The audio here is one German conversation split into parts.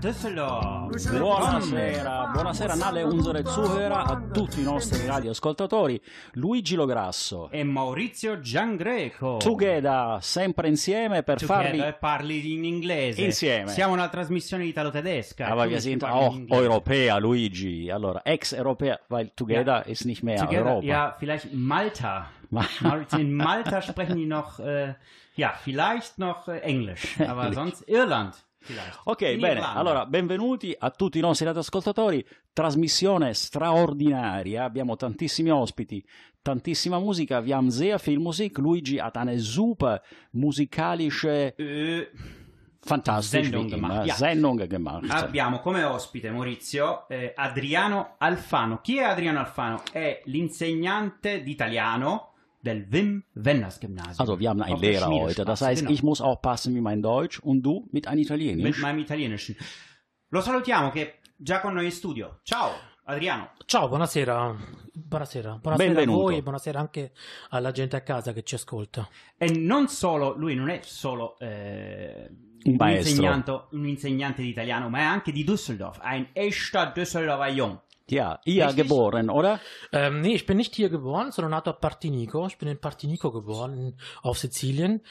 Düsseldorf. Buonasera, buonasera an alle unsere Zuhörer, a tutti i nostri radioascoltatori. Luigi Lograsso. E Maurizio Giangreco. Together, sempre insieme per Together, farvi... parli in inglese. Insieme. Siamo una trasmissione italo-tedesca. Aber wir sind auch. Europäer, Luigi. Allora, ex-Europäer, weil Together ist nicht mehr Together, Europa. ja, vielleicht Malta. In Malta sprechen die noch, äh, ja, vielleicht noch äh, Englisch, aber sonst Irland. Ok, In bene, Irlanda. allora benvenuti a tutti i nostri radioascoltatori. Trasmissione straordinaria, abbiamo tantissimi ospiti, tantissima musica. Wir haben sehr viel Musik. Luigi hat eine super musikalische, Äh, Sendung wie immer, gemacht, ja. Sendung gemacht. Abbiamo come ospite Maurizio eh, Adriano Alfano. Chi è Adriano Alfano? È l'insegnante di italiano del Wim Wenders Gymnasium. Also wir haben einen Auf Lehrer heute. Das heißt, genau. ich muss aufpassen mit meinem Deutsch und du mit einem mit Italienisch. meinem italienischen. Lo salutiamo che è già con noi in studio. Ciao Adriano. Ciao, buonasera. Buonasera. Buonasera Benvenuto. a voi e buonasera anche alla gente a casa che ci ascolta. E non solo, lui non è solo eh, Un maestro. insegnante, un insegnante di italiano, ma è anche di Düsseldorf. Ein echter Düsseldorfer Jung. Ja, ihr Richtig? geboren, oder? Ähm, nee, ich bin nicht hier geboren, sono nato Partinico. Ich bin in Partinico geboren, auf Sizilien.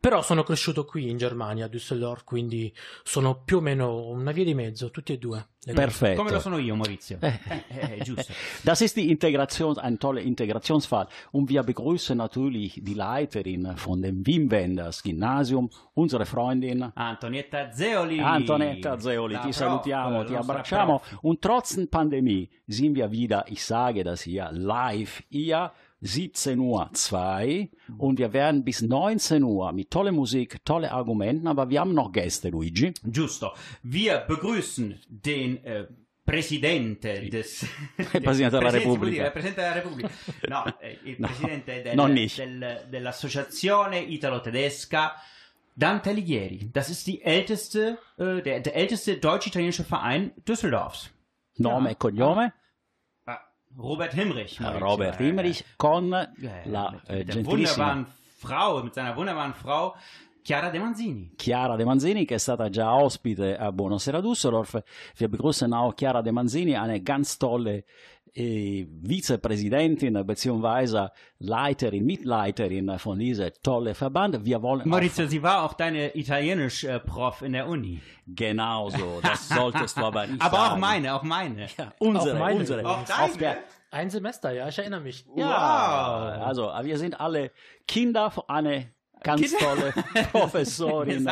Però sono cresciuto qui in Germania, a Düsseldorf, quindi sono più o meno una via di mezzo, tutti e due. Perfetto. Come lo sono io, Maurizio. Eh. Eh, eh, giusto. Das ist die Integration, ein toller Integrationsfall. Und wir begrüßen natürlich die Leiterin von dem Wim Wenders Gymnasium, unsere Freundin Antonietta Zeoli. Antonetta Zeoli. La Ti prof, salutiamo, ti abbracciamo. prof. Und trotz der Pandemie sind wir wieder, ich sage das hier, live hier. 17 Uhr 2 und wir werden bis 19 Uhr mit toller Musik, tolle Argumenten, aber wir haben noch Gäste, Luigi. Giusto. Wir begrüßen den äh, Presidente des Presidente della Presidente, si può Repubblica. Presidente della Repubblica. No, eh, il No, Presidente del- del- dell'Associazione Italo-Tedesca. Dante Alighieri, das ist die älteste, äh, der, der älteste deutsch-italienische Verein Düsseldorfs. Nome Ja. e cognome? Robert Himrich. Maurizio. Robert Himmerich con eh, la mit, mit der gentilissima wunderbaren Frau, mit seiner wunderbaren Frau Chiara De Manzini. Chiara De Manzini, che è stata già ospite a Buonasera Düsseldorf. Wir begrüßen auch Chiara De Manzini, eine ganz tolle äh, Vizepräsidentin bzw. Leiterin, Mitleiterin von diesem tollen Verband. Wir wollen Maurizio, sie war auch deine Italienisch-Prof in der Uni. auch genauso, das solltest du aber nicht Aber auch sagen. meine, auch meine. Ja, unsere, Auch meine unsere. Auch Auf der, deine? Ein Semester, ja, ich erinnere mich. ja, also wir sind alle Kinder von einer ganz tolle Professorin.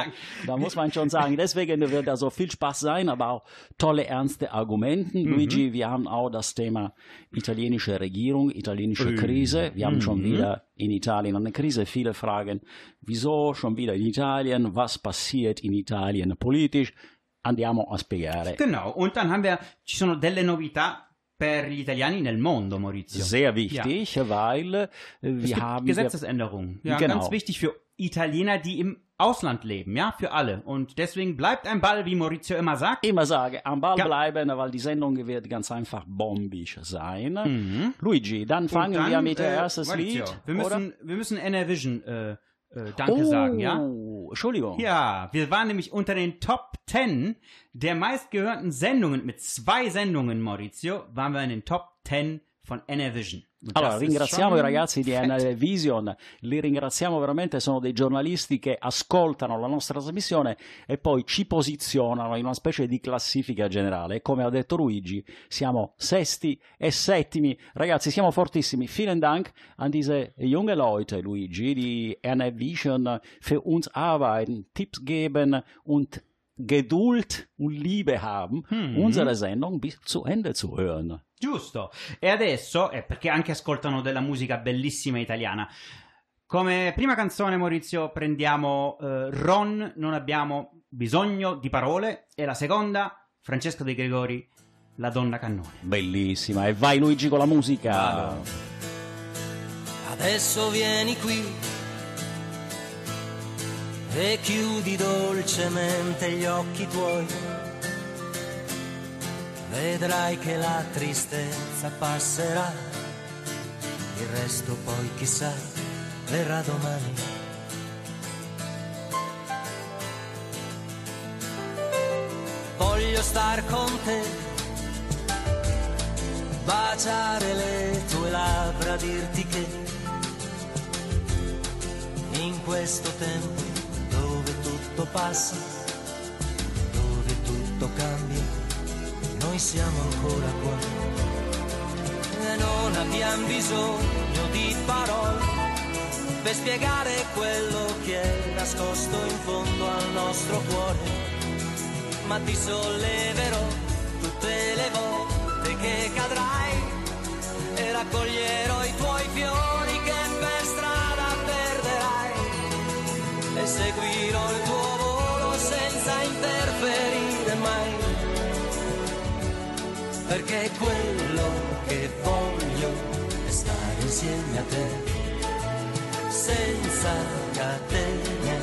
Da muss man schon sagen, deswegen wird da so viel Spaß sein, aber auch tolle, ernste Argumenten. Luigi, wir haben auch das Thema italienische Regierung, italienische Krise. Wir haben schon wieder in Italien eine Krise. Viele fragen, wieso schon wieder in Italien? Was passiert in Italien politisch? Andiamo a spiegare. Genau, und dann haben wir, ci sono delle novità per gli italiani nel mondo, Maurizio. Sehr wichtig, weil äh, Es wir gibt haben Gesetzesänderungen. Ja, Genau. ganz wichtig für Italiener, die im Ausland leben, ja, für alle. Und deswegen bleibt ein Ball, wie Maurizio immer sagt. immer sagen, am Ball Ja. bleiben, weil die Sendung wird ganz einfach bombisch sein. Mhm. Luigi, dann fangen dann, wir mit äh, ersten Maurizio, Lied. Wir oder? müssen, wir müssen Enervision äh, äh, Danke oh, sagen, ja? Entschuldigung. Ja, wir waren nämlich unter den Top 10 der meistgehörten Sendungen mit zwei Sendungen, Maurizio, waren wir in den Top 10 von Enervision. Allora, ringraziamo i ragazzi di fett. NL Vision, li ringraziamo veramente, sono dei giornalisti che ascoltano la nostra trasmissione e poi ci posizionano in una specie di classifica generale. Come ha detto Luigi, siamo sesti e settimi. Ragazzi, siamo fortissimi. Vielen Dank an diese junge Leute, Luigi, die NL Vision für uns arbeiten, Tipps geben und Geduld und Liebe haben, Mhm. unsere Sendung bis zu Ende zu hören. Giusto. E adesso, eh, perché anche ascoltano della musica bellissima italiana. Come prima canzone, Maurizio, prendiamo eh, Ron, non abbiamo bisogno di parole. E la seconda, Francesco De Gregori, La donna cannone. Bellissima. E vai Luigi con la musica. Vado. Adesso vieni qui e chiudi dolcemente gli occhi tuoi. Vedrai che la tristezza passerà, il resto poi chissà verrà domani. voglio star con te, baciare le tue labbra, dirti che in questo tempo dove tutto passa, dove tutto cambia, noi siamo ancora qua. E non abbiamo bisogno di parole per spiegare quello che è nascosto in fondo al nostro cuore. Ma ti solleverò tutte le volte che cadrai e raccoglierò i tuoi fiori che per strada perderai e seguirò il Perché quello che voglio è stare insieme a te senza catene,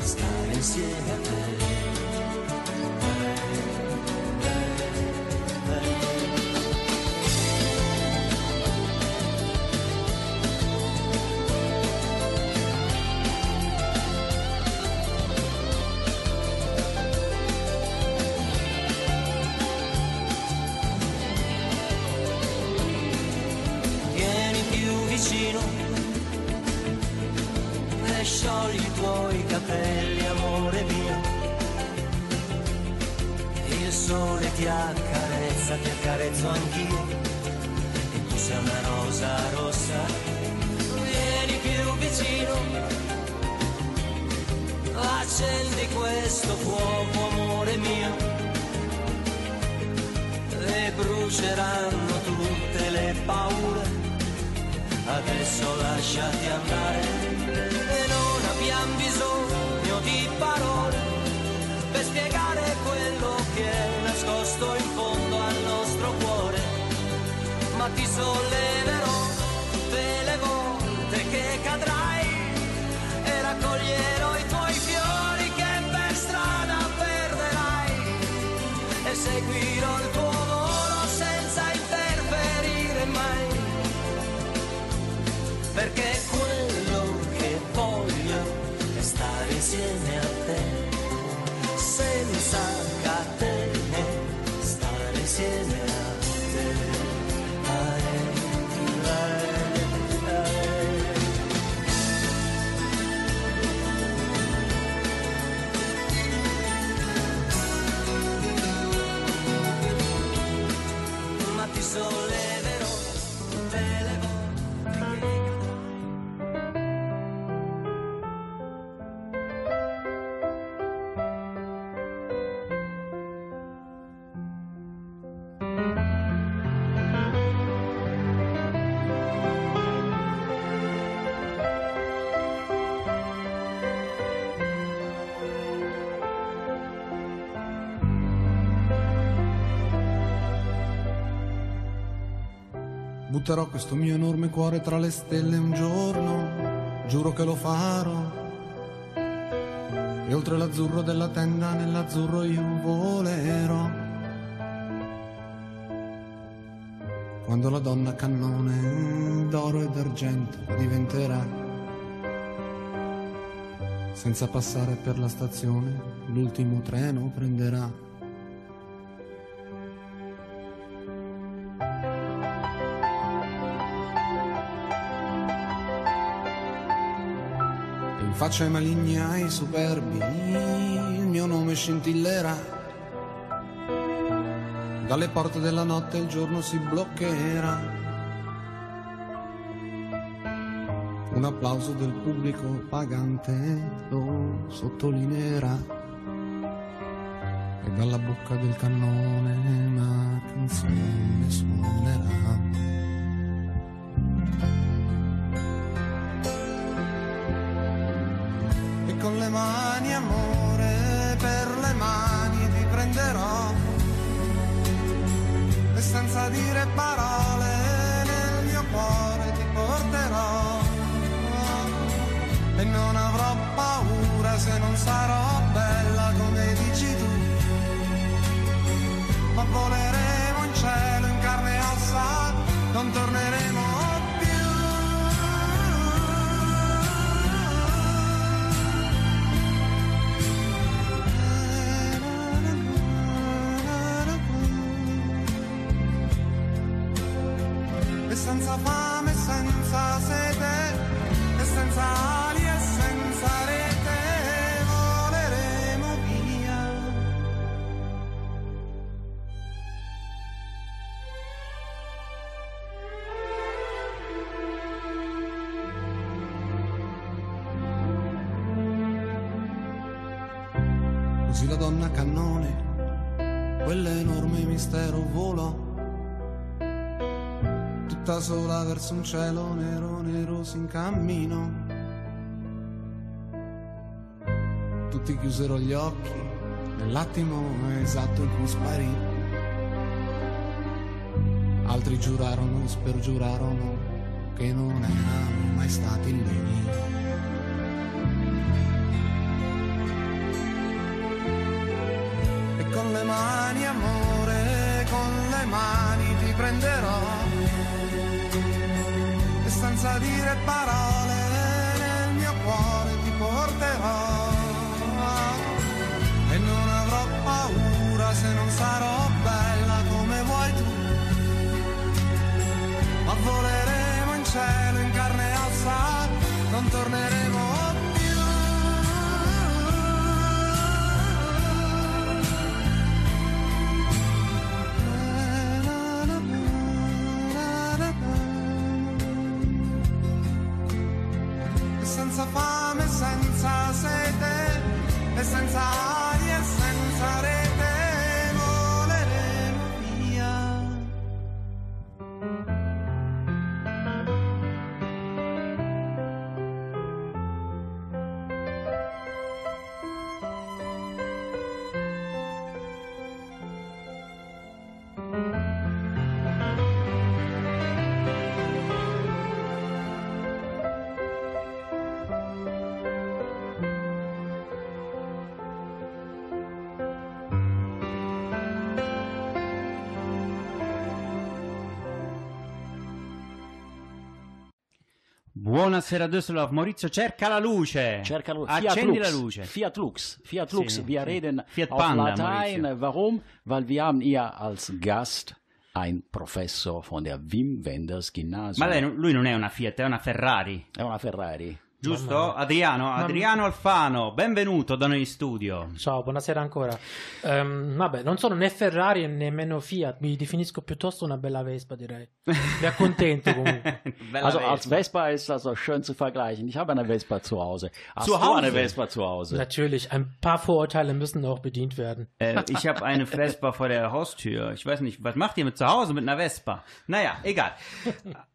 stare insieme a te. I capelli, amore mio. Il sole ti accarezza, ti accarezzo anch'io. E tu sei una rosa rossa. Vieni più vicino, accendi questo fuoco, amore mio. E bruceranno tutte le paure adesso lasciati andare e non abbiamo bisogno spiegare quello che è nascosto in fondo al nostro cuore, ma ti solleverò tutte volte che cadrai e raccoglierò i tuoi fiori che per strada perderai. E seguirò il tuo Butterò questo mio enorme cuore tra le stelle un giorno, giuro che lo farò. E oltre l'azzurro della tenda, nell'azzurro io volerò. Quando la donna cannone d'oro ed argento diventerà. Senza passare per la stazione, l'ultimo treno prenderà. Faccia ai maligni ai superbi il mio nome scintillerà. Dalle porte della notte il giorno si bloccherà. Un applauso del pubblico pagante lo sottolineerà. E dalla bocca del cannone una canzone suonerà. outside cielo nero, nero in cammino. Tutti chiusero gli occhi nell'attimo esatto in cui sparì. Altri giurarono spergiurarono che non erano mai stati lì. Con le mani, amore, con le mani ti prenderò. Senza dire parole nel mio cuore ti porterò. E non avrò paura se non sarò bella come vuoi tu. Ma voleremo in cielo e senza Buonasera Düsseldorf, Maurizio cerca la luce. Cerca lu- Accendi Fiat la Lux. luce. Fiat Lux. Fiat Lux. Sì, wir sì. reden Fiat auf Panda, Latein. Maurizio. Warum? Weil wir haben hier als Gast ein Professor von der Wim Wenders Gymnasium. Ma lei, lui non è una Fiat, è una Ferrari. È una Ferrari. Giusto? Adriano, Adriano Alfano, benvenuto da noi in studio. Ciao, buonasera ancora. Ehm, vabbè, non sono né Ferrari e nemmeno Fiat, mi definisco piuttosto una bella Vespa, direi. Mi accontento comunque. Bella also Vespa. als Vespa ist das auch schön zu vergleichen. Ich habe eine Vespa zu Hause. Hast Zu du Hause? eine Vespa zu Hause? Natürlich, ein paar Vorurteile müssen auch bedient werden. Äh, ich habe eine Vespa vor der Haustür. Ich weiß nicht, was macht ihr mit zu Hause mit einer Vespa? Naja, egal.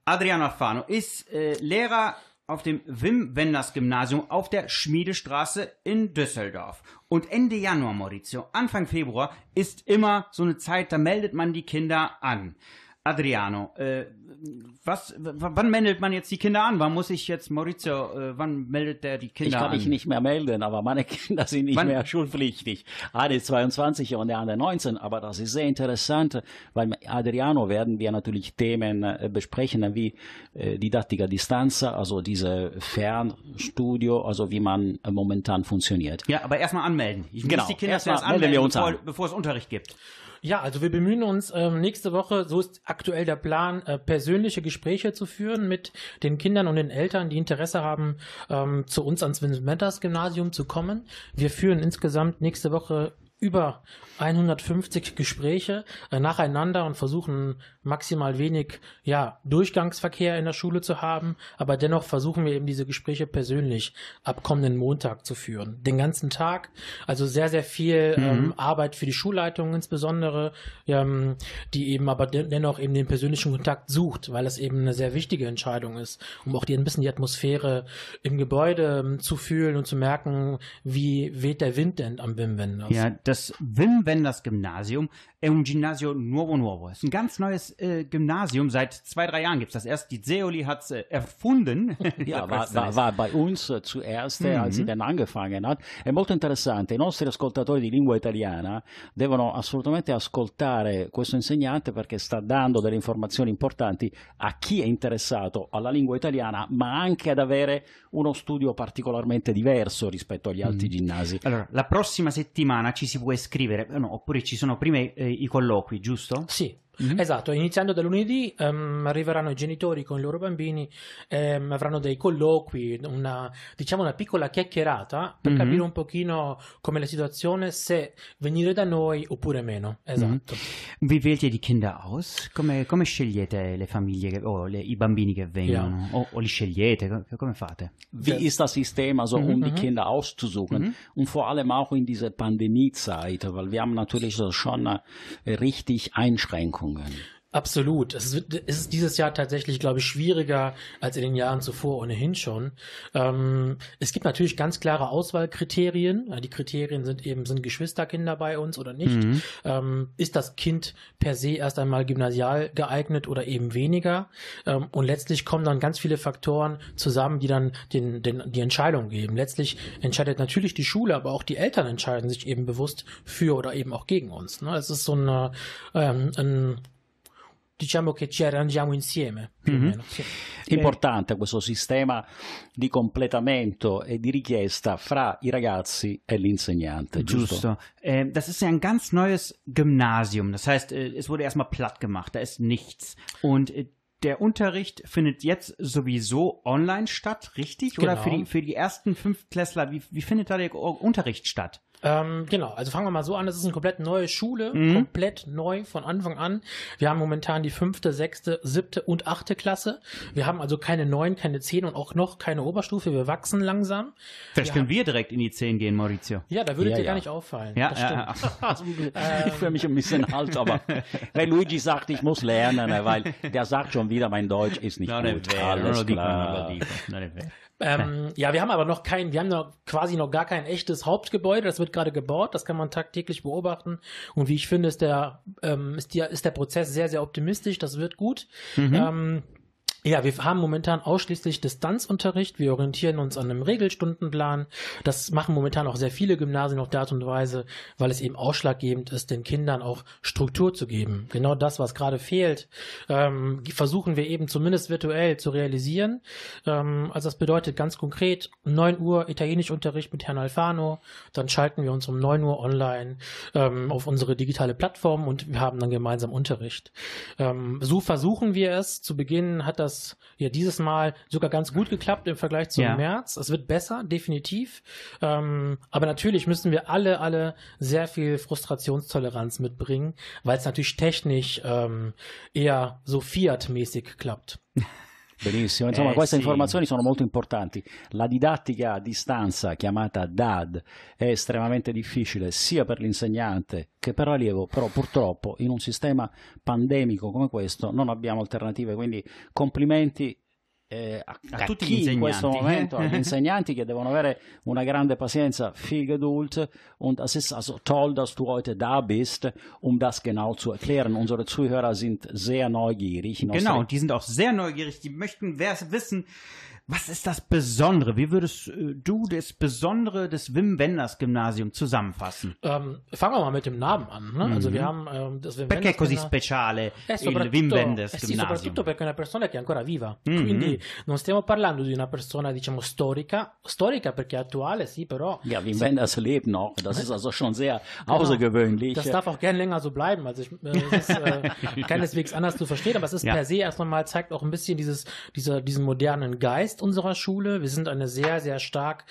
Adriano Alfano ist äh, Lehrer auf dem Wim Wenders Gymnasium auf der Schmiedestraße in Düsseldorf. Und Ende Januar, Maurizio, Anfang Februar ist immer so eine Zeit, da meldet man die Kinder an. Adriano, äh, was, wann meldet man jetzt die Kinder an? Wann muss ich jetzt, Maurizio, äh, wann meldet der die Ich Kinder kann an? mich nicht mehr melden, aber meine Kinder sind nicht Wann- mehr schulpflichtig. Eine ist 22 und der andere 19, aber das ist sehr interessant, weil mit Adriano werden wir natürlich Themen äh, besprechen, wie äh, Didaktik a Distanza, also diese Fernstudio, also wie man äh, momentan funktioniert. Ja, aber erstmal anmelden. Ich Genau, muss die Kinder erstmal zuerst melden anmelden, wir uns bevor, bevor es Unterricht gibt. Ja, also wir bemühen uns ähm, nächste Woche, so ist aktuell der Plan, äh, persönliche Gespräche zu führen mit den Kindern und den Eltern, die Interesse haben, ähm, zu uns ans Vincent Gymnasium zu kommen. Wir führen insgesamt nächste Woche über 150 Gespräche äh, nacheinander und versuchen maximal wenig ja, Durchgangsverkehr in der Schule zu haben, aber dennoch versuchen wir eben diese Gespräche persönlich ab kommenden Montag zu führen. Den ganzen Tag, also sehr, sehr viel ähm, Arbeit für die Schulleitung insbesondere, ähm, die eben aber den- dennoch eben den persönlichen Kontakt sucht, weil es eben eine sehr wichtige Entscheidung ist, um auch die, ein bisschen die Atmosphäre im Gebäude ähm, zu fühlen und zu merken, wie weht der Wind denn am Wim Wenders. Ja, das Wim Wenders Gymnasium è un ginnasio nuovo nuovo. Es ist ein ganz neues äh, Gymnasium. Seit zwei, drei Jahren gibt's das erst. Die Zeoli hat's äh, erfunden. Ja, war, war, war bei uns äh, zuerst, äh, als sie dann angefangen hat. È molto interessante. I nostri ascoltatori di lingua italiana devono assolutamente ascoltare questo insegnante perché sta dando delle informazioni importanti a chi è interessato alla lingua italiana, ma anche ad avere uno studio particolarmente diverso rispetto agli altri ginnasi. Allora, la prossima settimana ci si può iscrivere, no, oppure ci sono prima eh, i colloqui, giusto? Sì, Mhm. Esatto, iniziando da lunedì ehm, arriveranno i genitori con i loro bambini, ehm, avranno dei colloqui, una, diciamo una piccola chiacchierata per Mhm. capire un pochino com'è la situazione, se venire da noi oppure meno. Esatto. Wie wählt ihr die Kinder aus? Come, come scegliete le famiglie che- o le- i bambini che vengono? O, o li scegliete? Co- Come fate? Wie ist das System, also Mhm, um die mhm. Kinder auszusuchen? Und vor allem auch in dieser Pandemiezeit, weil wir haben natürlich schon äh, richtig Einschränkungen. 我 Absolut. Es, wird, es ist dieses Jahr tatsächlich, glaube ich, schwieriger als in den Jahren zuvor ohnehin schon. Ähm, es gibt natürlich ganz klare Auswahlkriterien. Die Kriterien sind eben, sind Geschwisterkinder bei uns oder nicht? Mhm. Ähm, ist das Kind per se erst einmal gymnasial geeignet oder eben weniger? Ähm, und letztlich kommen dann ganz viele Faktoren zusammen, die dann den, den, die Entscheidung geben. Letztlich entscheidet natürlich die Schule, aber auch die Eltern entscheiden sich eben bewusst für oder eben auch gegen uns. Ne? Es ist so eine, ähm, ein diciamo che ci arrangiamo insieme più o Mhm. meno. sì. Importante questo sistema di completamento e di richiesta fra i ragazzi e l'insegnante, giusto? Giusto. Ähm, das ist ja ein ganz neues Gymnasium. Das heißt, äh, es wurde erstmal platt gemacht. Da ist nichts. Und äh, der Unterricht findet jetzt sowieso online statt, richtig? Oder Genau. für die, für die ersten Fünftklässler, wie, wie findet da der Unterricht statt? Ähm, genau, also fangen wir mal so an, das ist eine komplett neue Schule, Mhm. komplett neu von Anfang an. Wir haben momentan die fünfte, sechste, siebte und achte Klasse. Wir haben also keine neun, keine zehn und auch noch keine Oberstufe. Wir wachsen langsam. Vielleicht Ja. können wir direkt in die 10 gehen, Maurizio. Ja, da würde Ja, dir ja. gar nicht auffallen. Ja, das ja, stimmt. ja. Ich fühle mich ein bisschen alt, aber weil Luigi sagt, ich muss lernen, äh, weil der sagt schon wieder, mein Deutsch ist nicht Non è gut. Alles klar. Vero. Ähm, ja, wir haben aber noch kein, wir haben noch quasi noch gar kein echtes Hauptgebäude. Das wird gerade gebaut. Das kann man tagtäglich beobachten. Und wie ich finde, ist der, ähm, ist, die, ist der Prozess sehr, sehr optimistisch. Das wird gut. Ähm, ja, wir haben momentan ausschließlich Distanzunterricht. Wir orientieren uns an einem Regelstundenplan. Das machen momentan auch sehr viele Gymnasien auf der Art und Weise, weil es eben ausschlaggebend ist, den Kindern auch Struktur zu geben. Genau das, was gerade fehlt, ähm, versuchen wir eben zumindest virtuell zu realisieren. Ähm, also das bedeutet ganz konkret 9 Uhr Italienischunterricht mit Herrn Alfano. Dann schalten wir uns um 9 Uhr online ähm, auf unsere digitale Plattform und wir haben dann gemeinsam Unterricht. Ähm, so versuchen wir es. Zu Beginn hat das ja dieses Mal sogar ganz gut geklappt im Vergleich zum Ja. März. Es wird besser, definitiv. Ähm, aber natürlich müssen wir alle, alle sehr viel Frustrationstoleranz mitbringen, weil es natürlich technisch ähm, eher so Fiat-mäßig klappt. Benissimo, insomma Eh, queste sì. informazioni sono molto importanti. La didattica a distanza, chiamata DAD, è estremamente difficile sia per l'insegnante che per l'allievo, però purtroppo in un sistema pandemico come questo non abbiamo alternative, quindi complimenti eh, a, A tutti gli in questo insegnanti. momento, agli insegnanti che devono avere una grande Pazienza, viel Geduld und es ist also toll, dass du heute da bist, um das genau zu erklären. Unsere Zuhörer sind sehr neugierig. Genau, die sind auch sehr neugierig. Die möchten wissen, was ist das Besondere? Wie würdest äh, du das Besondere des Wim Wenders Gymnasium zusammenfassen? Ähm, fangen wir mal mit dem Namen an. Ne? Also Mhm. wir haben ähm, das Wim Perché Wenders così speciale Eh, il Wim Wenders eh sì, Gymnasium? soprattutto perché è una persona che è ancora viva. Mhm. Quindi non stiamo parlando di una persona, diciamo, storica. Storica perché è attuale, sì, però Ja, Wim Wenders lebt noch. Das ist also schon sehr außergewöhnlich. das darf auch gern länger so bleiben. Also ich, äh, es ist äh, keineswegs anders zu verstehen, aber es ist Ja. per se erst einmal zeigt auch ein bisschen dieses, dieser, diesen modernen Geist unserer Schule. Wir sind eine sehr, sehr stark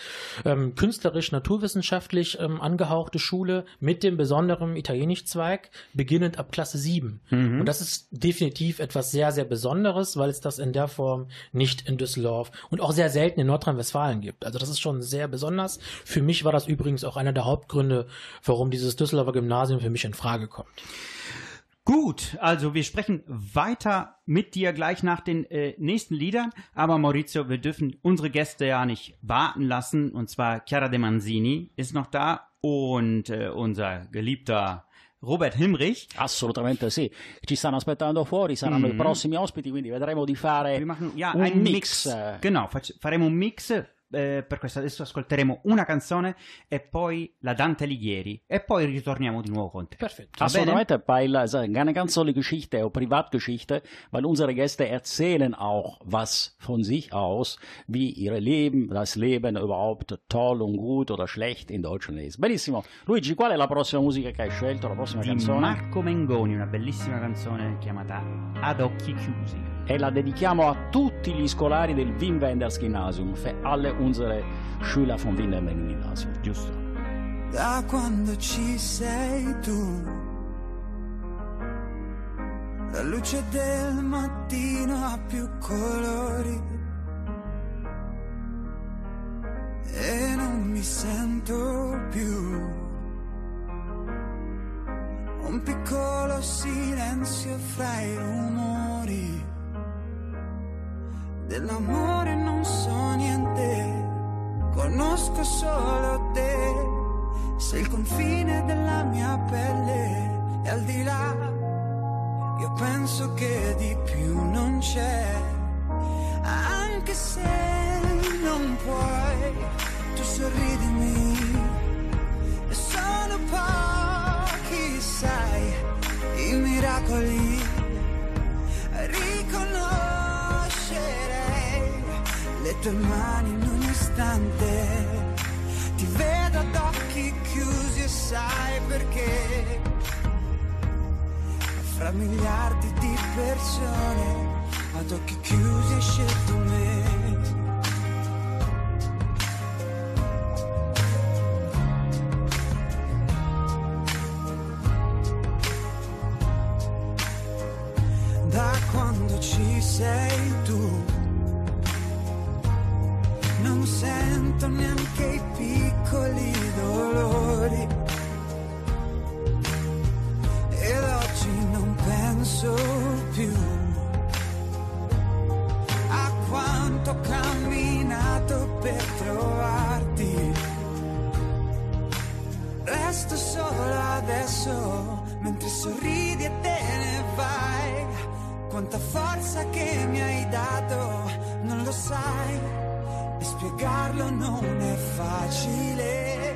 ähm, künstlerisch, naturwissenschaftlich ähm, angehauchte Schule mit dem besonderen Italienischzweig, beginnend ab Klasse 7. Mhm. Und das ist definitiv etwas sehr, sehr Besonderes, weil es das in der Form nicht in Düsseldorf und auch sehr selten in Nordrhein-Westfalen gibt. Also das ist schon sehr besonders. Für mich war das übrigens auch einer der Hauptgründe, warum dieses Düsseldorfer Gymnasium für mich in Frage kommt. Gut, also wir sprechen weiter mit dir gleich nach den äh, nächsten Liedern. Aber Maurizio, wir dürfen unsere Gäste ja nicht warten lassen. Und zwar Chiara De Manzini ist noch da und äh, unser geliebter Robert Himrich. Assolutamente sì. Ci stanno aspettando fuori, saranno Mhm. i prossimi ospiti, quindi vedremo di fare Wir machen ja un einen mix. Mix. Genau, faremo un mix eh, per questo adesso ascolteremo una canzone e poi la Dante Alighieri e poi ritorniamo di nuovo con te. Perfetto. Va bene? Weil es eine ganz tolle Geschichte, auch Privatgeschichte, weil unsere Gäste erzählen auch was von sich aus, wie ihre Leben, das Leben überhaupt toll und gut oder schlecht in Deutschland ist. Benissimo. Luigi, qual è la prossima musica che hai scelto, la prossima Di canzone? Marco Mengoni, una bellissima canzone chiamata Ad occhi chiusi. E la dedichiamo a tutti gli scolari del Wim Wenders Gymnasium, für alle unsere Schüler vom Wim Wenders Gymnasium. Giusto. da quando ci sei tu. La luce del mattino ha più colori e non mi sento più. Un piccolo silenzio fra i rumori. Dell'amore non so niente, conosco solo te. Sei il confine della mia pelle e al di là io penso che di più non c'è. Anche se non puoi, tu sorridimi. E sono pochi, sai, i miracoli. Riconoscerei le tue mani in un istante. Ti vedo ad occhi chiusi e sai perché Fra miliardi di persone ad occhi chiusi hai scelto me Da quando ci sei tu non sento neanche i piccoli dolori. Ed oggi non penso più a quanto ho camminato per trovarti. Resto solo adesso mentre sorridi e te ne vai. Quanta forza che mi hai dato, non lo sai. Spiegarlo non è facile.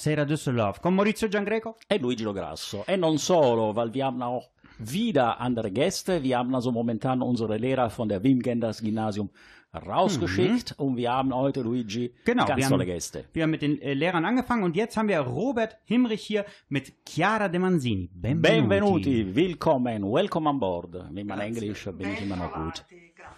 Buonasera Düsseldorf con Maurizio Giangreco. E Luigi Lograsso. E non solo, weil wir haben auch wieder andere Gäste. Wir haben also momentan unsere Lehrer von der Wim Genders Gymnasium rausgeschickt und wir haben heute, Luigi, Mhm. Genau, ganz wir tolle haben, Gäste. wir haben mit den äh, Lehrern angefangen und jetzt haben wir Robert Himmrich hier mit Chiara De Manzini. Benvenuti. Benvenuti, willkommen, welcome on board. Wie man Englisch bin ich immer noch gut.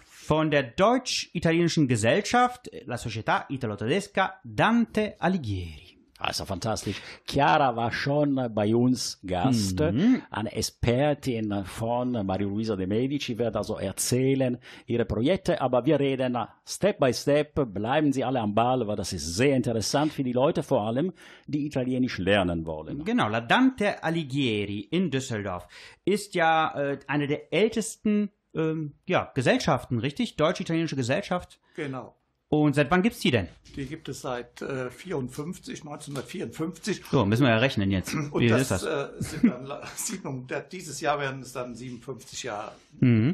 Von der deutsch-italienischen Gesellschaft, la Società Italo-Tedesca Dante Alighieri. Also fantastisch. Chiara war schon bei uns Gast, Mhm. eine Expertin von Maria Luisa de Medici, wird also erzählen ihre Projekte, aber wir reden Step by Step, bleiben Sie alle am Ball, weil das ist sehr interessant für die Leute vor allem, die Italienisch lernen wollen. Genau, la Dante Alighieri in Düsseldorf ist ja äh, eine der ältesten ähm, ja, Gesellschaften, richtig? Deutsch-italienische Gesellschaft. Genau. Und seit wann gibt's die denn? Die gibt es seit äh, 54, 1954. So, müssen wir ja rechnen jetzt. Und Wie das ist das? Äh, sind dann, Siedlung, der- dieses Jahr werden es dann 57 Jahre. Mhm.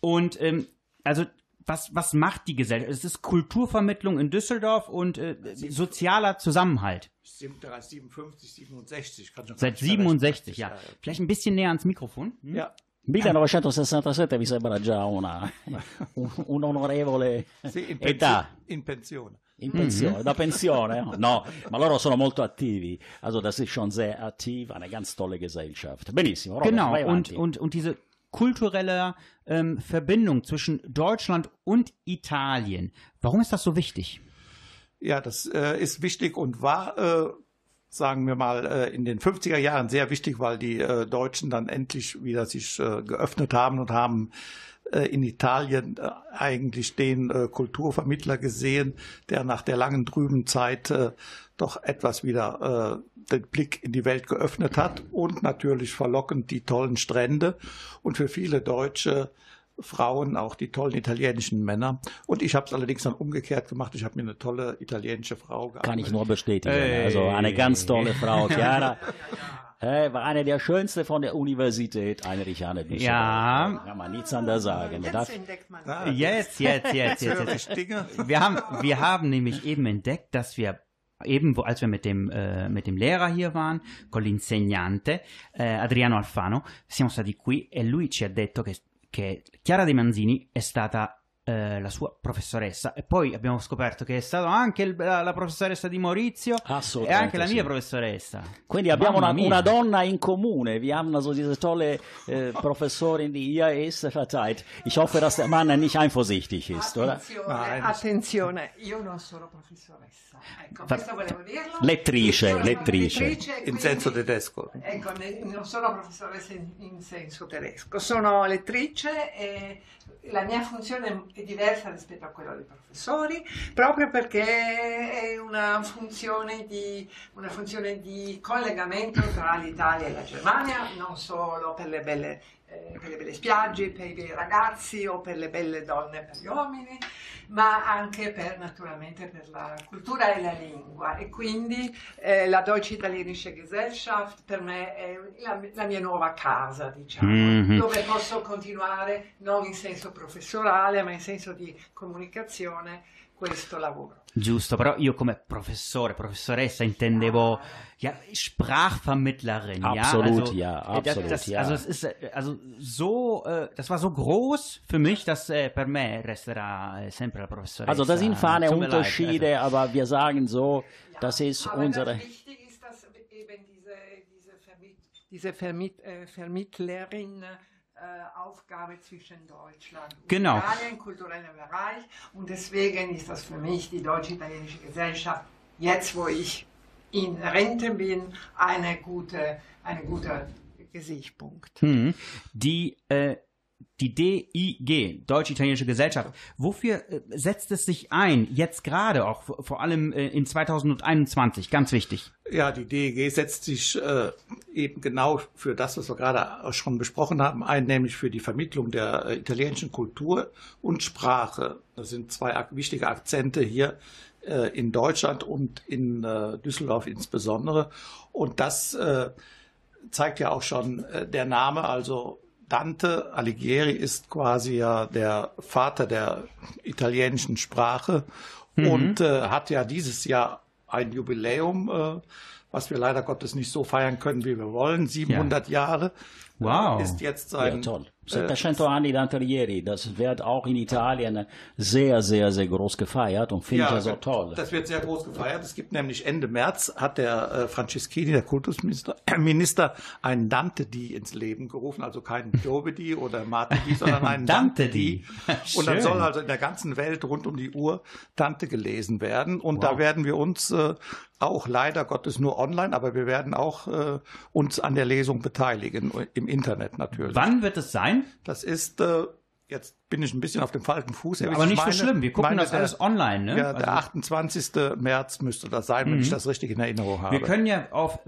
Und ähm, also was, was macht die Gesellschaft? Es ist Kulturvermittlung in Düsseldorf und äh, sozialer Zusammenhalt. 57, 67. Kann schon Seit gar nicht mehr 67, rechnen. ja. Vielleicht ein bisschen näher ans Mikrofon. Hm? Ja. 1967 mi sembra già una, un, un'onorevole Sì, in, età. Pensio- in pensione. In pensione, da pensione? No, ma loro sono molto attivi. Also das ist schon sehr aktiv, eine ganz tolle Gesellschaft. Benissimo, Robert, Genau, vai und, und, und diese kulturelle ähm, Verbindung zwischen Deutschland und Italien. Warum ist das so wichtig? Ja, das äh, ist wichtig und war, äh, sagen wir mal, äh, in den 50er Jahren sehr wichtig, weil die äh, Deutschen dann endlich wieder sich äh, geöffnet haben und haben in Italien eigentlich den Kulturvermittler gesehen, der nach der langen trüben Zeit doch etwas wieder den Blick in die Welt geöffnet hat und natürlich verlockend die tollen Strände. Und für viele Deutsche Frauen, auch die tollen italienischen Männer. Und ich habe es allerdings dann umgekehrt gemacht. Ich habe mir eine tolle italienische Frau gearbeitet. Kann ich nur bestätigen. Ey. Also eine ganz tolle Frau, Chiara. Äh, war eine der schönsten von der Universität Heinrich Düsseldorf. Ja. Kann man nichts anderes sagen. Jetzt Darf, entdeckt man Ah, Jetzt, jetzt, jetzt, jetzt, jetzt. Wir haben, wir haben nämlich eben entdeckt, dass wir eben, wo, als wir mit dem, äh, mit dem Lehrer hier waren, con l'insegnante, eh, Adriano Alfano, siamo stati qui e lui ci ha detto che, che Chiara De Manzini è stata eh, la sua professoressa e poi abbiamo scoperto che è stata anche il- la, la professoressa di Maurizio e Assolutamente anche la sì. mia professoressa. Quindi abbiamo una, una donna in comune. Wir haben also diese tolle äh, Professorin, die ihr ist, verteilt. Ich hoffe, dass der Mann nicht eifersüchtig ist? Attenzione, io non sono professoressa. Ecco, Fa- questo volevo dirlo. Lettrice, lettrice. In senso tedesco. Ecco, non sono professoressa in, in senso tedesco, sono lettrice e la mia funzione è diversa rispetto a quella dei professori, proprio perché è una funzione di, una funzione di collegamento tra l'Italia e la Germania, non solo per le belle, eh, per le belle spiagge, per i bei ragazzi o per le belle donne, per gli uomini, ma anche per naturalmente per la cultura e la lingua e quindi eh, la Deutsche Italienische Gesellschaft per me è la, la mia nuova casa, diciamo, Mhm. dove posso continuare non in senso professorale ma in senso di comunicazione questo lavoro. Giusto, però io come professore, professoressa intendevo ja, Sprachvermittlerin. Absolut, ja, also, ja, äh, das- absolut, das, ja. Also es ist äh, also so, äh, das war so groß für mich, dass äh, per me resterà sempre la professoressa. Also da sind feine Tut mir leid, Unterschiede, aber wir sagen so, das ist Aber unsere... das wichtig ist, dass eben diese, diese, Vermitt, diese Vermitt, äh, Vermittlerin äh, Aufgabe zwischen Deutschland und Genau. Italien im kulturellen Bereich und deswegen ist das für mich die deutsch-italienische Gesellschaft jetzt, wo ich in Rente bin, eine gute, eine gute Gesichtspunkt. Mhm. Die, äh, die DIG, Deutsch-Italienische Gesellschaft, wofür äh, setzt es sich ein, jetzt gerade auch, vor allem äh, in 2021, ganz wichtig. Ja, die DEG setzt sich äh, eben genau für das, was wir gerade schon besprochen haben, ein, nämlich für die Vermittlung der äh, italienischen Kultur und Sprache. Das sind zwei ak wichtige Akzente hier äh, in Deutschland und in äh, Düsseldorf insbesondere. Und das zeigt ja auch schon der Name, also Dante Alighieri ist quasi ja der Vater der italienischen Sprache und äh, hat ja dieses Jahr ein Jubiläum, äh, was wir leider Gottes nicht so feiern können, wie wir wollen. 700 Jahre Wow. äh, ist jetzt Ja, sein toll. 700 anni Dante Alighieri, das wird auch in Italien sehr, sehr, sehr groß gefeiert und finde ich ja so toll. Das wird sehr groß gefeiert. Es gibt nämlich Ende März hat der äh, Franceschini, der Kultusminister, Minister, einen Dante die ins Leben gerufen, also keinen Jobedi oder Martin die, sondern einen Dante die. Und dann soll also in der ganzen Welt rund um die Uhr Dante gelesen werden. Und Wow. da werden wir uns äh, auch leider Gottes nur online, aber wir werden auch äh, uns an der Lesung beteiligen, im Internet natürlich. Wann wird es sein? Das ist, äh, jetzt bin ich ein bisschen auf dem falschen Fuß. erwischt. Aber nicht Ich meine- so schlimm. Wir gucken meine, das der- alles online, ne? Ja, der Also- 28. März müsste das sein, wenn ich das richtig in Erinnerung habe. Wir können ja auf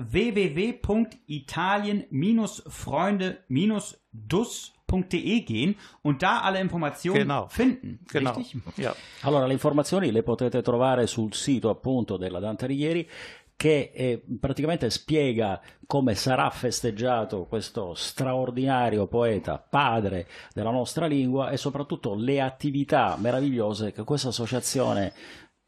www.italien-freunde-dus.de gehen und da alle Informationen Genau. finden. genau. Richtig? Ja. Allora, le informazioni le potete trovare sul sito appunto della Dante Alighieri che eh, praticamente spiega come sarà festeggiato questo straordinario poeta, padre della nostra lingua e soprattutto le attività meravigliose che questa associazione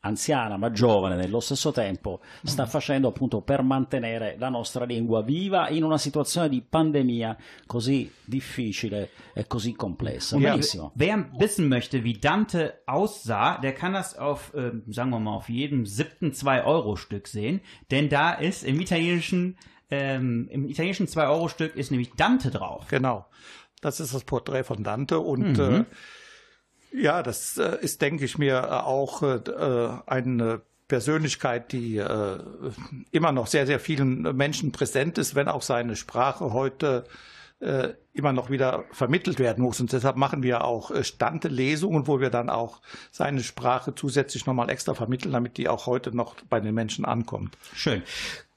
anziana ma giovane nello stesso tempo sta facendo appunto per mantenere la nostra lingua viva in una situazione di pandemia così difficile e così complessa. Und wer, Benissimo. wer wissen möchte, wie Dante aussah, der kann das auf, ähm, sagen wir mal, auf jedem siebten 2-Euro-Stück sehen. Denn da ist im italienischen, ähm, im italienischen 2-Euro-Stück ist nämlich Dante drauf. Genau. Das ist das Porträt von Dante und äh, ja, das äh, ist, denke ich mir, äh, auch äh, eine Persönlichkeit, die äh, immer noch sehr, sehr vielen Menschen präsent ist, wenn auch seine Sprache heute äh, immer noch wieder vermittelt werden muss. Und deshalb machen wir auch äh, Stante-Lesungen, wo wir dann auch seine Sprache zusätzlich nochmal extra vermitteln, damit die auch heute noch bei den Menschen ankommt. Schön.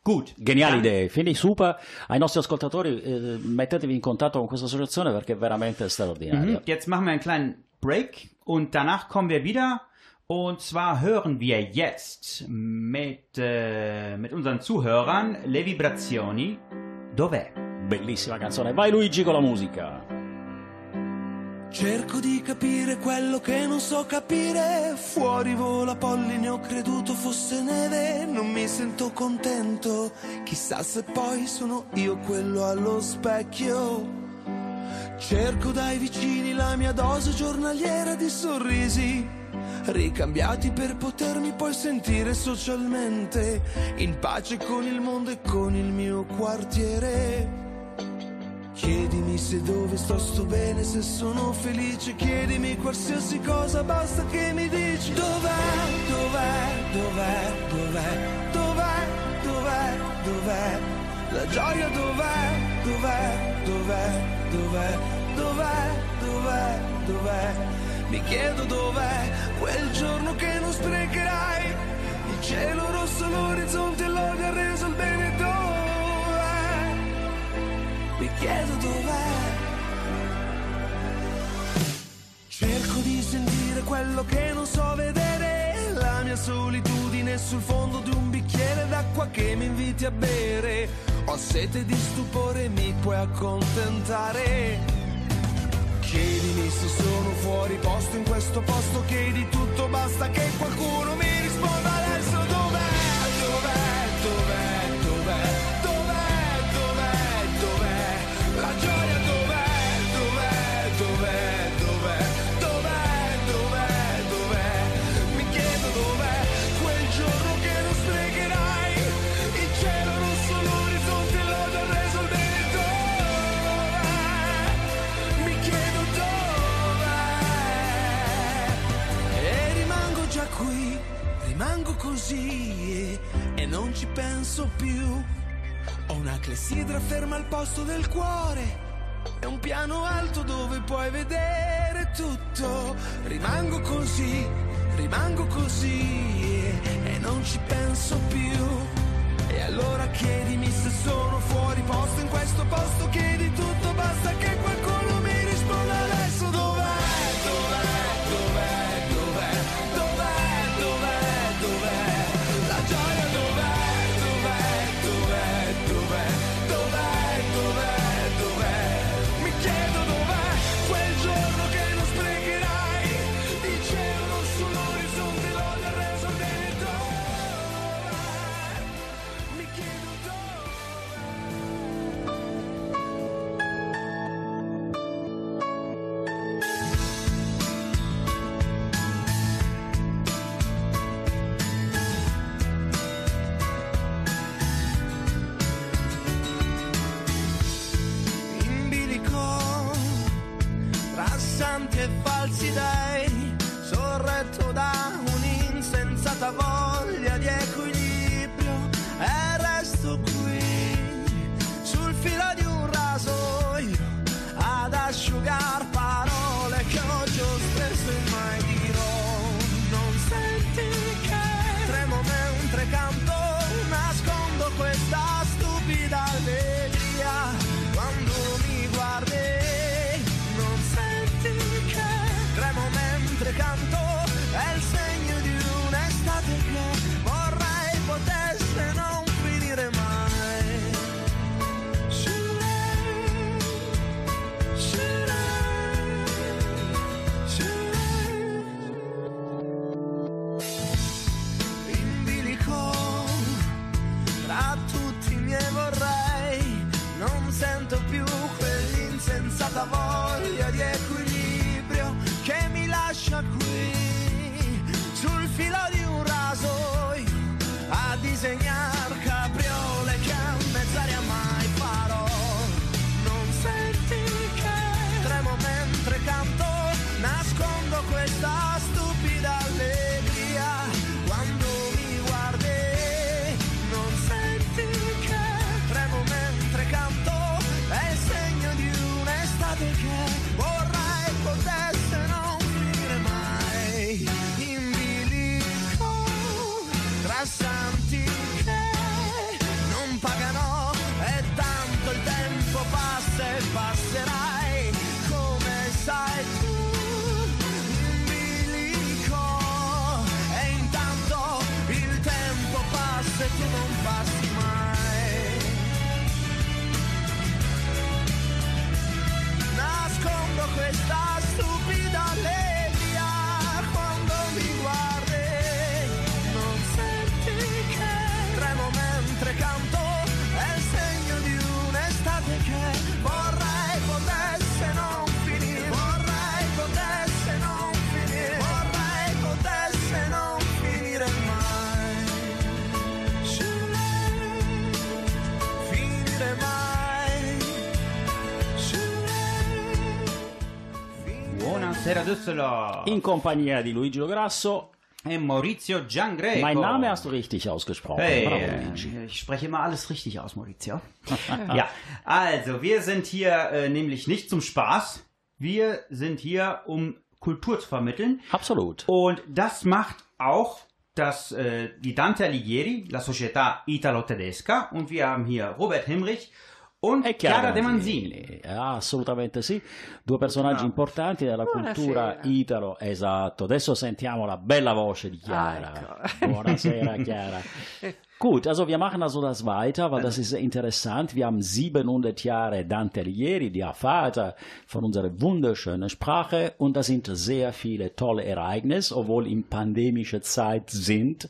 Gut. Geniali Dann- idee, quindi super. Ai nostri ascoltatori eh, mettetevi in contatto con questa associazione perché è veramente straordinaria. Mhm. Jetzt machen wir einen kleinen Break und danach kommen wir wieder. Und zwar hören wir jetzt mit, äh, mit unseren Zuhörern Le Vibrazioni Dov'è? Bellissima canzone. Vai Luigi con la musica. Cerco di capire quello che non so capire. Fuori vola polline, ho creduto fosse neve. Non mi sento contento. Chissà se poi sono io quello allo specchio. Cerco dai vicini la mia dose giornaliera di sorrisi. Ricambiati per potermi poi sentire socialmente in pace con il mondo e con il mio quartiere. Chiedimi se dove sto sto bene, se sono felice, chiedimi qualsiasi cosa, basta che mi dici dov'è, dov'è, dov'è, dov'è, dov'è, dov'è, dov'è, la gioia dov'è, dov'è, dov'è, dov'è, dov'è, dov'è, dov'è, mi chiedo dov'è quel giorno che non sprecherai, il cielo rosso, l'orizzonte, l'odio ha reso il bene dov'è. Mi chiedo dov'è. Cerco di sentire quello che non so vedere. La mia solitudine sul fondo di un bicchiere d'acqua che mi inviti a bere. Ho sete di stupore, mi puoi accontentare. Chiedimi se sono fuori posto in questo posto, chiedi tutto, basta che qualcuno mi risponda così e, non ci penso più. Ho una clessidra ferma al posto del cuore. È un piano alto dove puoi vedere tutto. Rimango così, rimango così e non ci penso più. E allora chiedimi se sono fuori posto in questo posto, chiedi tutto, basta che qualcuno Düsseldorf. In compagnia di Luigi Lograsso. E Maurizio Giangreco. Mein Name hast du richtig ausgesprochen. Hey, ich spreche immer alles richtig aus, Maurizio. ja, also wir sind hier äh, nämlich nicht zum Spaß. Wir sind hier, um Kultur zu vermitteln. Absolut. Und das macht auch das, äh, die Dante Alighieri, la Società Italo-Tedesca. Und wir haben hier Robert Himrich und E Chiara De Manzini. Manzini. Ah, assolutamente sì. Due personaggi importanti della cultura Buonasera. italo. Esatto. Adesso sentiamo la bella voce di Chiara. Ah, ecco. Buonasera, Chiara. Gut, also wir machen also das weiter, weil das ist sehr interessant. Wir haben 700 Jahre Dante Alighieri, der Vater von unserer wunderschönen Sprache, und da sind sehr viele tolle Ereignisse, obwohl in pandemischer Zeit sind.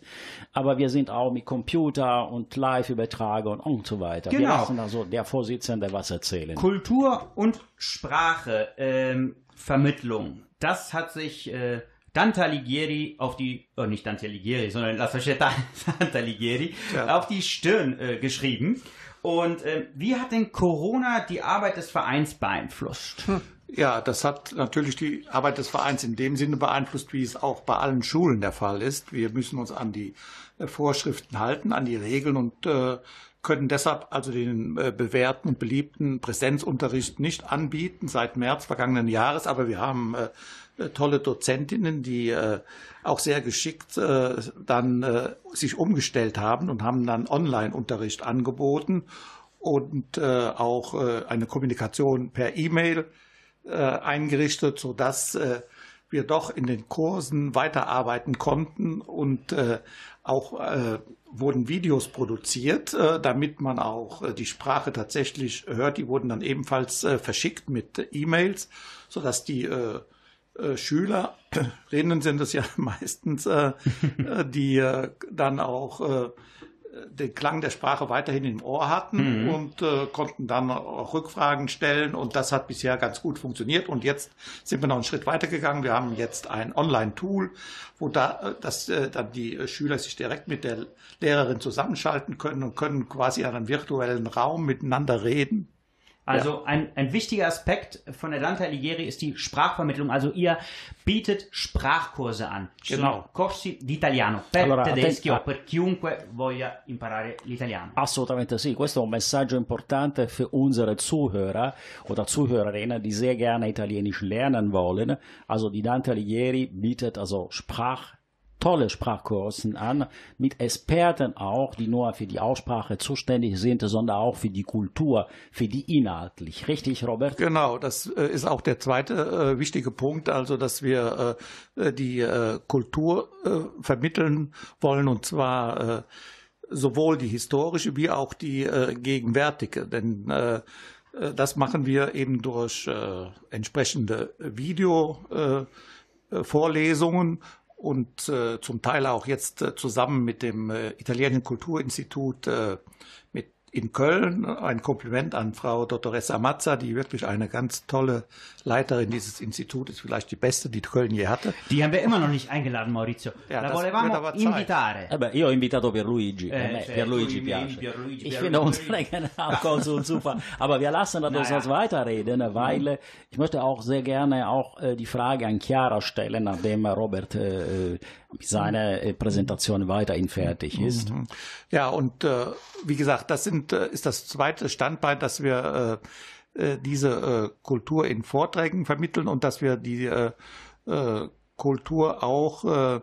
Aber wir sind auch mit Computer und Live-Übertragung und so weiter. Wir Genau. lassen also der Vorsitzende was erzählen. Kultur und Sprache, ähm, Vermittlung. Das hat sich äh, Dante Alighieri auf die, oh nicht Dante Alighieri, sondern La Società Dante Alighieri Ja. auf die Stirn äh, geschrieben. Und äh, wie hat denn Corona die Arbeit des Vereins beeinflusst? Ja, das hat natürlich die Arbeit des Vereins in dem Sinne beeinflusst, wie es auch bei allen Schulen der Fall ist. Wir müssen uns an die äh, Vorschriften halten, an die Regeln und äh, können deshalb also den äh, bewährten und beliebten Präsenzunterricht nicht anbieten seit März vergangenen Jahres. Aber wir haben äh, tolle Dozentinnen, die äh, auch sehr geschickt äh, dann äh, sich umgestellt haben und haben dann Online-Unterricht angeboten und äh, auch äh, eine Kommunikation per E-Mail äh, eingerichtet, so dass äh, wir doch in den Kursen weiterarbeiten konnten und äh, auch äh, wurden Videos produziert, äh, damit man auch äh, die Sprache tatsächlich hört. Die wurden dann ebenfalls äh, verschickt mit E-Mails, so dass die äh, äh, Schülerinnen sind es ja meistens, äh, äh, die dann auch den Klang der Sprache weiterhin im Ohr hatten und äh, konnten dann auch Rückfragen stellen und das hat bisher ganz gut funktioniert und jetzt sind wir noch einen Schritt weiter gegangen. Wir haben jetzt ein Online-Tool, wo da dass äh, dann die Schüler sich direkt mit der Lehrerin zusammenschalten können und können quasi in einem virtuellen Raum miteinander reden Also ein, ein wichtiger Aspekt von Dante Alighieri ist die Sprachvermittlung. Also ihr bietet Sprachkurse an. Genau. corsi di italiano per Allora, tedeschi o per chiunque voglia imparare l'italiano. Assolutamente sì, questo è un messaggio importante für unsere Zuhörer oder Zuhörerinnen, die sehr gerne Italienisch lernen wollen. Also die Dante Alighieri bietet also Sprach tolle Sprachkursen an, mit Experten auch, die nur für die Aussprache zuständig sind, sondern auch für die Kultur, für die inhaltlich. Richtig, Robert? Genau, das äh, ist auch der zweite äh, wichtige Punkt, also dass wir äh, äh, die äh, Kultur äh, vermitteln wollen und zwar sowohl die historische wie auch die gegenwärtige, denn das machen wir eben durch entsprechende Video äh, äh, Vorlesungen und äh, zum Teil auch jetzt äh, zusammen mit dem äh, Italienischen Kulturinstitut äh, mit in Köln. Ein Kompliment an Frau Dottoressa Mazza, die wirklich eine ganz tolle Leiterin dieses Instituts ist, vielleicht die beste, die Köln je hatte. Die haben wir immer noch nicht eingeladen, Maurizio. Ja, La volevamo aber invitare. Eh beh, io ho invitato Pierluigi, Eh, cioè, Pierluigi piace. Pierluigi, ich finde unsere Generalkonsul super. Aber wir lassen das Naja. uns weiterreden, weil äh, ich möchte auch sehr gerne auch äh, die Frage an Chiara stellen, nachdem Robert äh, seine äh, Präsentation weiterhin fertig ist. Ja, und äh, wie gesagt, das sind, äh, ist das zweite Standbein, dass wir äh, äh, diese äh, Kultur in Vorträgen vermitteln und dass wir die äh, Kultur auch äh,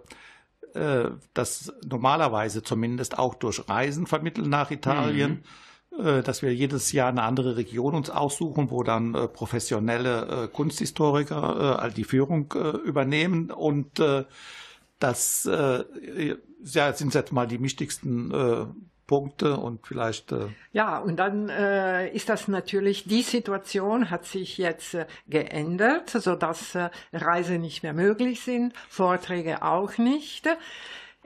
äh, das normalerweise zumindest auch durch Reisen vermitteln nach Italien, äh, dass wir jedes Jahr eine andere Region uns aussuchen, wo dann professionelle Kunsthistoriker äh, die Führung äh, übernehmen und äh, das äh, ja, sind jetzt mal die wichtigsten äh, Punkte und vielleicht äh, Ja, und dann äh, ist das natürlich, die Situation hat sich jetzt äh, geändert, sodass äh, Reisen nicht mehr möglich sind, Vorträge auch nicht.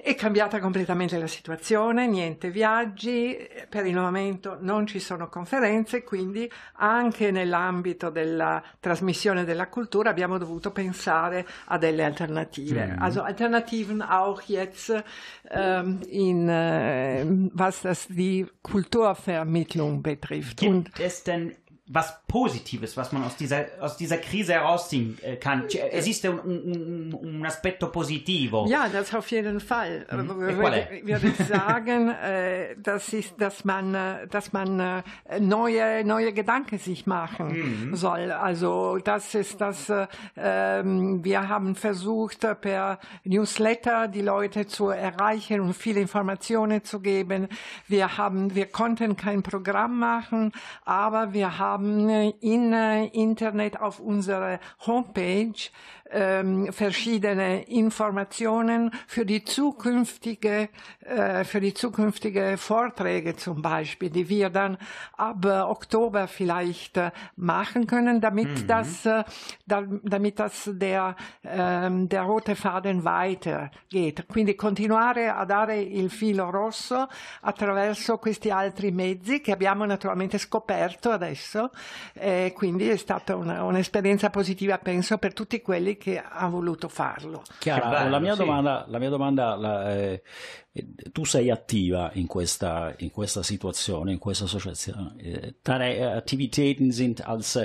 È cambiata completamente la situazione, niente viaggi, per il momento non ci sono conferenze, quindi anche nell'ambito della trasmissione della cultura abbiamo dovuto pensare a delle alternative. Also Alternativen auch jetzt ähm, in äh, was das die Kulturvermittlung betrifft. Und Gibt es denn was Positives, was man aus dieser, aus dieser Krise herausziehen äh, kann? Cioè, Esiste un, un, un- aspetto positivo? Ja, das auf jeden Fall. Mhm. Mhm. E qual è? Würde ich sagen, äh, das ist, dass man, äh, dass man äh, neue, neue Gedanken sich machen Mhm. soll. Also das ist das. Äh, ähm, wir haben versucht äh, per Newsletter die Leute zu erreichen und viele Informationen zu geben. Wir haben, wir konnten kein Programm machen, aber wir haben äh, in äh, Internet auf unserer Homepage ähm, verschiedene Informationen für die zukünftige, äh, für die zukünftige Vorträge zum Beispiel, die wir dann ab äh, Oktober vielleicht äh, machen können, damit das, äh, da, damit das der, ähm, der rote Faden weitergeht. Quindi continuare a dare il filo rosso attraverso questi altri mezzi che abbiamo naturalmente scoperto adesso, e quindi è stata un'esperienza positiva, penso, per tutti quelli che hanno voluto farlo. Chiara, bello, la mia sì. domanda, la mia domanda la, eh, eh, tu sei attiva in questa, in questa situazione, in questa associazione. Eh, Deine äh, Aktivitäten sind als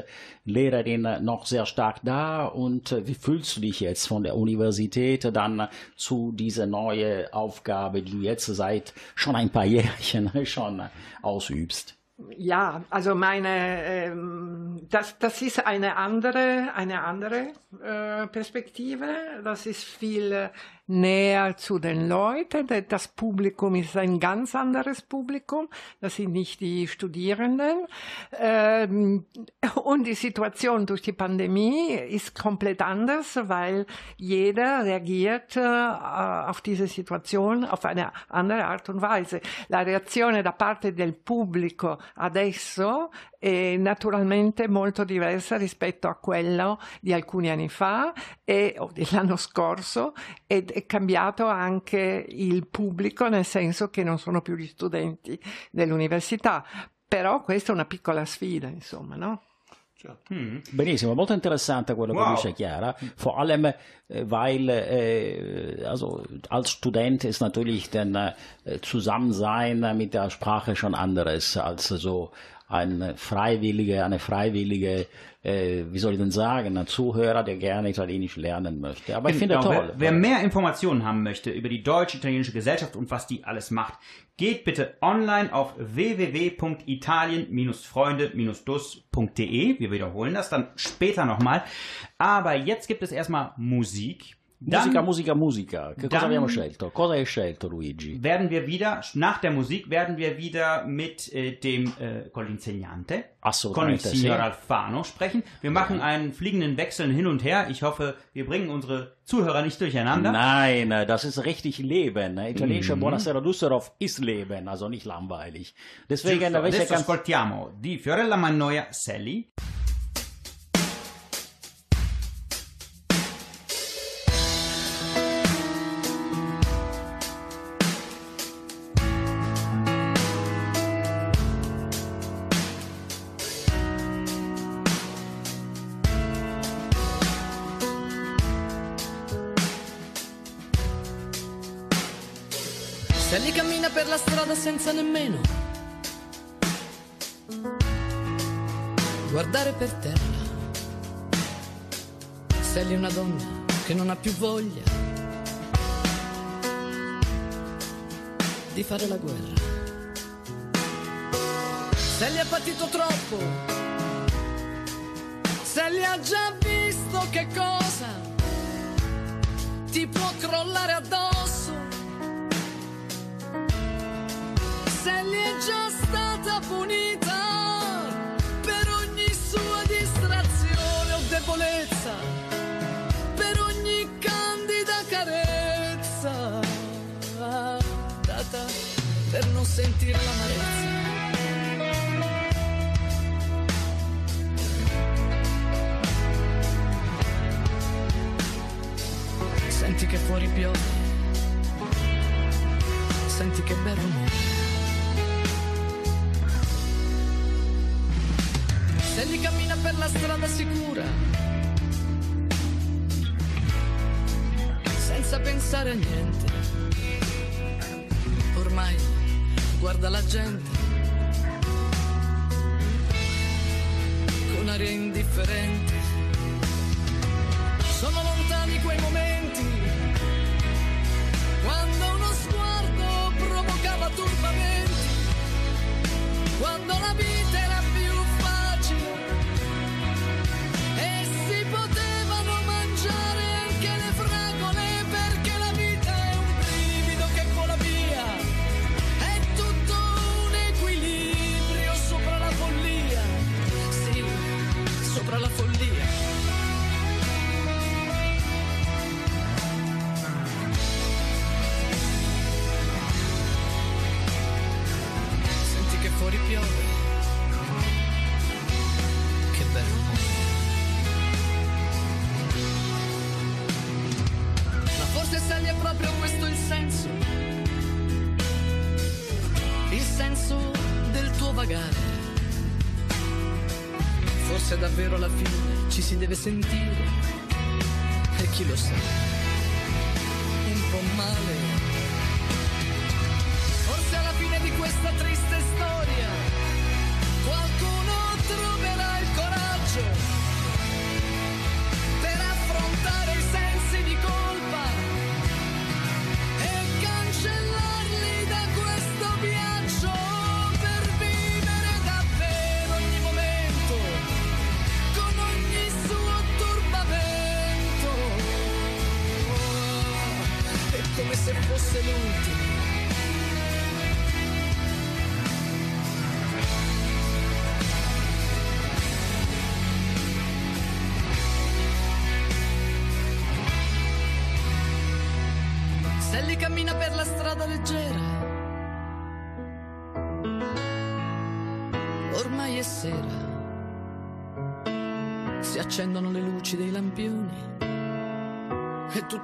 Lehrerin noch sehr stark da und wie fühlst du dich jetzt von der Universität dann zu dieser neuen Aufgabe, die du jetzt seit schon ein paar Jährchen schon ausübst? Ja, also meine, ähm, das, das ist eine andere, eine andere äh, Perspektive. Das ist viel äh, näher zu den Leuten. Da- Das Publikum ist ein ganz anderes Publikum. Das sind nicht die Studierenden. Ähm, und die Situation durch die Pandemie ist komplett anders, weil jeder reagiert äh, auf diese Situation auf eine andere Art und Weise. La reazione da parte del pubblico adesso è naturalmente molto diversa rispetto a quello di alcuni anni fa e, o dell'anno scorso ed è cambiato anche il pubblico nel senso che non sono più gli studenti dell'università. Però questa è una piccola sfida, insomma, no? Benissimo, molto interessante quello Wow. che dice Chiara, vor allem äh, weil äh, also als Student ist natürlich dann äh, Zusammensein mit der Sprache schon anderes als so ein freiwillige, eine freiwillige, äh, wie soll ich denn sagen, ein Zuhörer, der gerne Italienisch lernen möchte. Aber ich finde Genau, toll. Wer, wer mehr Informationen haben möchte über die deutsch-italienische Gesellschaft und was die alles macht, geht bitte online auf www.italien-freunde-dus.de. Wir wiederholen das dann später nochmal. Aber jetzt gibt es erstmal Musik. Dann musica, musica, musica. Che cosa abbiamo scelto? Cosa hai scelto, Luigi? werden wir wieder, nach der Musik werden wir wieder mit äh, dem äh, con l'insegnante, con il Assolutamente sì. signor Alfano sprechen. Wir machen einen fliegenden Wechsel hin und her. Ich hoffe, wir bringen unsere Zuhörer nicht durcheinander. Nein, das ist richtig Leben. Italienische Mhm. Buonasera Düsseldorf ist Leben, also nicht langweilig. Deswegen Giusto, adesso ascoltiamo di Fiorella Mannoia Sally. Sally cammina per la strada senza nemmeno guardare per terra. Sally è una donna che non ha più voglia di fare la guerra. Sally ha patito troppo. Sally ha già visto che cosa ti può crollare addosso. Non sentire l'amarezza. Senti che fuori piove, senti che bel rumore. Sally cammina per la strada sicura, senza pensare a niente. Guarda la gente con aria indifferente.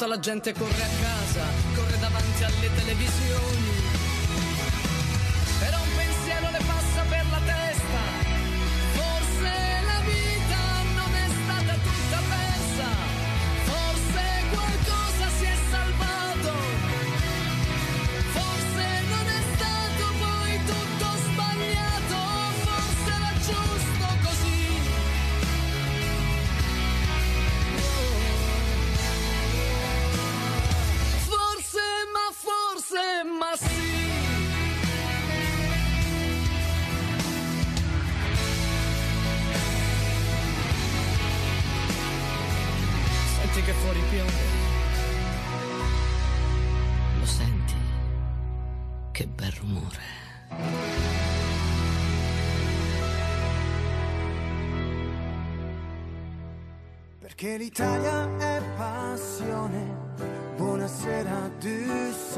La gente corre a casa, corre Perché l'Italia è passione. Buonasera Düsseldorf.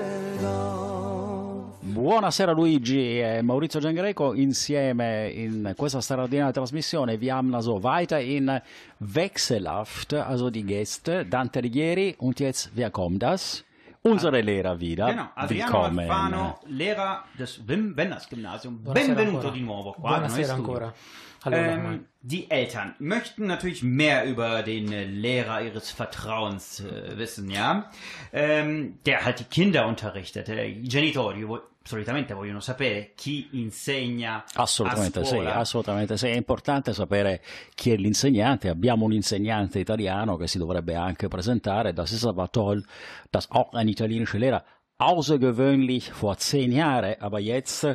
Buonasera Luigi e Maurizio Giangreco insieme in questa straordinaria trasmissione. Wir haben also weiterhin wechselhaft, also die Gäste, Dante Righieri und jetzt, wer kommt das? Unsere Lehrer wieder. Genau, Adriano Willkommen. Alfano, Lehrer des Wim Wenders Gymnasium. Buonasera Benvenuto ancora. di nuovo qua. Buonasera ancora. studio. Hallo. Ähm, die Eltern möchten natürlich mehr über den äh, Lehrer ihres Vertrauens äh, wissen, ja? Ähm, der halt die Kinder unterrichtet. Äh, I genitori solitamente vogliono sapere chi insegna Assolutamente sì, assolutamente sì. È importante sapere chi è l'insegnante. Abbiamo un insegnante italiano che si dovrebbe anche presentare. Das ist aber toll, dass auch ein italienischer Lehrer außergewöhnlich vor zehn Jahren, aber jetzt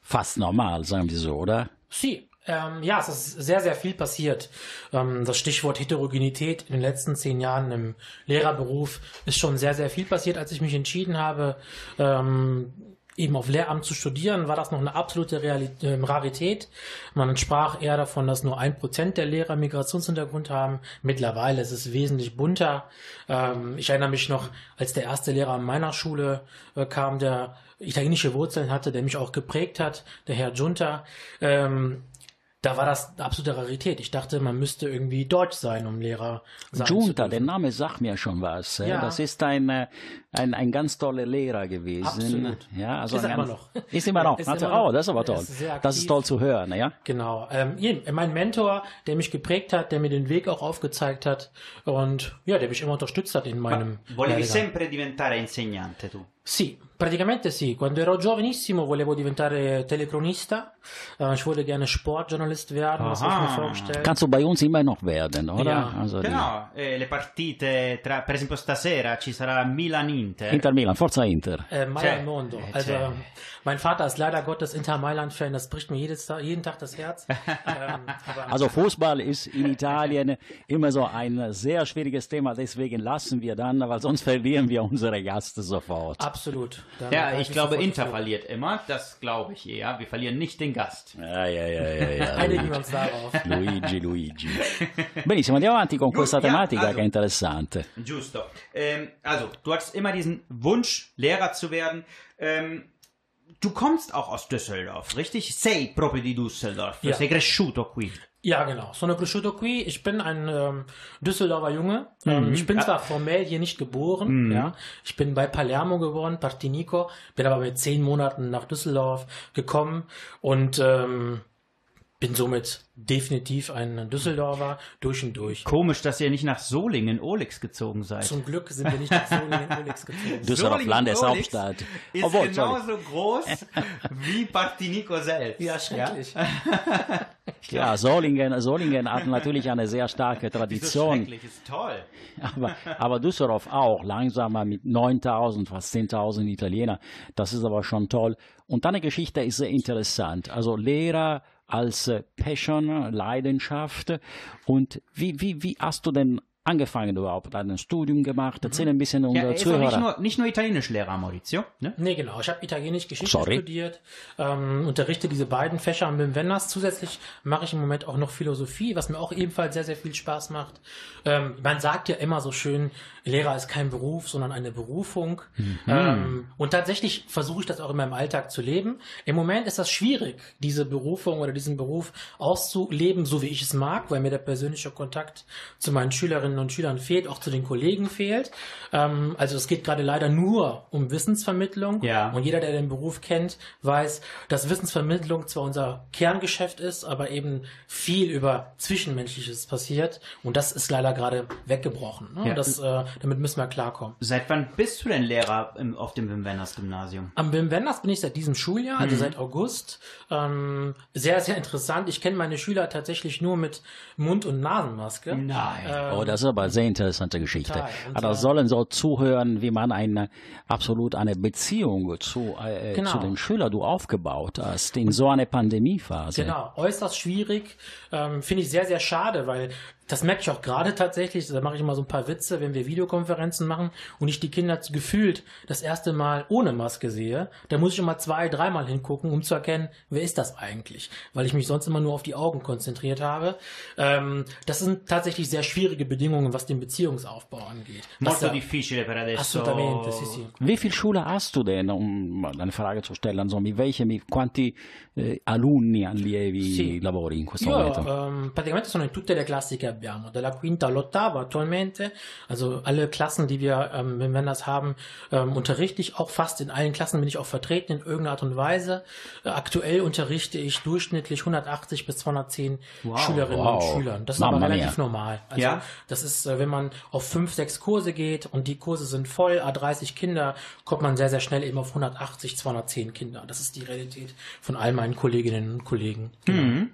fast normal, sagen wir so, oder? Sie, ähm, ja, es ist sehr, sehr viel passiert. Ähm, das Stichwort Heterogenität in den letzten zehn Jahren im Lehrerberuf ist schon sehr, sehr viel passiert. Als ich mich entschieden habe, ähm, eben auf Lehramt zu studieren, war das noch eine absolute Reali ähm, Rarität. Man sprach eher davon, dass nur ein Prozent der Lehrer Migrationshintergrund haben. Mittlerweile ist es wesentlich bunter. Ähm, ich erinnere mich noch, als der erste Lehrer an meiner Schule äh, kam, der italienische Wurzeln hatte, der mich auch geprägt hat, der Herr Junta. Ähm, da war das eine absolute Rarität. Ich dachte, man müsste irgendwie deutsch sein, um Lehrer sein zu Giunta, der. Name sagt mir schon was. Ja. Das ist ein, äh, ein, ein ganz toller Lehrer gewesen. Absolut. Ja, also Ist er ein immer noch. Ist immer noch. Ist er- immer noch. oh, das ist aber Er toll. ist das ist toll zu hören, ja. Genau. Ähm, mein Mentor, der mich geprägt hat, der mir den Weg auch aufgezeigt hat und ja, der mich immer unterstützt hat in meinem Volevi Werdegang. sempre diventare insegnante tu. Sì, praticamente sì. Quando ero giovanissimo volevo diventare telecronista. Äh, ich wollte gerne Sportjournalist werden, das habe ich mir Aha. vorgestellt. Kannst du bei uns immer noch werden, oder? Ja. Also die- Genau, eh, le partite tra, per esempio stasera ci sarà Milan-Inter. Inter Milan, Forza Inter. Äh, Mailand Cioè, Mondo. eh, cioè. Mein Vater ist leider Gottes Inter Mailand-Fan, das bricht mir jedes, jeden Tag das Herz. ähm, aber Also Fußball ist in Italien immer so ein sehr schwieriges Thema, deswegen lassen wir dann, weil sonst verlieren wir unsere Gäste sofort. absolut. Da Ja, ich glaube, Inter verliert immer. Das glaube ich eher. Wir verlieren nicht den Gast. Ja, ja, ja, ja, ja. Einigen wir uns darauf. Luigi, Luigi. Benissimo, andiamo avanti con questa ja, tematica also. che è interessante. Giusto. Ähm, also, du hattest immer diesen Wunsch, Lehrer zu werden. Ähm, du kommst auch aus Düsseldorf, richtig? Sei proprio di Düsseldorf. Ja. Sei cresciuto qui. Ja, genau. Sono cresciuto qui. Ich bin ein ähm, Düsseldorfer Junge. Ähm, ich bin Ja. zwar formell hier nicht geboren, ja. Ich bin bei Palermo geboren, Partinico, bin aber mit zehn Monaten nach Düsseldorf gekommen und ähm, bin somit definitiv ein Düsseldorfer durch und durch. Komisch, dass ihr nicht nach Solingen, Olix gezogen seid. Zum Glück sind wir nicht nach Solingen Olix gezogen. Düsseldorf, Landeshauptstadt. Ist Obwohl, sorry. genauso groß wie Partinico selbst. Ja, schrecklich. Ja, Solingen, Solingen hat natürlich eine sehr starke Tradition. schrecklich, ist toll. Aber, aber Düsseldorf auch, langsam mal mit 9000, fast 10.000 Italiener. Das ist aber schon toll. Und deine Geschichte ist sehr interessant. Also Lehrer als äh, Passion, Leidenschaft. Und wie, wie, wie hast du denn angefangen überhaupt? Dein Studium gemacht? Erzähl ein bisschen Ja, unsere er ist auch nicht Zuhörer. nur, nicht nur Italienischlehrer, Maurizio. Ne? Nee, genau. Ich habe Italienisch Geschichte Sorry. studiert, ähm, unterrichte diese beiden Fächer am Wim Wenders. Zusätzlich mache ich im Moment auch noch Philosophie, was mir auch ebenfalls sehr, sehr viel Spaß macht. Ähm, man sagt ja immer so schön, Lehrer ist kein Beruf, sondern eine Berufung. Ähm, und tatsächlich versuche ich das auch in meinem Alltag zu leben. Im Moment ist das schwierig, diese Berufung oder diesen Beruf auszuleben, so wie ich es mag, weil mir der persönliche Kontakt zu meinen Schülerinnen und Schülern fehlt, auch zu den Kollegen fehlt. Ähm, also es geht gerade leider nur um Wissensvermittlung. Ja. Und jeder, der den Beruf kennt, weiß, dass Wissensvermittlung zwar unser Kerngeschäft ist, aber eben viel über Zwischenmenschliches passiert. Und das ist leider gerade weggebrochen. Ne? Ja. Das, äh, damit müssen wir klarkommen. Seit wann bist du denn Lehrer im, auf dem Wim Wenders Gymnasium? Am Wim Wenders bin ich seit diesem Schuljahr, Mhm. also seit August. Ähm, sehr, sehr interessant. Ich kenne meine Schüler tatsächlich nur mit Mund- und Nasenmaske. Nein. Ähm, Oh, das ist aber eine sehr interessante Geschichte. total. Und, Aber äh, das sollen so zuhören, wie man eine absolut eine Beziehung zu, äh, Genau. zu den Schülern du aufgebaut hast in so einer Pandemiephase. Genau, äußerst schwierig. Ähm, Finde ich sehr, sehr schade, weil Das merke ich auch gerade tatsächlich. Da mache ich immer so ein paar Witze, wenn wir Videokonferenzen machen und ich die Kinder gefühlt das erste Mal ohne Maske sehe. Da muss ich immer zwei, dreimal hingucken, um zu erkennen, wer ist das eigentlich? Weil ich mich sonst immer nur auf die Augen konzentriert habe. Ähm, das sind tatsächlich sehr schwierige Bedingungen, was den Beziehungsaufbau angeht. Molto da- difficile per adesso. Assolutamente, sì, sì. Wie viel Schule hast du denn, um mal eine Frage zu stellen? Also, mit welchen, mit quanti eh, alunni, allievi Sì. lavori in questo Io momento? ehm, praticamente sono in tutte le classi che abbiamo, dalla quinta all'ottava attualmente, also alle Klassen, die wir ähm, wenn wir das haben, ähm, unterrichte ich auch fast in allen Klassen bin ich auch vertreten in irgendeiner Art und Weise. Äh, aktuell unterrichte ich durchschnittlich 180 bis 210 Wow. Schülerinnen Wow. und Schülern. Das ist Mamma aber mia. relativ normal. Also Ja. das ist, äh, wenn man auf fünf, sechs Kurse geht und die Kurse sind voll, A30 Kinder, kommt man sehr, sehr schnell eben auf 180, 210 Kinder. Das ist die Realität von all meinen Kolleginnen und Kollegen. Genau.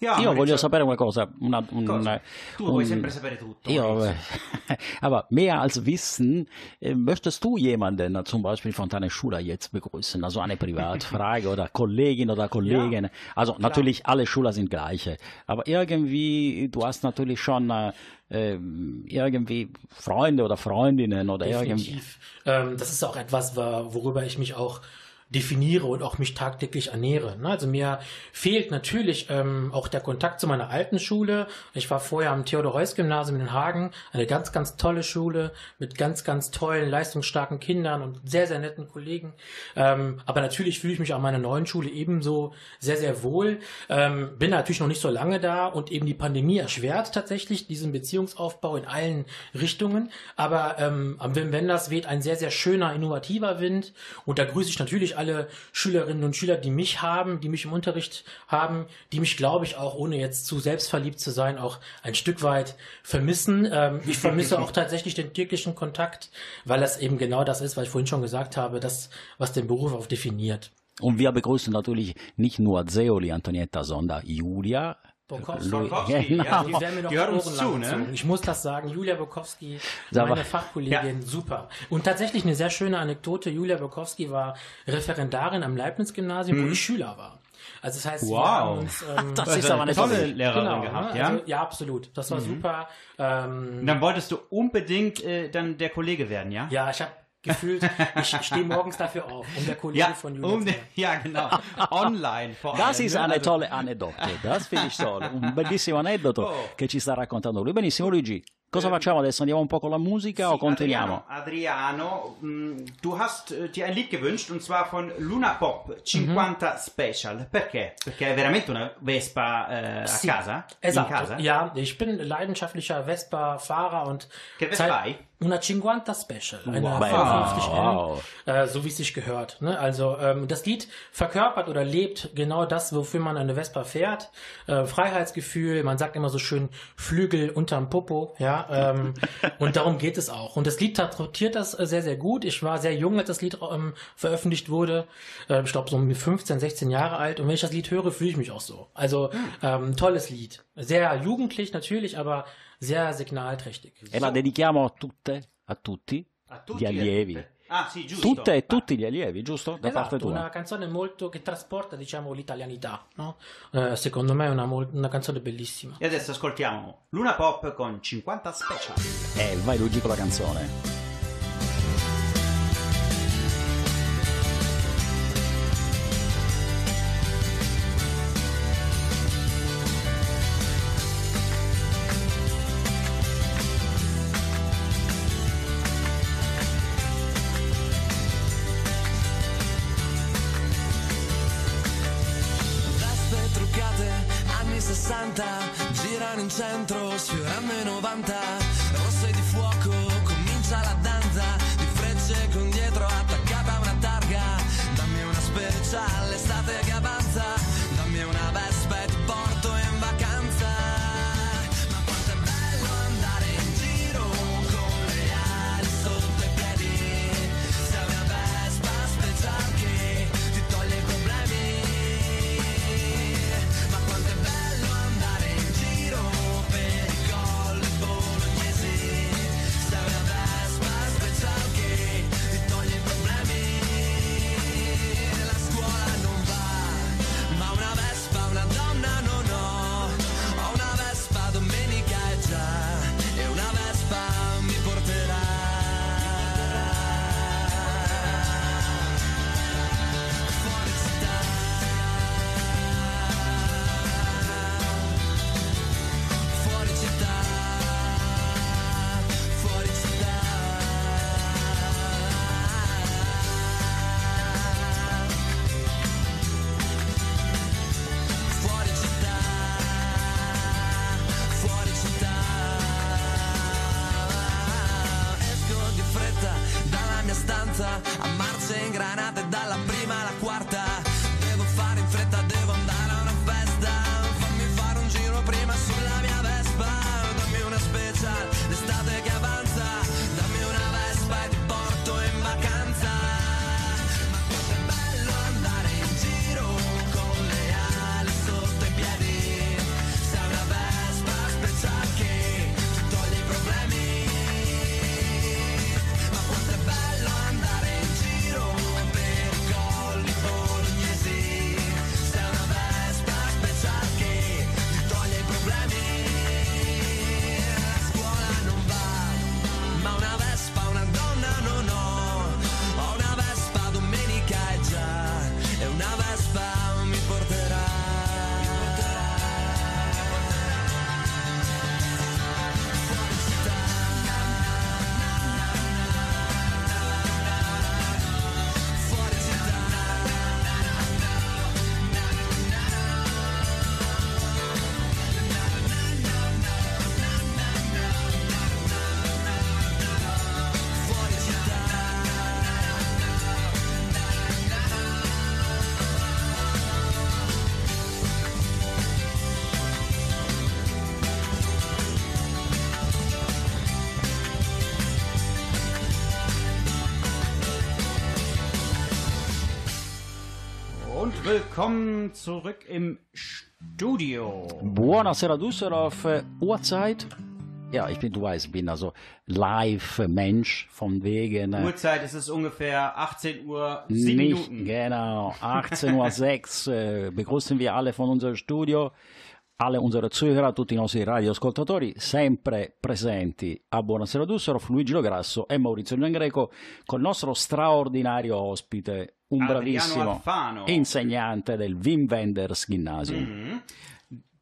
Ja, Io voglio sapere una cosa. Una, un, Cosa? Tu un- vuoi sempre sapere tutto. Io, aber mehr als Wissen, äh, möchtest du jemanden zum Beispiel von deiner Schule jetzt begrüßen? Also eine Privatfrage oder Kollegin oder Kollegen? Also natürlich alle Schüler sind gleiche, aber irgendwie, du hast natürlich schon äh, äh, irgendwie Freunde oder Freundinnen oder irgendwie. Definitiv. Ähm, das ist auch etwas, wa- worüber ich mich auch definiere und auch mich tagtäglich ernähre. ne? Also mir fehlt natürlich ähm, auch der Kontakt zu meiner alten Schule. Ich war vorher am Theodor-Heuss-Gymnasium in Hagen, eine ganz, ganz tolle Schule mit ganz, ganz tollen, leistungsstarken Kindern und sehr, sehr netten Kollegen. Ähm, aber natürlich fühle ich mich an meiner neuen Schule ebenso sehr, sehr wohl. Ähm, bin natürlich noch nicht so lange da und eben die Pandemie erschwert tatsächlich diesen Beziehungsaufbau in allen Richtungen. Aber ähm, am Wim Wenders weht ein sehr, sehr schöner, innovativer Wind. Und da grüße ich natürlich alle Schülerinnen und Schüler, die mich haben, die mich im Unterricht haben, die mich, glaube ich, auch ohne jetzt zu selbstverliebt zu sein, auch ein Stück weit vermissen. Ähm, ich vermisse auch tatsächlich den täglichen Kontakt, weil das eben genau das ist, was ich vorhin schon gesagt habe, das, was den Beruf auch definiert. Und wir begrüßen natürlich nicht nur Zeoli Antonietta, sondern Julia. Bokowski, genau. ja, Die werden mir noch Die hören die uns Ohren zu, ne? Ich muss das sagen. Julia Bokowski, Sag meine. Fachkollegin, super. Und tatsächlich eine sehr schöne Anekdote. Julia Bokowski war Referendarin am Leibniz-Gymnasium, wo ich Schüler war. Also das heißt, wir Mhm. Wow. haben uns... Ähm, Das ist aber eine tolle tolle Lehrerin genau, gehabt, ne? ja? Also, ja, absolut. Das war super. Ähm, Und dann wolltest du unbedingt äh, dann der Kollege werden, ja? ja, ich habe gefühlt, ich stehe morgens dafür auf, um der Kollege Ja, von Julia um, ja genau. Online vor Das allem, ist ne? eine Also- tolle aneddote, das finde ich toll, un bellissimo aneddoto Oh. che ci sta raccontando lui. Benissimo Luigi, cosa Eh, facciamo adesso? Andiamo un po' con la musica o Sì, continuiamo? Adriano, Adriano mh, du hast äh, dir ein Lied gewünscht und zwar von Luna Pop 50 Special. Perché? Perché hai veramente una Vespa a Sì, casa? Esatto, In casa? ja, ich bin leidenschaftlicher Vespa-Fahrer und Che Vespa Zeit- hai? Una 50 Special, eine Wow. 55 Wow. äh, so wie es sich gehört. Ne? Also ähm, das Lied verkörpert oder lebt genau das, wofür man eine Vespa fährt. Äh, Freiheitsgefühl, man sagt immer so schön Flügel unterm Popo, ja. Ähm, und darum geht es auch. Und das Lied transportiert das äh, sehr, sehr gut. Ich war sehr jung, als das Lied ähm, veröffentlicht wurde. Äh, ich glaube so um 15, 16 Jahre alt. Und wenn ich das Lied höre, fühle ich mich auch so. Also ähm, tolles Lied. Sehr jugendlich natürlich, aber sehr signalträchtig. E la dedichiamo a tutte, a tutti, A tutti gli e allievi. tutte. Ah sì, giusto. Tutte e tutti gli allievi, giusto? Da parte Esatto, una tua. canzone molto che trasporta, diciamo, l'italianità, no? Eh, secondo me è una, una canzone bellissima. E adesso ascoltiamo Luna Pop con 50 Special. Eh, vai Luigi con la canzone. Willkommen zurück im Studio. Buonasera Düsseldorf, äh, Uhrzeit. Ja, ich bin, du weißt, ich bin also Live-Mensch von wegen. äh, Uhrzeit ist es ungefähr 18 Uhr, 7 Nicht, Minuten. genau. 18.06 Uhr äh, begrüßen wir alle von unserem Studio, alle unsere Zuhörer, tutti i nostri radioascoltatori, sempre presenti a Buonasera Düsseldorf, Luigi Lograsso e Maurizio Giangreco, con il nostro straordinario ospite, un bravissimo Alfano. insegnante del Wim Wenders Gymnasium. Mhm.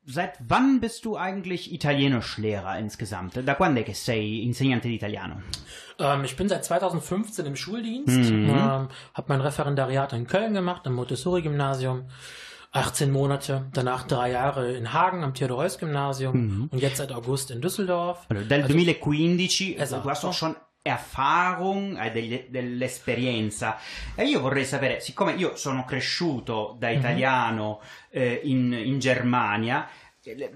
Seit wann bist du eigentlich Italienischlehrer insgesamt? Da quando è che sei insegnante di italiano? Ähm, ich bin seit 2015 im Schuldienst, Mhm. ähm, habe mein Referendariat in Köln gemacht, am Montessori-Gymnasium. 18 Monate, danach drei Jahre in Hagen am Theodor-Heuss-Gymnasium Mhm. und jetzt seit August in Düsseldorf. Allora, dal Also- 2015 Esatto. du hast auch schon Erfahrung, degli- dell'esperienza. E io vorrei sapere, siccome io sono cresciuto da italiano eh, in, in Germania, äh, le-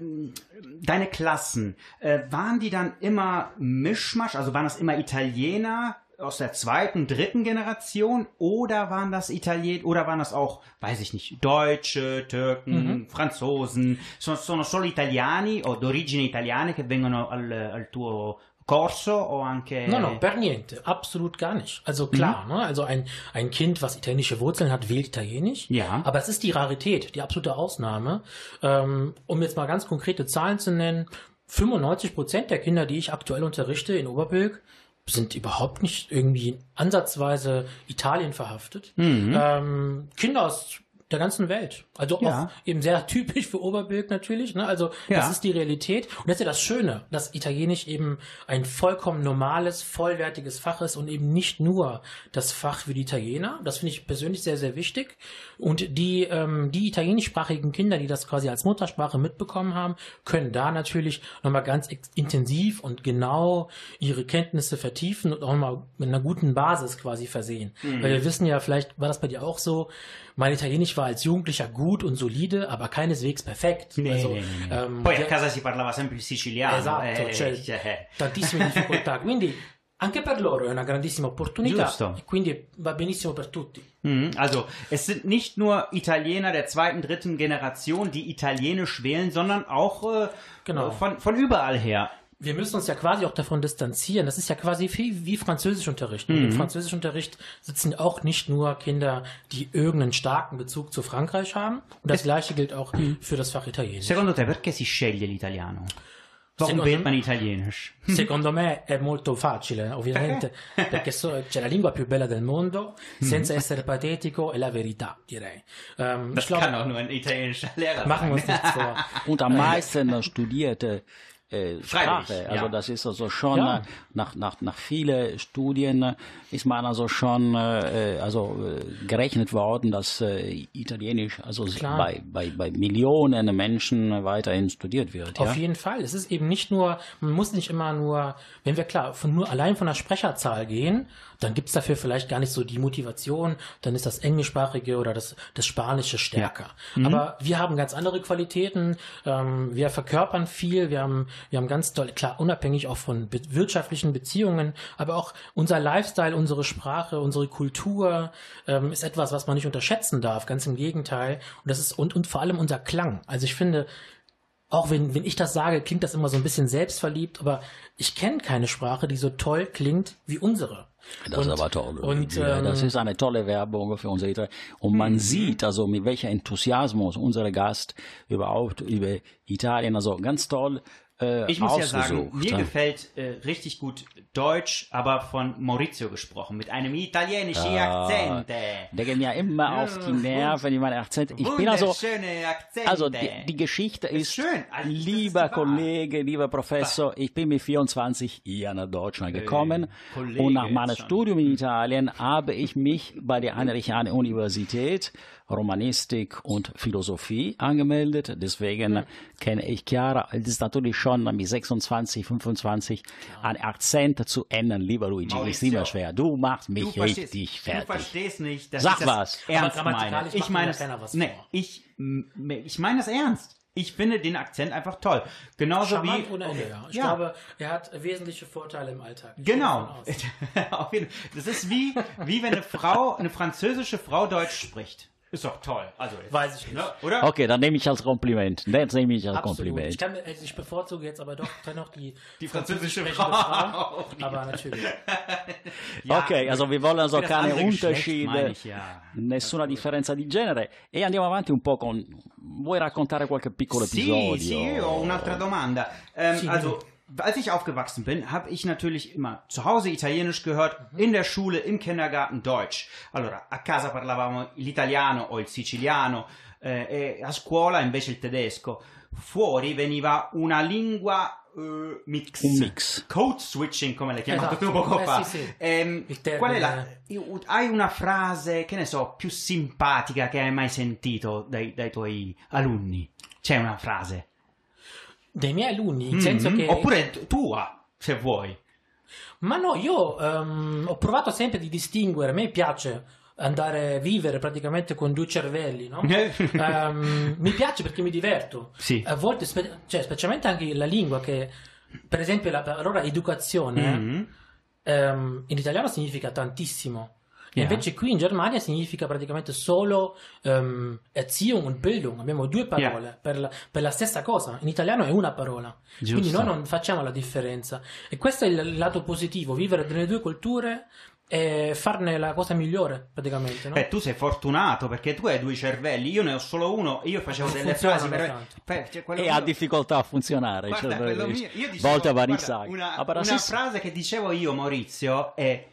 deine Klassen, äh, waren die dann immer Mischmasch, also waren das immer Italiener aus der zweiten, dritten Generation oder waren das Italien oder waren das auch, weiß ich nicht, Deutsche, Türken, Franzosen, sono, sono solo italiani o d'origine italiane che vengono al, al tuo corso o anche No, no, per niente, absolut gar nicht. Also klar, Mhm. ne? also ein, ein Kind, was italienische Wurzeln hat, wählt Italienisch. Ja. Aber es ist die Rarität, die absolute Ausnahme. Ähm, um jetzt mal ganz konkrete Zahlen zu nennen, 95 Prozent der Kinder, die ich aktuell unterrichte in Oberbilk, sind überhaupt nicht irgendwie ansatzweise Italien verhaftet. Ähm, Kinder aus der ganzen Welt. Also Ja. auch eben sehr typisch für Oberbilk natürlich. Ne? Also Ja. das ist die Realität. Und das ist ja das Schöne, dass Italienisch eben ein vollkommen normales, vollwertiges Fach ist und eben nicht nur das Fach für die Italiener. Das finde ich persönlich sehr, sehr wichtig. Und die, ähm, die italienischsprachigen Kinder, die das quasi als Muttersprache mitbekommen haben, können da natürlich nochmal ganz intensiv und genau ihre Kenntnisse vertiefen und auch mal mit einer guten Basis quasi versehen. Weil wir wissen ja, vielleicht war das bei dir auch so, mein Italienisch war als Jugendlicher gut und solide, aber keineswegs perfekt. Nee, also, nee, nee, ähm, Poi a casa si parlava sempre il siciliano. Esatto, eh, cioè, cioè, tantissime difficoltà. Quindi anche per loro è una grandissima opportunità Giusto. e quindi va benissimo per tutti. Mhm, Also, es sind nicht nur Italiener der zweiten, dritten Generation, die Italienisch wählen, sondern auch äh, Genau. äh, von, von überall her. Wir müssen uns ja quasi auch davon distanzieren. Das ist ja quasi wie, wie Französischunterricht. Und Im Französischunterricht sitzen auch nicht nur Kinder, die irgendeinen starken Bezug zu Frankreich haben. Und das gleiche gilt auch für das Fach Italienisch. Secondo te perché si sceglie l'italiano? Warum Secondo wählt me- man Italienisch? Secondo me è molto facile, ovviamente, perché so- c'è la lingua più bella del mondo, senza essere patetico, è la verità, direi. Ähm, Das ich glaube, kann auch nur ein italienischer Lehrer machen wir sein. uns nichts vor. Und am meisten studierte äh, Sprache. Also ja. das ist also schon Ja. äh, nach, nach, nach vielen Studien äh, ist man also schon äh, also äh, gerechnet worden, dass äh, Italienisch also Klar. bei, bei, bei Millionen Menschen weiterhin studiert wird. Auf ja? jeden Fall. Es ist eben nicht nur, man muss nicht immer nur, wenn wir klar, von nur allein von der Sprecherzahl gehen, dann gibt's dafür vielleicht gar nicht so die Motivation, dann ist das Englischsprachige oder das, das Spanische stärker. Aber wir haben ganz andere Qualitäten, ähm, wir verkörpern viel, wir haben, wir haben ganz toll, klar, unabhängig auch von be wirtschaftlichen Beziehungen, aber auch unser Lifestyle, unsere Sprache, unsere Kultur ähm, ist etwas, was man nicht unterschätzen darf, ganz im Gegenteil. Und das ist, und, und vor allem unser Klang. Also ich finde, auch wenn, wenn ich das sage, klingt das immer so ein bisschen selbstverliebt, aber ich kenne keine Sprache, die so toll klingt wie unsere. Das ist aber toll. Und, ja, das ähm, ist eine tolle Werbung für unsere Italiener. Und man sieht also, mit welcher Enthusiasmus unser Gast überhaupt über Italien, also ganz toll äh, Ich muss ja ausgesucht. sagen, mir ja. gefällt äh, richtig gut Deutsch, aber von Maurizio gesprochen, mit einem italienischen Ah, Akzent. Der geht mir immer auf die Nerven, in meinen Akzent. Ich bin also, also die, die Geschichte ist, schön. Also, ist lieber. Kollege, lieber Professor, ich bin mit 24 hier nach Deutschland gekommen Kollege und nach meinem. Studium in Italien habe ich mich bei der Heinrich-Heine Universität Romanistik und Philosophie angemeldet. Deswegen kenne ich Chiara. Es ist natürlich schon mit 26, 25 ein Akzent zu ändern, lieber Luigi. Maurizio, ist immer schwer. Du machst mich du richtig Du fertig. verstehst nicht, dass Sag das was. ernst meine. grammatikalisch Ich meine was nee, ich, ich meine das ernst. Ich finde den Akzent einfach toll. Genauso Charmant wie ohne Ende, ja. Ich Ja. glaube, er hat wesentliche Vorteile im Alltag. Ich Genau. davon aus. Auf jeden Fall. Das ist wie, wie wenn eine Frau, eine französische Frau Deutsch spricht. Ist doch toll. Also, jetzt- Weiß ich nicht. ne, oder? Okay, dann nehme ich als Kompliment. Das nehme ich als Absolut. Ich, Kompliment. kann, also ich bevorzuge jetzt aber doch dennoch die, Die französische Frau. Frau. Aber natürlich. Ja, ok, also wir wollen also keine Unterschiede, ich, ja. nessuna differenza di genere. E andiamo avanti un po' con... Vuoi raccontare qualche piccolo Sì, episodio? sì, io ho un'altra domanda. Ähm, Sì. also, als ich aufgewachsen bin, habe ich natürlich immer zu Hause Italienisch gehört, in der Schule, im Kindergarten Deutsch. Allora, a casa parlavamo l'italiano o il siciliano, eh, e a scuola invece il tedesco. Fuori veniva una lingua eh, mix. Un mix. Code switching, come l'hai chiamato Esatto. tu poco Eh, fa. sì, sì. Ehm, qual è la... Hai una frase, che ne so, più simpatica che hai mai sentito dai, dai tuoi alunni? C'è una frase? Dei miei alunni, in senso Mhm. che... Oppure tua, se vuoi. Ma no, io ehm, ho provato sempre di distinguere, a me piace andare a vivere praticamente con due cervelli, no? Ehm, mi piace perché mi diverto. Sì. A volte, spe- cioè, specialmente anche la lingua che, per esempio, la parola educazione Mhm. ehm, in italiano significa tantissimo. E Ja. Invece qui in Germania significa praticamente solo ehm, Erziehung und Bildung. Abbiamo due parole per, la, per la stessa cosa. In italiano è una parola. Quindi Giusto. noi non facciamo la differenza. E questo è il lato positivo, vivere nelle due culture e farne la cosa migliore praticamente. No? Beh, tu sei fortunato perché tu hai due cervelli, io ne ho solo uno e io facevo delle frasi per... per- cioè, E ha mio- difficoltà a funzionare. Guarda, cioè, quello mio, io dicevo, guarda, una, una frase che dicevo io, Maurizio, è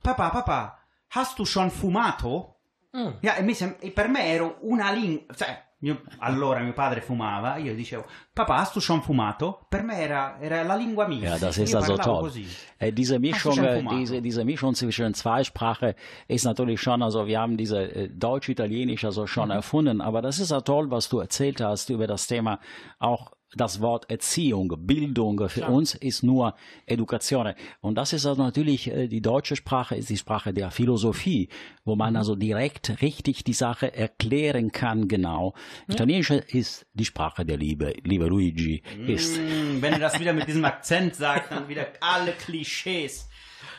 Papà, papà, hast du schon fumato? Mm. Ja, e mi sem- e per me ero una lingua, cioè, mio- allora mio padre fumava, io dicevo, papà, hast du schon fumato? Per me era, era la lingua mia. Ja, das io ist also parlavo toll. così. Äh, diese Mischung, schon äh, Fumato? diese, diese Mischung zwischen Zweisprache ist natürlich schon, also wir haben diese äh, Deutsch-Italienisch also schon erfunden, aber das ist ja toll, was du erzählt hast über das Thema auch das Wort Erziehung, Bildung für uns ist nur Education. Und das ist also natürlich, äh, die deutsche Sprache ist die Sprache der Philosophie, wo man also direkt richtig die Sache erklären kann, genau. Italienische ist die Sprache der Liebe, lieber Luigi, ist. Mm, wenn du das wieder mit diesem Akzent sagst, dann wieder alle Klischees.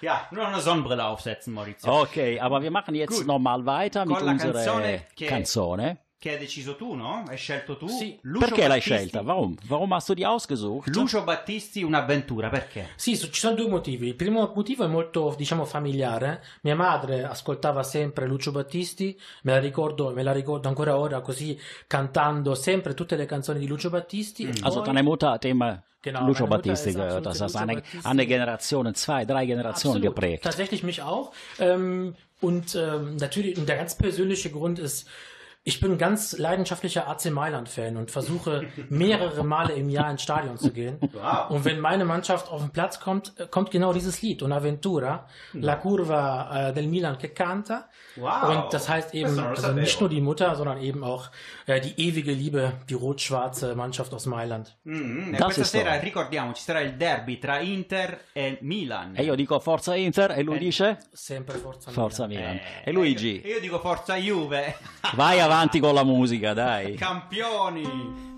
Ja, nur noch eine Sonnenbrille aufsetzen, Maurizio. Okay, aber wir machen jetzt nochmal weiter mit Con la unserer canzone che- Canzone. Che hai deciso tu, no? Hai scelto tu? Sì. Lucio Perché l'hai Battisti- scelta? Warum? Warum hast du die ausgesucht? Lucio Battisti, un'avventura, perché? Sì, ci sono due motivi. Il primo motivo è molto, diciamo, familiare. Mia madre ascoltava sempre Lucio Battisti, me la ricordo, me la ricordo ancora ora così cantando sempre tutte le canzoni di Lucio Battisti. E Also poi- deine Mutter hat immer Genau, Lucio Battisti ist gehört. absolute Das heißt, eine, eine Generation, zwei, drei Generationen Absolut. geprägt. Tatsächlich mich auch. Ähm, und ähm, natürlich, und der ganz persönliche Grund ist, Ich bin ganz leidenschaftlicher AC Mailand-Fan und versuche mehrere Male im Jahr ins Stadion zu gehen. Wow. Und wenn meine Mannschaft auf den Platz kommt, äh, kommt genau dieses Lied, Un'Aventura, La Curva äh, del Milan che canta. Wow. Und das heißt eben, lo also nicht nur die Mutter, sondern eben auch äh, die ewige Liebe, die rot-schwarze Mannschaft aus Mailand. Mm, e Das questa ist sera so. ricordiamo ci sarà il derby tra Inter e Milan. E io dico Forza Inter e lui Eh. dice Sempre Forza, Forza Milan. Milan. Eh, E Luigi, Io, io dico forza Juve. vai avanti con la musica, dai. Campioni.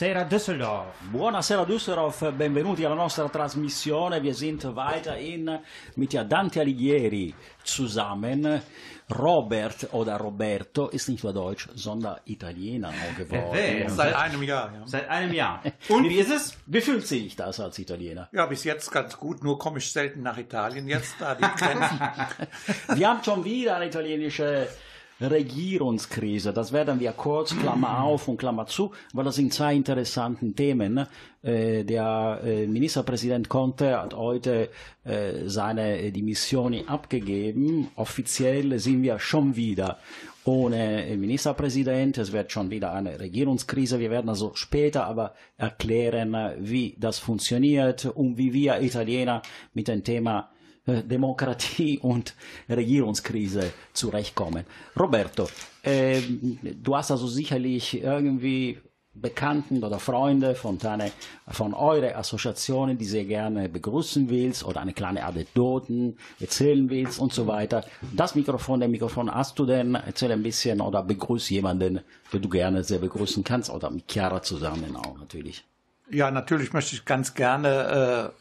Buonasera Düsseldorf. Buonasera Düsseldorf, benvenuti alla nostra trasmissione. Wir sind weiterhin mit der Dante Alighieri zusammen. Robert oder Roberto ist nicht nur Deutsch, sondern Italiener geworden. vero. Seit einem Jahr, ja. Seit einem Jahr. Und wie ist es? Wie fühlt sich das als Italiener? Ja, bis jetzt ganz gut, nur komme ich selten nach Italien jetzt, da die Grenzen. Wir haben schon wieder eine italienische Regierungskrise. Das werden wir kurz, Klammer auf und Klammer zu, weil das sind zwei interessante Themen. Äh, der äh, Ministerpräsident Conte hat heute äh, seine Dimissioni abgegeben. Offiziell sind wir schon wieder ohne Ministerpräsident. Es wird schon wieder eine Regierungskrise. Wir werden also später aber erklären, wie das funktioniert und wie wir Italiener mit dem Thema Demokratie und Regierungskrise zurechtkommen. Roberto, ähm, du hast also sicherlich irgendwie Bekannten oder Freunde von, deine, von eurer Assoziationen, die sehr gerne begrüßen willst oder eine kleine Anekdoten erzählen willst und so weiter. Das Mikrofon, der Mikrofon hast du denn? Erzähl ein bisschen oder begrüß jemanden, den du gerne sehr begrüßen kannst oder mit Chiara zusammen auch natürlich. Ja, natürlich möchte ich ganz gerne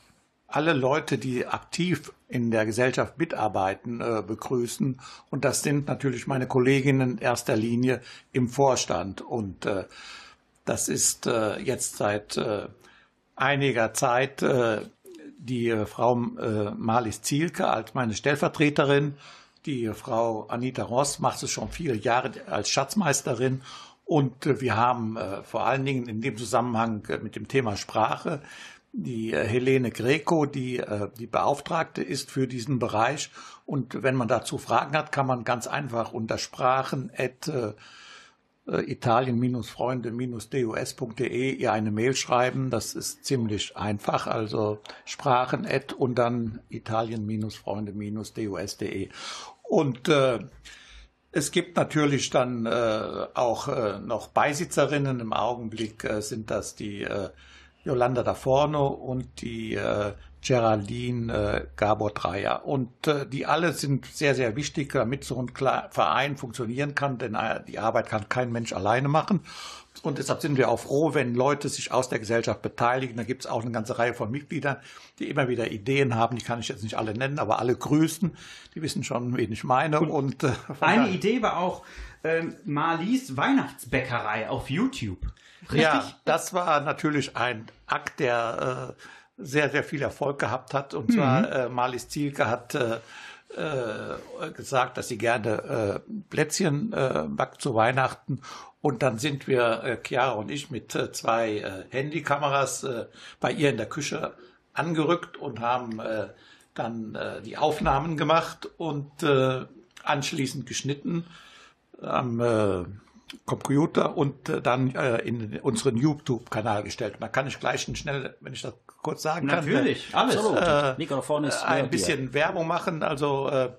alle Leute, die aktiv in der Gesellschaft mitarbeiten, äh, begrüßen. Und das sind natürlich meine Kolleginnen in erster Linie im Vorstand. Und äh, das ist äh, jetzt seit äh, einiger Zeit äh, die äh, Frau Marlies Zielke als meine Stellvertreterin. Die Frau Anita Ross macht es schon viele Jahre als Schatzmeisterin. Und wir haben vor allen Dingen in dem Zusammenhang mit dem Thema Sprache die äh, Helene Greco, die äh, die Beauftragte ist für diesen Bereich. Und wenn man dazu Fragen hat, kann man ganz einfach unter Sprachen äh, italien-freunde-dus.de ihr eine Mail schreiben. Das ist ziemlich einfach. Also Sprachen und dann italien-freunde-dus.de. Und äh, es gibt natürlich dann äh, auch äh, noch Beisitzerinnen. Im Augenblick sind das die Yolanda da Forno und die äh, Geraldine äh, Gabor Dreyer. Und äh, die alle sind sehr, sehr wichtig, damit so ein Kle Verein funktionieren kann, denn äh, die Arbeit kann kein Mensch alleine machen. Und deshalb sind wir auch froh, wenn Leute sich aus der Gesellschaft beteiligen. Da gibt es auch eine ganze Reihe von Mitgliedern, die immer wieder Ideen haben. Die kann ich jetzt nicht alle nennen, aber alle grüßen. Die wissen schon, wen ich meine. Und, und äh, eine. Idee war auch ähm, Marlies Weihnachtsbäckerei auf YouTube. Richtig? Ja, das war natürlich ein Akt, der äh, sehr, sehr viel Erfolg gehabt hat. Und zwar mhm. äh, Marlies Zielke hat äh, äh, gesagt, dass sie gerne äh, Plätzchen äh, backt zu Weihnachten. Und dann sind wir, äh, Chiara und ich, mit äh, zwei äh, Handykameras äh, bei ihr in der Küche angerückt und haben äh, dann äh, die Aufnahmen gemacht und äh, anschließend geschnitten am äh, Computer und äh, dann äh, in unseren YouTube-Kanal gestellt. Und da kann ich gleich schnell, wenn ich das kurz sagen Natürlich, kann, alles. Äh, Mikrofon ist ein bisschen dir. Werbung machen. Also äh,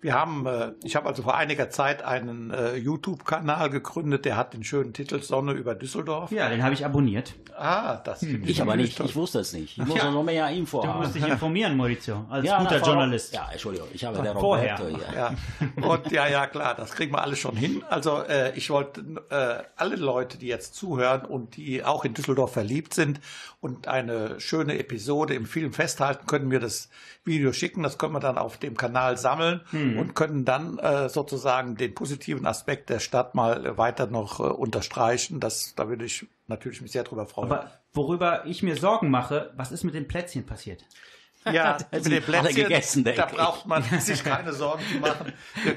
wir haben, äh, ich habe also vor einiger Zeit einen äh, YouTube-Kanal gegründet, der hat den schönen Titel Sonne über Düsseldorf. Ja, den habe ich abonniert. Ah, das hm. Ich aber nicht, ich wusste es nicht. Ich muss ja. noch mehr Info du haben. Du musst dich informieren, Maurizio, als ja, guter na, Journalist. Ja, Entschuldigung, ich habe der Roberto Vorher. hier. Ja. Und ja, ja, klar, das kriegen wir alles schon hin. Also äh, ich wollte äh, alle Leute, die jetzt zuhören und die auch in Düsseldorf verliebt sind und eine schöne Episode im Film festhalten, können mir das Video schicken. Das können wir dann auf dem Kanal sammeln hm. Und können dann äh, sozusagen den positiven Aspekt der Stadt mal weiter noch äh, unterstreichen. Das, da würde ich natürlich mich sehr drüber freuen. Aber worüber ich mir Sorgen mache, was ist mit den Plätzchen passiert? Ja, mit den Plätzchen, gegessen, da braucht man sich keine Sorgen zu machen.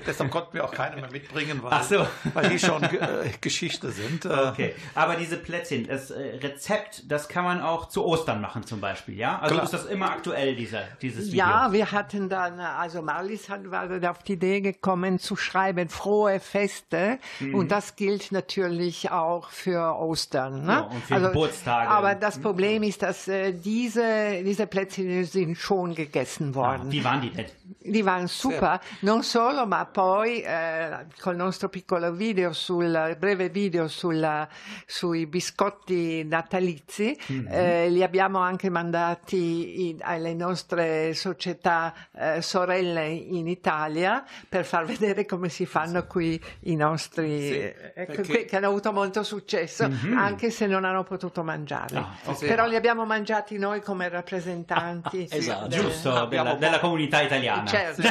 Deshalb konnten wir auch keine mehr mitbringen, weil, so. weil die schon äh, Geschichte sind. Äh. Okay, aber diese Plätzchen, das äh, Rezept, das kann man auch zu Ostern machen zum Beispiel, ja? Also Klar. ist das immer aktuell, dieser, dieses Video? Ja, wir hatten dann, also Marlies hat, war auf die Idee gekommen zu schreiben, frohe Feste mhm. und das gilt natürlich auch für Ostern. Ne? Ja, und für also, Geburtstage. Aber das Problem ist, dass äh, diese, diese Plätzchen sind schon gegessen worden. Ah, wie waren die denn? Di van super, sì. non solo, ma poi eh, col nostro piccolo video, sul breve video sulla, sui biscotti natalizi, mm-hmm. eh, li abbiamo anche mandati in, alle nostre società eh, sorelle in Italia per far vedere come si fanno qui i nostri, sì, eh, perché... che hanno avuto molto successo, mm-hmm. anche se non hanno potuto mangiarli. Ah, okay. Però li abbiamo mangiati noi come rappresentanti. Ah, esatto. Giusto, della, della comunità italiana. Certo.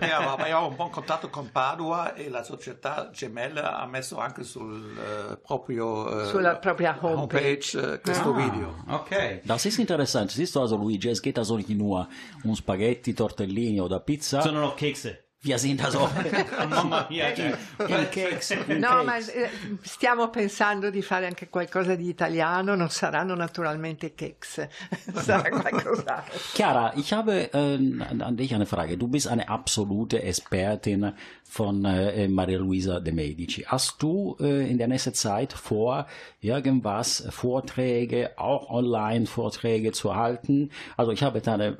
abbiamo un buon contatto con Padua e la società gemella ha messo anche sul uh, proprio uh, sulla propria homepage, homepage uh, questo ah, video. Ok. Das ist interessant. Siehst du also, Luigi, es geht also nicht nur um Spaghetti, Tortellini oder Pizza. Sondern auch Kekse. Wir sind also Mamma mia, il, il cakes, il no, ma eh, stiamo pensando di fare anche qualcosa di italiano, non saranno naturalmente cakes, sarà qualcos'altro. Chiara, ich habe äh, an dich eine Frage. Du bist eine absolute Expertin von äh, Maria Luisa de Medici. Hast du äh, in der nächsten Zeit vor, irgendwas, Vorträge, auch Online-Vorträge zu halten? Also ich habe äh,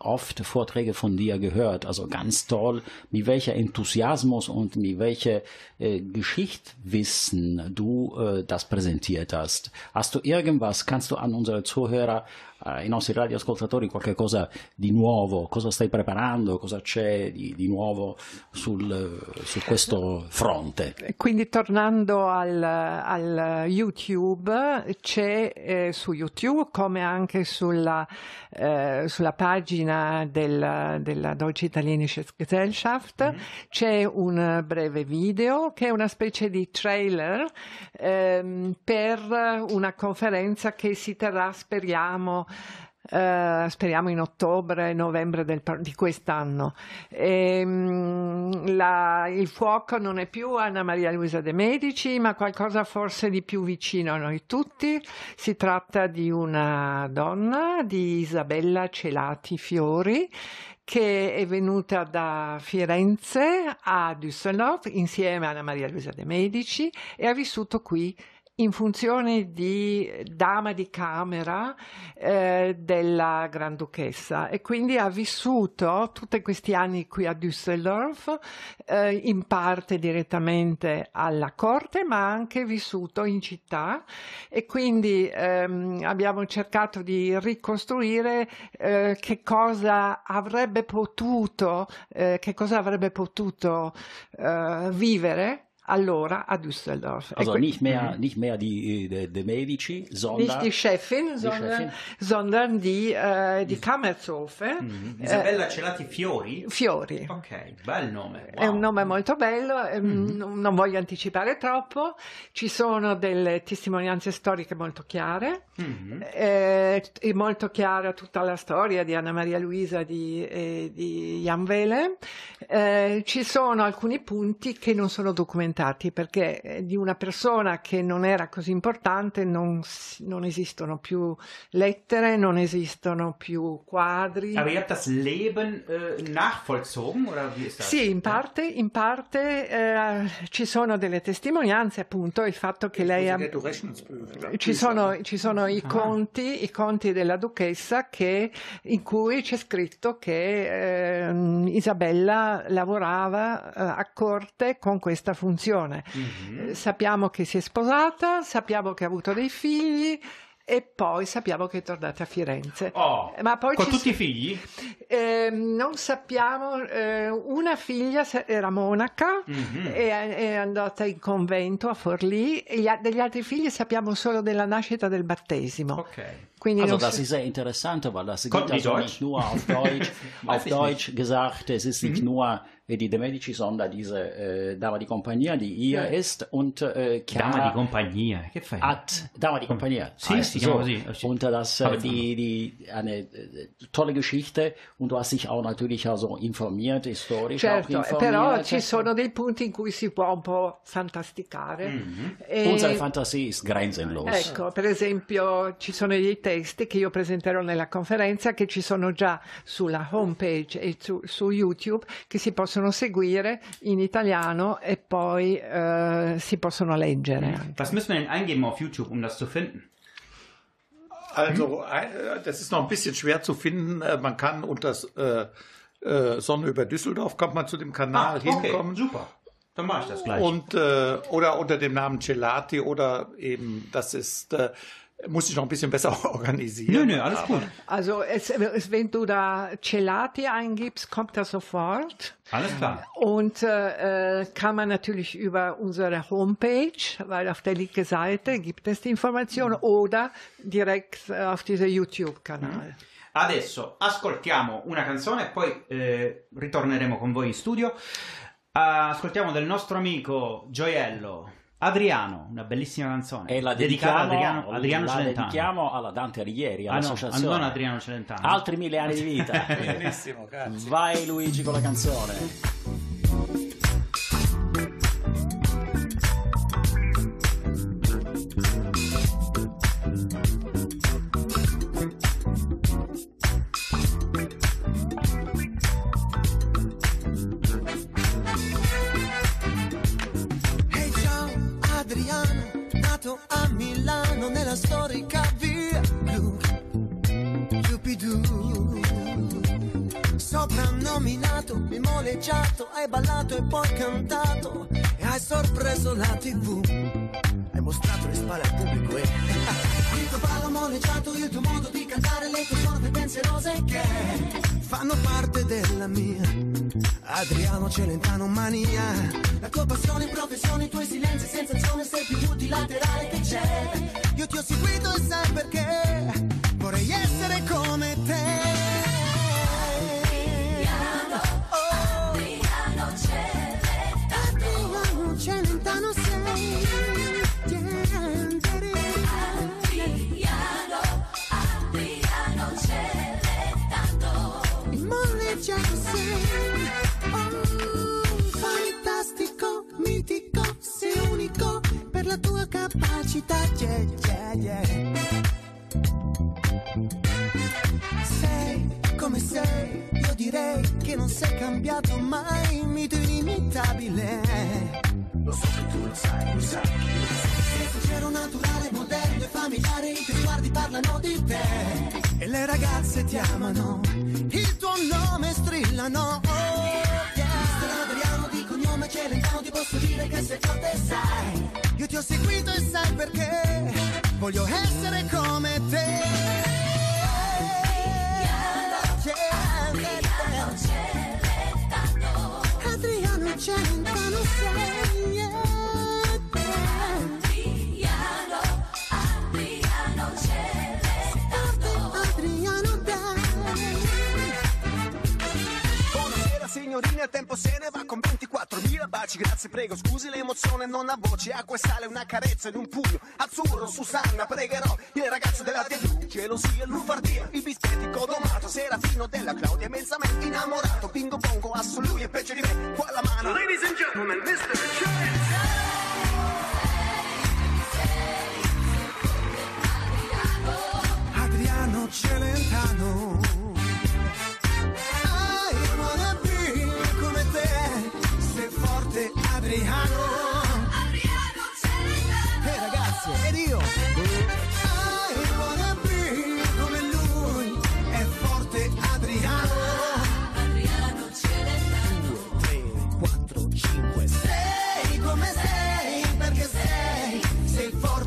oft Vorträge von dir gehört, also ganz toll mit welcher Enthusiasmus und mit welcher äh, Geschichtswissen du äh, das präsentiert hast. Hast du irgendwas, kannst du an unsere Zuhörer, eh, ai nostri radioascoltatori qualche cosa di nuovo, cosa stai preparando, cosa c'è di, di nuovo sul, su questo fronte? Quindi tornando al, al YouTube, c'è eh, su YouTube come anche sulla, eh, sulla pagina del, della Deutsche Italienische Gesellschaft, Mm-hmm. c'è un breve video che è una specie di trailer ehm, per una conferenza che si terrà, speriamo, eh, speriamo in ottobre, novembre del di quest'anno. Ehm, la- il fuoco non è più Anna Maria Luisa de Medici, ma qualcosa forse di più vicino a noi tutti. Si tratta di una donna, di Isabella Celati Fiori, che è venuta da Firenze a Düsseldorf insieme a Maria Luisa de Medici e ha vissuto qui in funzione di dama di camera eh, della Granduchessa. E quindi ha vissuto tutti questi anni qui a Düsseldorf, eh, in parte direttamente alla corte, ma anche vissuto in città. E quindi ehm, abbiamo cercato di ricostruire eh, che cosa avrebbe potuto, eh, che cosa avrebbe potuto eh, vivere allora a Düsseldorf. E Also que- nicht mehr, nicht mehr die, die, die Medici, sondern nicht die Chefin, sondern, Chefin. sondern die, äh, die Kammerzofe Mm. Isabella Celati Fiori? Fiori. Ok, bel nome. È un wow. nome molto bello, ehm, non- non voglio anticipare troppo, ci sono delle testimonianze storiche molto chiare, Mhm. eh, è molto chiara tutta la storia di Anna Maria Luisa di, e di Jan Wele. Eh, ci sono alcuni punti che non sono documentati perché eh, di una persona che non era così importante non, non esistono più lettere, non esistono più quadri. Aber ihr habt das Leben äh, nachvollzogen oder wie ist das? Sì, in parte, in parte eh, ci sono delle testimonianze, appunto, il fatto che lei ha... Ci sono, ci sono i, conti, i conti della duchessa che- in cui c'è scritto che ehm, Isabella lavorava eh, a corte con questa funzione. Mhm. Eh, sappiamo che si è sposata, sappiamo che ha avuto dei figli e poi sappiamo che è tornata a Firenze. Oh, Ma poi con tutti i figli? eh, non sappiamo, eh, una figlia era monaca Mhm. e è andata in convento a Forlì e gli degli altri figli sappiamo solo della nascita del battesimo. Ok. Quindi Also non das si- ist sehr interessant, weil das geht also Deutsch? nicht nur auf Deutsch, auf Deutsch gesagt, es ist Mhm. nicht nur äh, die De Medici, sondern diese äh, Dama di Compagnia, die hier Ja. ist und äh, Dama Chiara di compagnia, che fai? hat Dama di Compagnia. Sì, heißt si chiama so. così. Sì. Und das äh, ich die, die eine äh, tolle Geschichte und du hast dich auch natürlich also informiert, historisch Certo, auch eh, informiert. però ci sono dei punti in cui si può un po' fantasticare. Mhm. E- Unsere Fantasie ist grenzenlos. Ecco, per esempio ci sono dei testi che io presenterò nella conferenza che ci sono già sulla homepage e su, su YouTube che si possono seguire in italiano e poi eh, si possono leggere. Was müssen wir denn eingeben auf YouTube, um das zu finden? Also, äh, das ist noch ein bisschen schwer zu finden. Äh, Man kann unter äh, äh, Sonne über Düsseldorf kommt man zu dem Kanal Ah, okay, hinkommen. super. Dann mache ich das gleich. Und äh, oder unter dem Namen Celati oder eben, das ist, äh, muss ich noch ein bisschen besser organisieren. nö, nö, alles gut. Also es, es, wenn du da Celati eingibst, kommt das sofort. Alles klar. Und äh, äh, kann man natürlich über unsere Homepage, weil auf der linken Seite gibt es die Informationen, oder direkt äh, auf diesem YouTube-Kanal. Adesso ascoltiamo una canzone e poi eh, ritorneremo con voi in studio. Ascoltiamo del nostro amico Gioiello Adriano, una bellissima canzone. E la dedicata ad Adriano, Adriano la Celentano. dedichiamo alla Dante Alighieri, Ah no, all'associazione. non Adriano Celentano. Altri mille anni di vita. Benissimo, grazie. Vai Luigi con la canzone. Tv. Hai mostrato le spalle al pubblico e il tuo ballo moleggiato, il tuo modo di cantare, le tue sorte pensierose che fanno parte della mia. Adriano Celentano mania, la tua passione, professione, i tuoi silenzi, sensazione, sei più multilaterale che c'è. Io ti ho seguito e sai perché ragazze ti amano, il tuo nome strillano. Oh, yeah. Mister Adriano di cognome Celentano, ti posso dire che sei forte e sai. Io ti ho seguito e sai perché, voglio essere come te. Adriano Celentano sei signorina, il tempo se ne va con 24.000 baci. Grazie, prego, scusi l'emozione non ha voce Acqua e sale, una carezza in un pugno Azzurro, Susanna, pregherò Il ragazzo della tv, gelosia, lufardia Il bispettico domato, Serafino della Claudia Immensamente innamorato, bingo bongo Asso è peggio di me, qua la mano. Ladies and gentlemen, Mr. Chance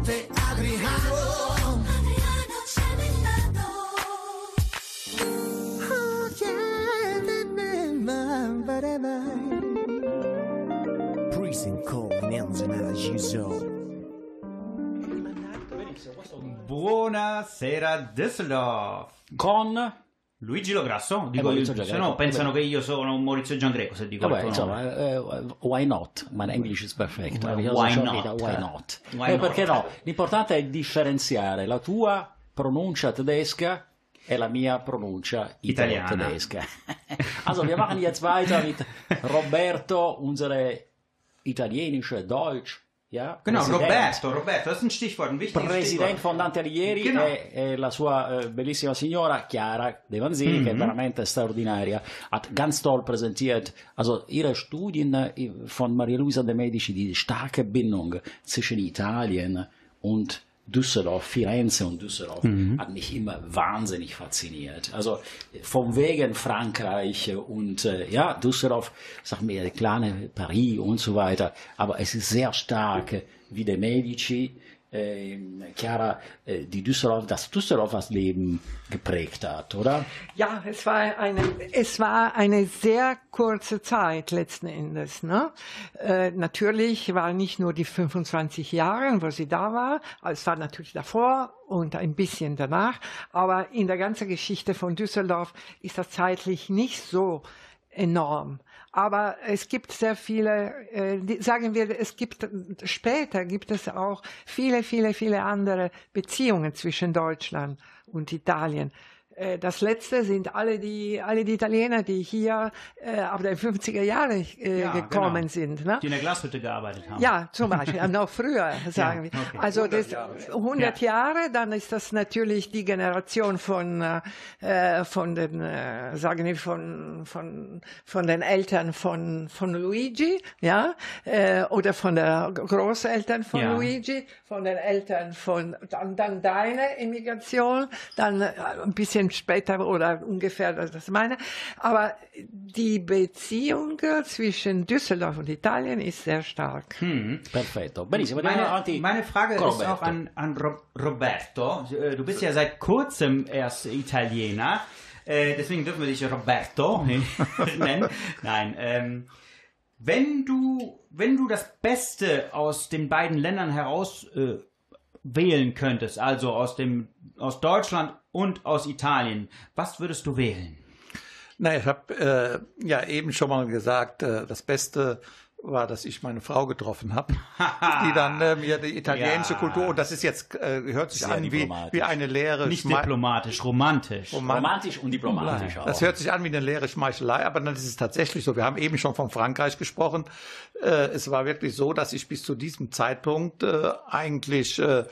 Sei forte Adriano Oh, yeah, Prison call Nelson Giso. Buonasera Düsseldorf. Con Luigi Lograsso, dico Maurizio io, se no pensano che io sono un Maurizio Giangreco se dico Vabbè, insomma, eh, why not? Mein Englisch ist perfekt. Well, why not? wieder, Why not? Why Eh, not? Perché no? L'importante è differenziare la tua pronuncia tedesca e la mia pronuncia Italiana. italo-tedesca. Also, wir machen jetzt weiter mit Roberto, unsere italienische Deutsch. Ja, Genau, Präsident. Roberto, Roberto, das ist ein Stichwort, ein wichtiges Presidente Stichwort. fondante Alighieri Genau. e, e la sua eh, bellissima signora Chiara De Vanzini, che è Mhm. veramente straordinaria, hat ganz toll präsentiert, also ihre Studien äh, von Maria Luisa de Medici, die starke Bindung zwischen Italien und Düsseldorf, Firenze und Düsseldorf, Mhm. hat mich immer wahnsinnig fasziniert. Also vom Wegen Frankreich und äh, ja, Düsseldorf, sag mir, kleine Paris und so weiter, aber es ist sehr stark äh, wie der Medici, äh, Chiara, äh, die Düsseldorf, das Düsseldorfers Leben geprägt hat, oder? Ja, es war eine, es war eine sehr kurze Zeit letzten Endes. Ne? Äh, natürlich war nicht nur die 25 Jahre, wo sie da war, es war natürlich davor und ein bisschen danach, aber in der ganzen Geschichte von Düsseldorf ist das zeitlich nicht so enorm. Aber es gibt sehr viele, äh, sagen wir, es gibt später gibt es auch viele, viele, viele andere Beziehungen zwischen Deutschland und Italien. Äh, Das letzte sind alle die, alle die Italiener, die hier äh, ab den 50er Jahren äh, Ja, gekommen genau. sind. Ne? Die in der Glashütte gearbeitet haben. Ja, zum Beispiel, noch früher, sagen wir. okay. Also das 100 Jahre, dann ist das natürlich die Generation von, äh, von den, äh, sagen wir, von, von, von den Eltern von, von Luigi, ja, äh, oder von der Großeltern von Ja. Luigi, von den Eltern von, dann, dann deine Immigration, dann äh, ein bisschen bisschen später oder ungefähr das meine. Aber die Beziehung zwischen Düsseldorf und Italien ist sehr stark. Hm. Perfetto. Benissimo, Meine, meine Frage con ist Roberto. auch an, an Ro- Roberto. Äh, Du bist ja seit kurzem erst Italiener. Äh, deswegen dürfen wir dich Roberto nennen. Nein. Ähm, wenn du, wenn du das Beste aus den beiden Ländern heraus äh, wählen könntest, also aus dem aus Deutschland und aus Italien, was würdest du wählen? Na, ich habe äh, ja eben schon mal gesagt, äh, das Beste war, dass ich meine Frau getroffen habe, die dann äh, mir die italienische Ja. Kultur, und das ist jetzt, äh, hört sich Sehr an wie, wie eine leere Nicht Schmei- diplomatisch, romantisch. Roman- Romantisch und diplomatisch auch. Das hört sich an wie eine leere Schmeichelei, aber dann ist es tatsächlich so. Wir haben eben schon von Frankreich gesprochen. Äh, es war wirklich so, dass ich bis zu diesem Zeitpunkt äh, eigentlich äh,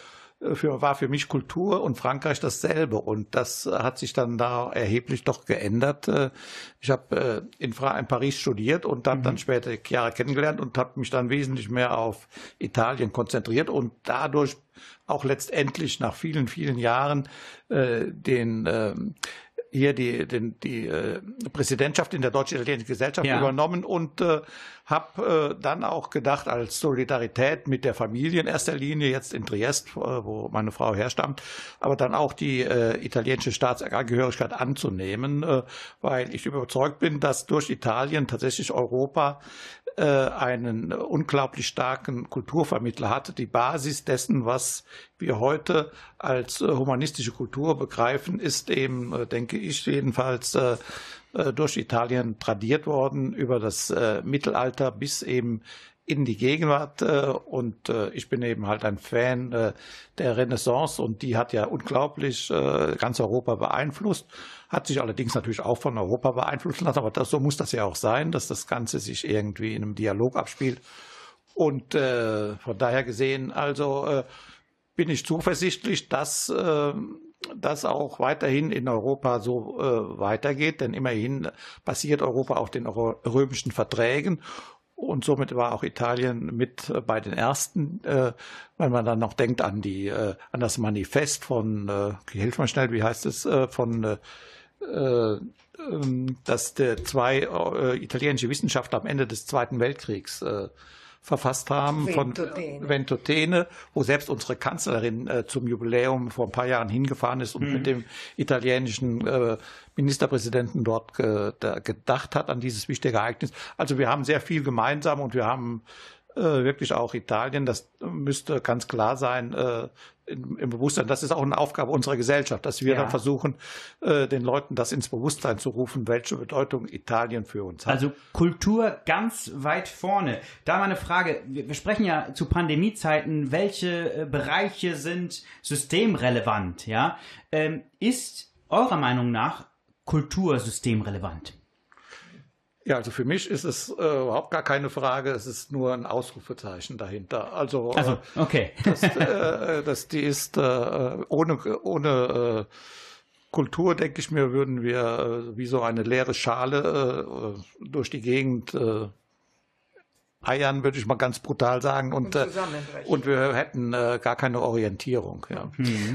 für, war für mich Kultur und Frankreich dasselbe. Und das äh, hat sich dann da erheblich doch geändert. Äh, ich habe äh, in, in Paris studiert und habe dann später Chiara kennengelernt und habe mich dann wesentlich mehr auf Italien konzentriert und dadurch auch letztendlich nach vielen, vielen Jahren den ähm, hier die, den, die äh, Präsidentschaft in der Deutsch-Italienischen Gesellschaft Ja. übernommen und äh, habe äh, dann auch gedacht, als Solidarität mit der Familie in erster Linie, jetzt in Triest, äh, wo meine Frau herstammt, aber dann auch die äh, italienische Staatsangehörigkeit anzunehmen, äh, weil ich überzeugt bin, dass durch Italien tatsächlich Europa einen unglaublich starken Kulturvermittler hatte, die Basis dessen, was wir heute als äh, humanistische Kultur begreifen, ist eben, äh, denke ich jedenfalls, äh, äh, durch Italien tradiert worden über das äh, Mittelalter bis eben in die Gegenwart äh, und äh, ich bin eben halt ein Fan äh, der Renaissance und die hat ja unglaublich äh, ganz Europa beeinflusst, hat sich allerdings natürlich auch von Europa beeinflussen lassen, aber das, so muss das ja auch sein, dass das Ganze sich irgendwie in einem Dialog abspielt. Und äh, von daher gesehen, also äh, bin ich zuversichtlich, dass äh, das auch weiterhin in Europa so äh, weitergeht, denn immerhin basiert Europa auf den römischen Verträgen und somit war auch Italien mit äh, bei den ersten, äh, wenn man dann noch denkt an die äh, an das Manifest von, äh, hilf mal schnell, wie heißt es, äh, von äh, äh, ähm, dass der zwei italienische Wissenschaftler am Ende des Zweiten Weltkriegs verfasst haben Ventotene. von Ventotene, wo selbst unsere Kanzlerin äh, zum Jubiläum vor ein paar Jahren hingefahren ist und mit dem italienischen äh, Ministerpräsidenten dort ge da gedacht hat an dieses wichtige Ereignis. Also wir haben sehr viel gemeinsam und wir haben äh, wirklich auch Italien, das müsste ganz klar sein, äh, im, im Bewusstsein. Das ist auch eine Aufgabe unserer Gesellschaft, dass wir Ja. dann versuchen, äh, den Leuten das ins Bewusstsein zu rufen, welche Bedeutung Italien für uns hat. Also Kultur ganz weit vorne. Da mal eine Frage. Wir, wir sprechen ja zu Pandemiezeiten, welche äh, Bereiche sind systemrelevant, ja? Ähm, ist eurer Meinung nach Kultur systemrelevant? Ja, also für mich ist es äh, überhaupt gar keine Frage, es ist nur ein Ausrufezeichen dahinter. Also, Also, äh, okay. das, äh, das, die ist äh, ohne, ohne äh, Kultur, denke ich mir, würden wir äh, wie so eine leere Schale durch die Gegend eiern, würde ich mal ganz brutal sagen, und, Und äh, und wir hätten äh, gar keine Orientierung. Ja.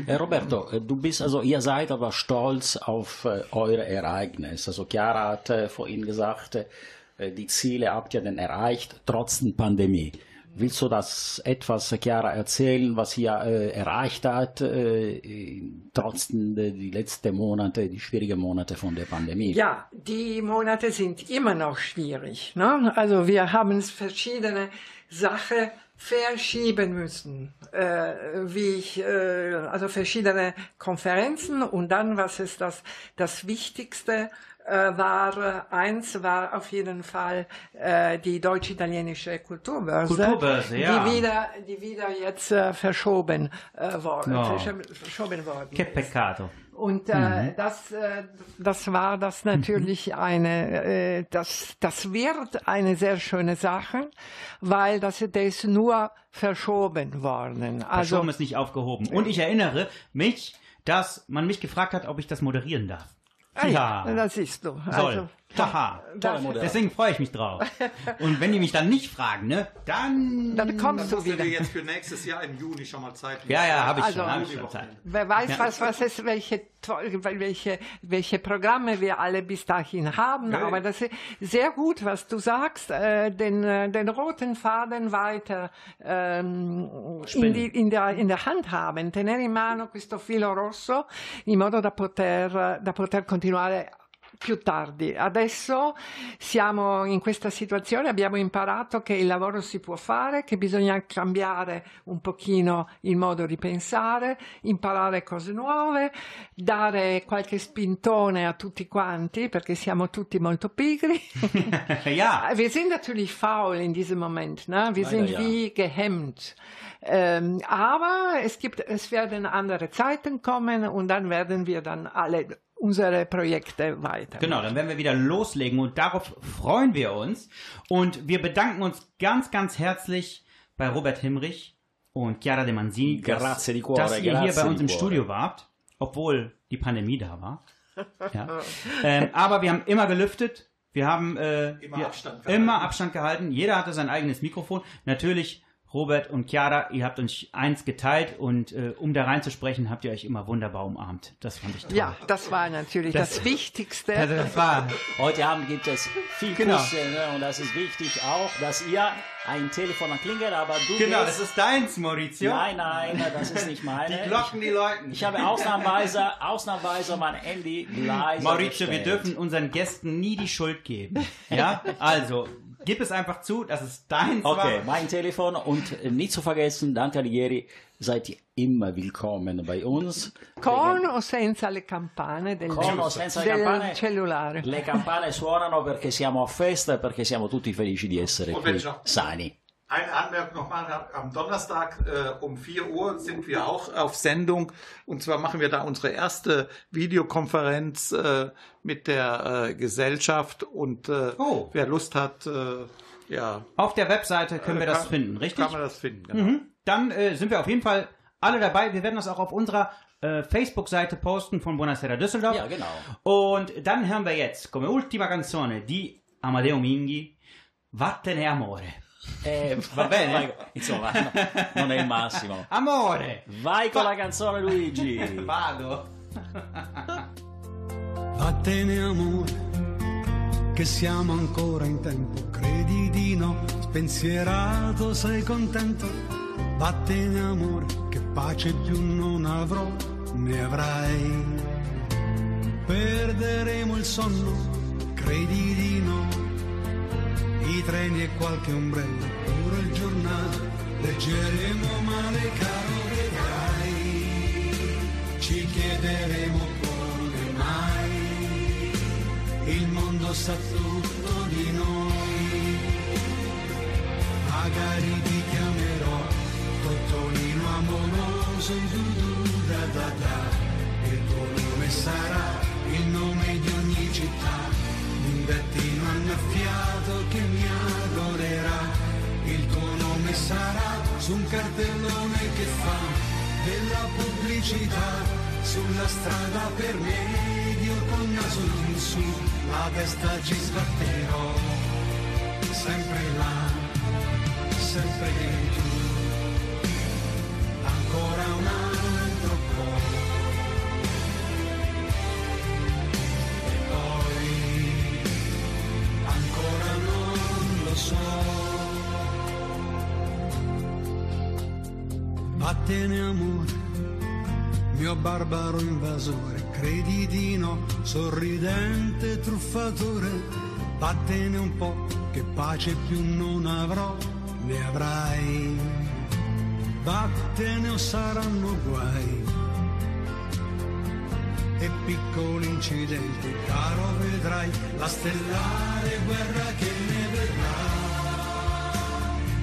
Äh, Roberto, äh, du bist also, ihr seid aber stolz auf äh, eure Ereignis. Also Chiara hat äh, vorhin gesagt, äh, die Ziele habt ihr denn erreicht, trotz der Pandemie. Willst du das etwas, Chiara, erzählen, was ihr äh, erreicht hat, äh, trotz äh, die letzten Monate, die schwierigen Monate von der Pandemie? Ja, die Monate sind immer noch schwierig. Ne? Also wir haben verschiedene Sachen verschieben müssen, äh, wie ich, äh, also verschiedene Konferenzen und dann, was ist das, das Wichtigste war, äh, eins war auf jeden Fall äh, die deutsch-italienische Kulturbörse, Kulturbörse, ja. die wieder, die wieder jetzt äh, verschoben, äh, worden, Oh. verschoben, worden Che ist. peccato. Und äh, das, äh, das war das natürlich eine, äh, das, das wird eine sehr schöne Sache, weil das, der ist nur verschoben worden. Also Verschoben ist nicht aufgehoben. Und ich erinnere mich, dass man mich gefragt hat, ob ich das moderieren darf. Ah, ja, Haha. das, Deswegen freue ich mich drauf. Und wenn die mich dann nicht fragen, ne, dann. dann kommst du wieder. jetzt für nächstes Jahr im Juni schon mal Zeit Ja, ja, habe ich Also- schon, hab ich schon Zeit. Wer weiß, Ja. was, was ist, welche welche, welche Programme wir alle bis dahin haben. Ja, Aber das ist sehr gut, was du sagst, äh, den, äh, den roten Faden weiter ähm, in, die, in, der, in der Hand haben, tenere in mano questo filo rosso in modo da poter, da poter continuare più tardi. Adesso siamo in questa situazione, abbiamo imparato che il lavoro si può fare, che bisogna cambiare un pochino il modo di pensare, imparare cose nuove, dare qualche spintone a tutti quanti, perché siamo tutti molto pigri. ja, Wir sind natürlich faul in diesem Moment, ne? wir Leider sind ja. wie gehemmt. Ähm, aber es gibt, es werden andere Zeiten kommen und dann werden wir dann alle unsere Projekte weiter. Genau, dann werden wir wieder loslegen und darauf freuen wir uns. Und wir bedanken uns ganz, ganz herzlich bei Robert Himmrich und Chiara De Manzini, dass, di cuore, dass ihr hier bei uns im. Studio wart, obwohl die Pandemie da war. Ja. ähm, aber wir haben immer gelüftet. Wir haben äh, Immer wir, Abstand gehalten. immer Abstand gehalten. Jeder hatte sein eigenes Mikrofon. Natürlich Robert und Chiara, ihr habt euch eins geteilt und äh, um da reinzusprechen, habt ihr euch immer wunderbar umarmt. Das fand ich toll. Ja, das war natürlich das, Das- Wichtigste. Also das war Heute Abend gibt es viel Genau. Küsse ne? und das ist wichtig auch, dass ihr ein Telefon klingelt, aber du genau, gehst- das ist deins, Maurizio. Nein, nein, das ist nicht meine. Die Glocken, die läuten. Ich habe ausnahmsweise, ausnahmsweise mein Handy leise Maurizio, wir gestellt. dürfen unseren Gästen nie die Schuld geben. Ja, also gib es einfach zu, dass es deins Okay, war. mein Telefon und äh, nicht zu vergessen, Dante Alighieri, seid ihr immer willkommen bei uns. Con o senza le campane del, Con o senza le del campane? cellulare. Le campane suonano perché siamo a festa e perché siamo tutti felici di essere Und qui sani. Eine Anmerkung nochmal, am Donnerstag äh, um 4 Uhr sind wir auch auf Sendung und zwar machen wir da unsere erste Videokonferenz äh, mit der äh, Gesellschaft und äh, Oh. wer Lust hat, äh, ja, Auf der Webseite können wir das kann- finden, richtig? Kann man das finden, genau. Mhm. Dann äh, sind wir auf jeden Fall alle dabei. Wir werden das auch auf unserer äh, Facebook-Seite posten von Buonasera Düsseldorf. Ja, genau. Und dann hören wir jetzt come ultima canzone di Amadeo Minghi Vattene Amore. Eh, Va bene? vai- insomma, no, non è il massimo. Amore! Vai con la canzone Luigi. Vado. Vattene amore, che siamo ancora in tempo, credi di no, spensierato sei contento. Vattene amore, che pace più non avrò, ne avrai. Perderemo il sonno, credi di no. I treni e qualche ombrello, pure il giornale, leggeremo male caro vedrai. Ci chiederemo come mai il mondo sa tutto di noi. Magari ti chiamerò Tottolino amoroso, du da da da. Il tuo nome sarà il nome di ogni città. Un gattino annaffiato che mi adorerà. Il tuo nome sarà su un cartellone che fa della pubblicità. Sulla strada per medio col naso in su, la testa ci sbatterò. Sempre là, sempre tu. Ancora un altro po'. Vattene amore, mio barbaro invasore, credi di no, sorridente truffatore, vattene un po', che pace più non avrò, ne avrai. Vattene o saranno guai. E piccoli incidenti, caro vedrai la stellare guerra che ne verrà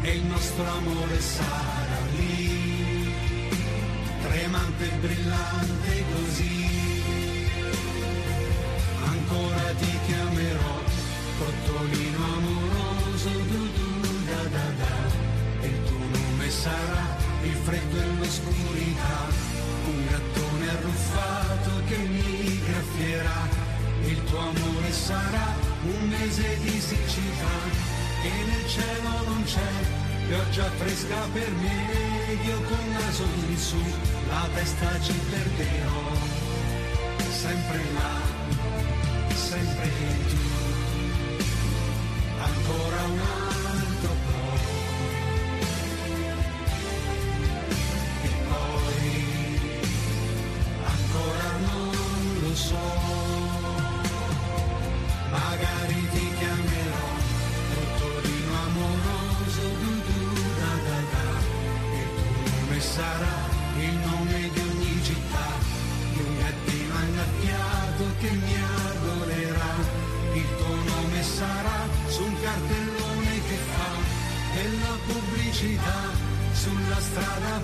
e il nostro amore sarà lì, tremante e brillante così. Ancora ti chiamerò, Tottolino amoroso, du du da da da, e il tuo nome sarà il freddo e l'oscurità, un gattone arruffato che mi graffierà, il tuo amore sarà un mese di siccità, e nel cielo non c'è pioggia fresca per me, io con naso in su, la testa ci perderò. sempre là, sempre tu, ancora un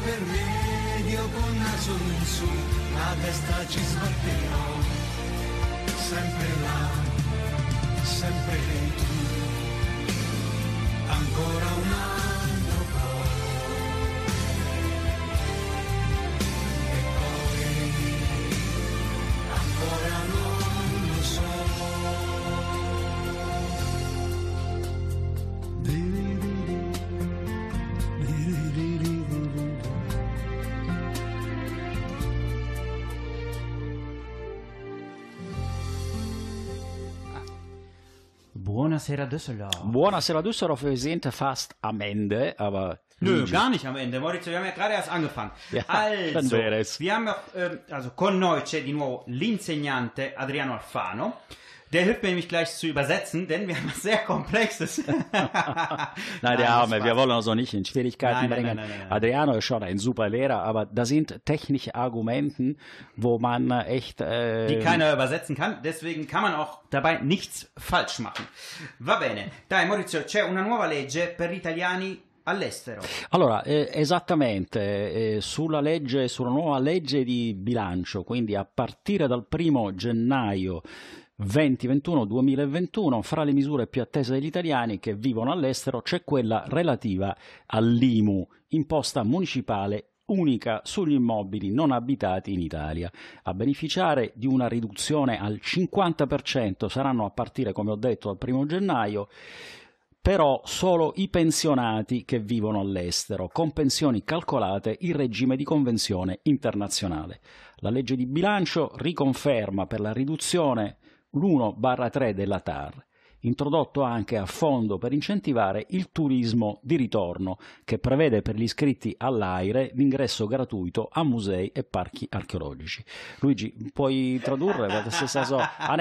per me, io con naso in su, a destra ci sbatterò, sempre là, sempre tu, Buonasera Düsseldorf. Buonasera Düsseldorf, wir sind fast am Ende, aber Nö, Luigi, gar nicht am Ende, Maurizio, wir haben ja gerade erst angefangen. Ja, dann also, wäre es. wir haben noch, ähm, also con noi c'è di nuovo l'insegnante Adriano Alfano. Der hilft mir nämlich gleich zu übersetzen, denn wir haben was sehr Komplexes. Nein, der Arme, wir wollen also nicht in Schwierigkeiten Nein, bringen. nein. Adriano ist schon ein super Lehrer, aber das sind technische Argumenten, wo man echt... Äh, die keiner übersetzen kann, deswegen kann man auch dabei nichts falsch machen. Va bene. Dai Maurizio, c'è una nuova legge per gli italiani all'estero. Allora, eh, esattamente, eh, sulla legge, sulla nuova legge di bilancio, quindi a partire dal primo gennaio 2021-2021, fra le misure più attese dagli italiani che vivono all'estero c'è quella relativa all'IMU, imposta municipale unica sugli immobili non abitati in Italia. A beneficiare di una riduzione al 50% saranno a partire, come ho detto, dal primo gennaio però solo i pensionati che vivono all'estero, con pensioni calcolate in regime di convenzione internazionale. La legge di bilancio riconferma per la riduzione l'1-3 della TAR, introdotto anche a fondo per incentivare il turismo di ritorno, che prevede per gli iscritti all'AIRE l'ingresso gratuito a musei e parchi archeologici. Luigi, puoi tradurre? Das ist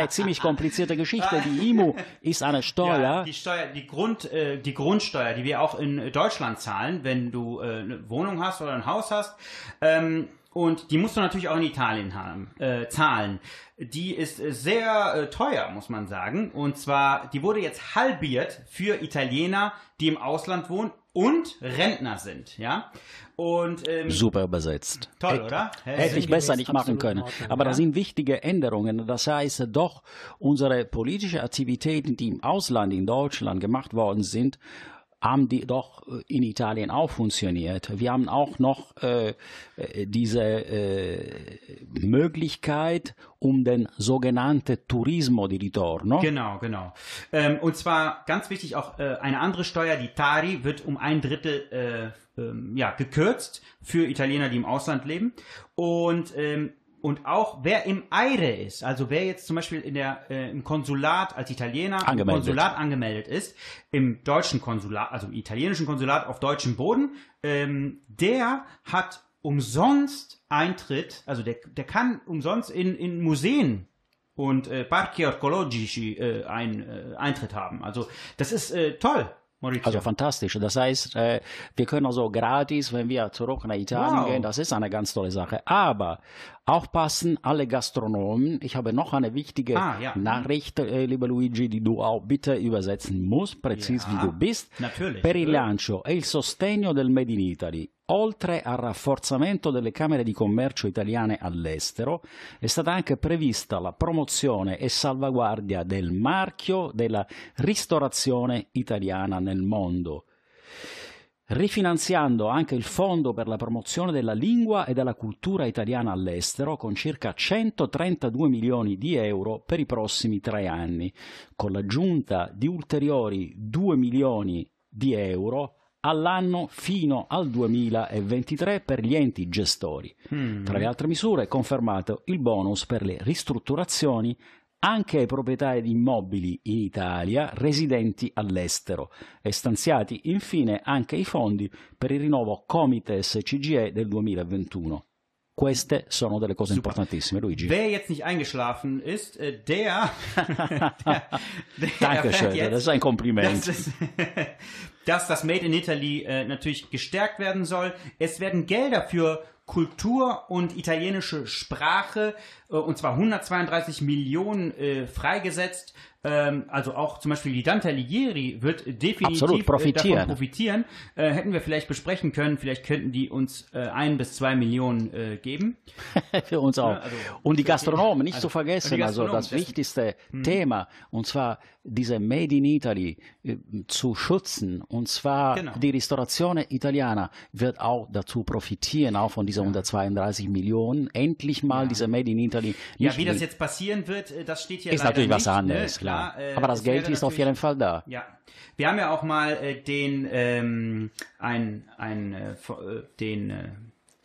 ziemlich komplizierte Geschichte. Die IMU ist eine Steuer. Ja, die Steuer, die Grund, äh, die Grundsteuer, die wir auch in Deutschland zahlen, wenn du äh, eine Wohnung hast oder ein Haus hast. Ähm, und die musst du natürlich auch in Italien haben, äh, zahlen. Die ist äh, sehr äh, teuer, muss man sagen. Und zwar, die wurde jetzt halbiert für Italiener, die im Ausland wohnen und Rentner sind, ja. Und ähm, Super übersetzt. toll, Hätt- oder? Hätte ich besser nicht machen können. Ordnung, Aber ja. das sind wichtige Änderungen. Das heißt, doch unsere politischen Aktivitäten, die im Ausland, in Deutschland gemacht worden sind, haben die doch äh, in Italien auch funktioniert. Wir haben auch noch äh, äh, diese äh, Möglichkeit, um den sogenannten Turismo di ritorno. Genau, genau. Ähm, und zwar ganz wichtig auch äh, eine andere Steuer, die Tari, wird um ein Drittel äh, ähm, ja, gekürzt für Italiener, die im Ausland leben. Und ähm, und auch wer im Eire ist, also wer jetzt zum Beispiel in der, äh, im Konsulat als Italiener im Angemeldet. Konsulat angemeldet ist, im deutschen Konsulat, also im italienischen Konsulat auf deutschem Boden, ähm, der hat umsonst Eintritt, also der, der kann umsonst in, in Museen und äh, Parchi Archeologici äh, ein, äh, Eintritt haben. Also das ist äh, toll, Maurizio. Also fantastisch. Das heißt, äh, wir können also gratis, wenn wir zurück nach Italien Wow. gehen, das ist eine ganz tolle Sache. Aber aufpassen, alle Gastronomen. Ich habe noch eine wichtige Ah, ja. Nachricht, äh, lieber Luigi, die du auch bitte übersetzen musst, präzise Ja, wie du bist. natürlich. Per il lancio e il sostegno del Made in Italy. Oltre al rafforzamento delle Camere di Commercio italiane all'estero, è stata anche prevista la promozione e salvaguardia del marchio della ristorazione italiana nel mondo, rifinanziando anche il Fondo per la promozione della lingua e della cultura italiana all'estero con circa 132 milioni di euro per i prossimi tre anni, con l'aggiunta di ulteriori 2 milioni di euro all'anno fino al 2023 per gli enti gestori. Mm. Tra le altre misure, confermato il bonus per le ristrutturazioni anche ai proprietari di immobili in Italia residenti all'estero e stanziati infine anche i fondi per il rinnovo Comites CGE del 2021. Queste sono delle cose Super. importantissime, Luigi. Wer jetzt nicht eingeschlafen ist, äh, der, der, der Dankeschön, jetzt, das ist ein Kompliment. Dass das Made in Italy äh, natürlich gestärkt werden soll. Es werden Gelder für Kultur und italienische Sprache, und zwar 132 Millionen äh, freigesetzt. Ähm, also auch zum Beispiel die Dante Alighieri wird definitiv Absolut, äh, profitieren. davon profitieren. Äh, hätten wir vielleicht besprechen können, vielleicht könnten die uns äh, ein bis zwei Millionen äh, geben. Für uns auch. Ja, also und die Gastronomen, nicht also- zu vergessen, also das wichtigste Mhm. Thema, und zwar diese Made in Italy äh, zu schützen, und zwar Genau. die Restauration Italiana wird auch dazu profitieren, auch von dieser 132 Millionen, endlich mal diese Made in Italy. Ja, nicht wie das jetzt passieren wird, äh, das steht hier ist natürlich was nicht, anderes, ne? klar. äh, Aber das Geld ist auf jeden Fall da. Ja. Wir haben ja auch mal äh, den, ähm, ein, ein, äh, äh, den, äh,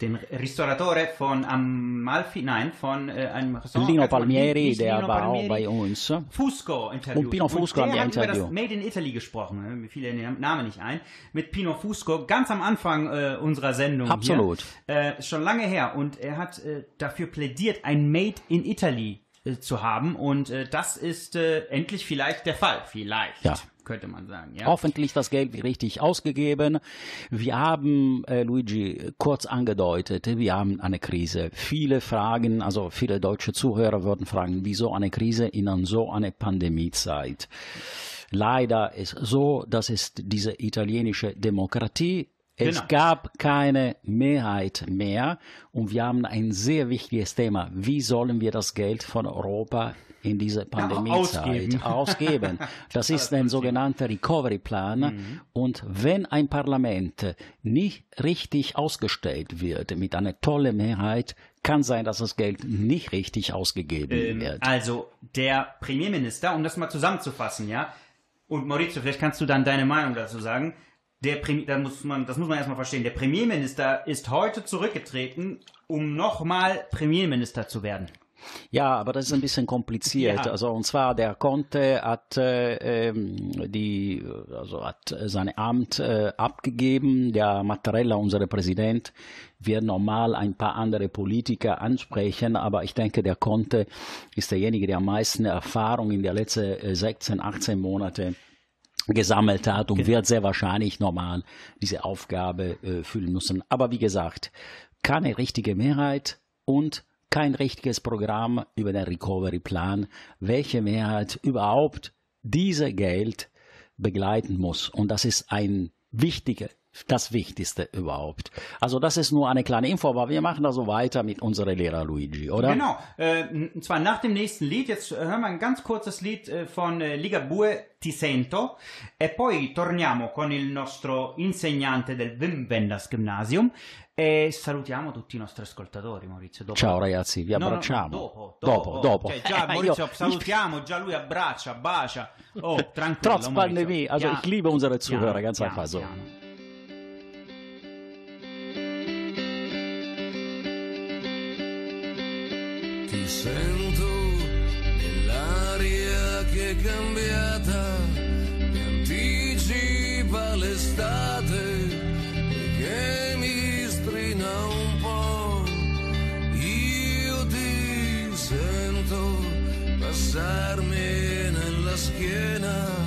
den Ristoratore von Amalfi, nein, von äh, einem Restaurant. Lino also Palmieri, der Lino war auch Palmieri, bei uns. Fusco interviewt. Und Pino Fusco und haben der wir hat über das interviewt. Made in Italy gesprochen. ne? Mir fiel der Name nicht ein. Mit Pino Fusco, ganz am Anfang äh, unserer Sendung. Absolut. Hier. Äh, schon lange her. Und er hat äh, dafür plädiert, ein Made in Italy äh, zu haben. Und äh, das ist äh, endlich vielleicht der Fall. Vielleicht. Ja. Könnte man sagen. Ja. Hoffentlich das Geld richtig ausgegeben. Wir haben, äh, Luigi, kurz angedeutet, wir haben eine Krise. Viele Fragen, also viele deutsche Zuhörer würden fragen, wieso eine Krise in so einer Pandemiezeit? Leider ist so, das ist diese italienische Demokratie. Es Genau. gab keine Mehrheit mehr und wir haben ein sehr wichtiges Thema. Wie sollen wir das Geld von Europa in diese Pandemiezeit ausgeben. ausgeben? Das ist ein sogenannter Recovery Plan. Und wenn ein Parlament nicht richtig ausgestellt wird mit einer tollen Mehrheit, kann sein, dass das Geld nicht richtig ausgegeben Ähm, wird. also der Premierminister, um das mal zusammenzufassen, ja. Und Maurizio, vielleicht kannst du dann deine Meinung dazu sagen. Der Prem da muss man, das muss man erstmal verstehen. Der Premierminister ist heute zurückgetreten, um nochmal Premierminister zu werden. Ja, aber das ist ein bisschen kompliziert. Ja. Also und zwar der Conte hat äh, ähm, die also hat äh, sein Amt äh, abgegeben. Der Mattarella, unser Präsident, wird normal ein paar andere Politiker ansprechen, aber ich denke, der Conte ist derjenige, der am meisten Erfahrung in der letzten äh, 16, 18 Monate gesammelt hat und wird sehr wahrscheinlich normal diese Aufgabe äh, füllen müssen. Aber wie gesagt, keine richtige Mehrheit und kein richtiges Programm über den Recovery-Plan, welche Mehrheit überhaupt diese Geld begleiten muss. Und das ist ein wichtiger, das Wichtigste überhaupt. Also das ist nur eine kleine Info, aber wir machen da so weiter mit unserer Lehrer Luigi, oder? Genau. Äh, und zwar nach dem nächsten Lied. Jetzt äh, hören wir ein ganz kurzes Lied äh, von äh, Ligabue Ti sento e poi torniamo con il nostro insegnante del Wim Wenders Gymnasium e salutiamo tutti i nostri ascoltatori, Maurizio. Dopo. Ciao ragazzi, vi No, no, no, abbracciamo. dopo, dopo, dopo. Cioè, già Eh, Maurizio io- salutiamo, già lui abbraccia, bacia. Oh, tranquillo, Trotz Maurizio. Pandemie, also ich liebe unsere Zuhörer, ganz einfach so. Sento nell'aria che è cambiata, mi anticipa l'estate e che mi strina un po'. Io ti sento passarmi nella schiena,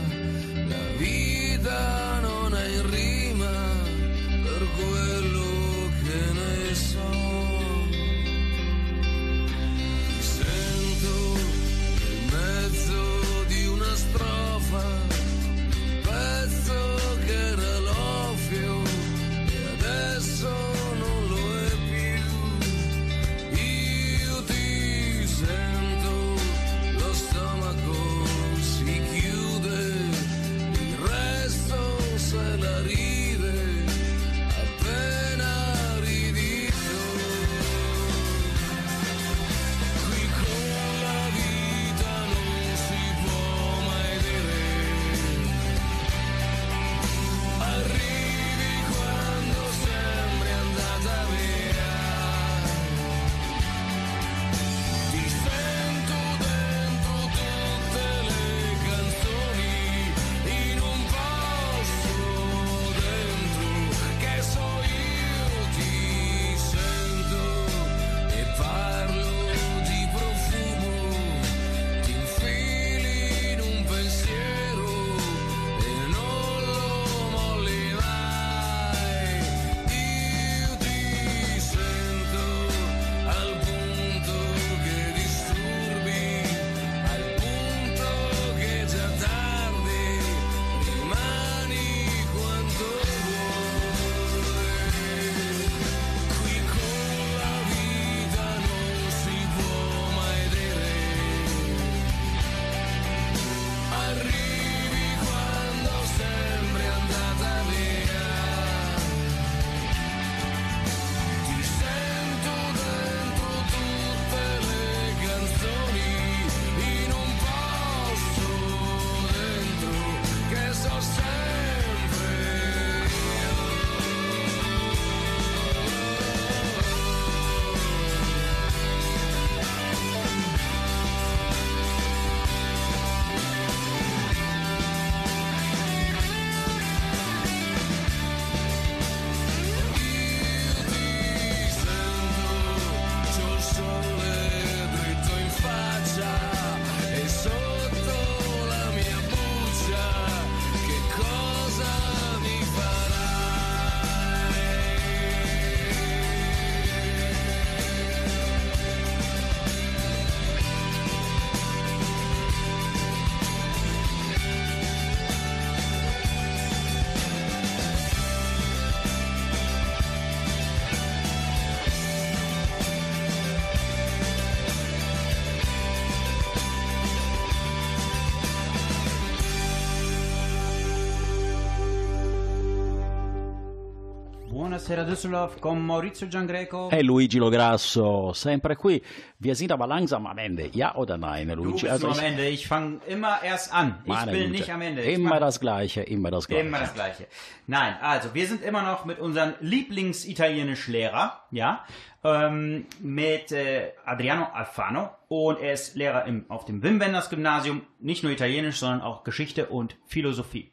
Buonasera Düsseldorf con Maurizio Giangreco. E Luigi Lograsso, sempre qui. Wir sind aber langsam am Ende. Ja oder nein, Du Luigi? bist nur ich- am Ende. Ich fange immer erst an. Ich bin Güte. nicht am Ende. Ich Immer das Gleiche, immer das Gleiche. Immer das Gleiche. Nein, also wir sind immer noch mit unserem Lieblings-Italienisch-Lehrer, ja, ähm, mit äh, Adriano Alfano und er ist Lehrer im, auf dem Wim Wenders Gymnasium, nicht nur Italienisch, sondern auch Geschichte und Philosophie.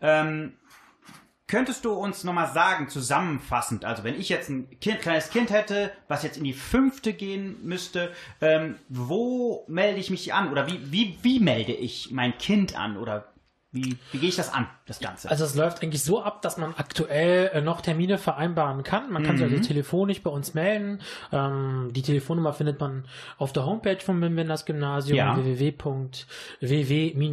Ähm, Könntest du uns nochmal sagen, zusammenfassend, also wenn ich jetzt ein kind, kleines Kind hätte, was jetzt in die fünfte gehen müsste, ähm, wo melde ich mich an? Oder wie, wie, wie melde ich mein Kind an? Oder wie, wie gehe ich das an, das Ganze? Also es läuft eigentlich so ab, dass man aktuell äh, noch Termine vereinbaren kann. Man kann sich Mhm. also telefonisch bei uns melden. Ähm, die Telefonnummer findet man auf der Homepage vom Wim Wenders Gymnasium Ja.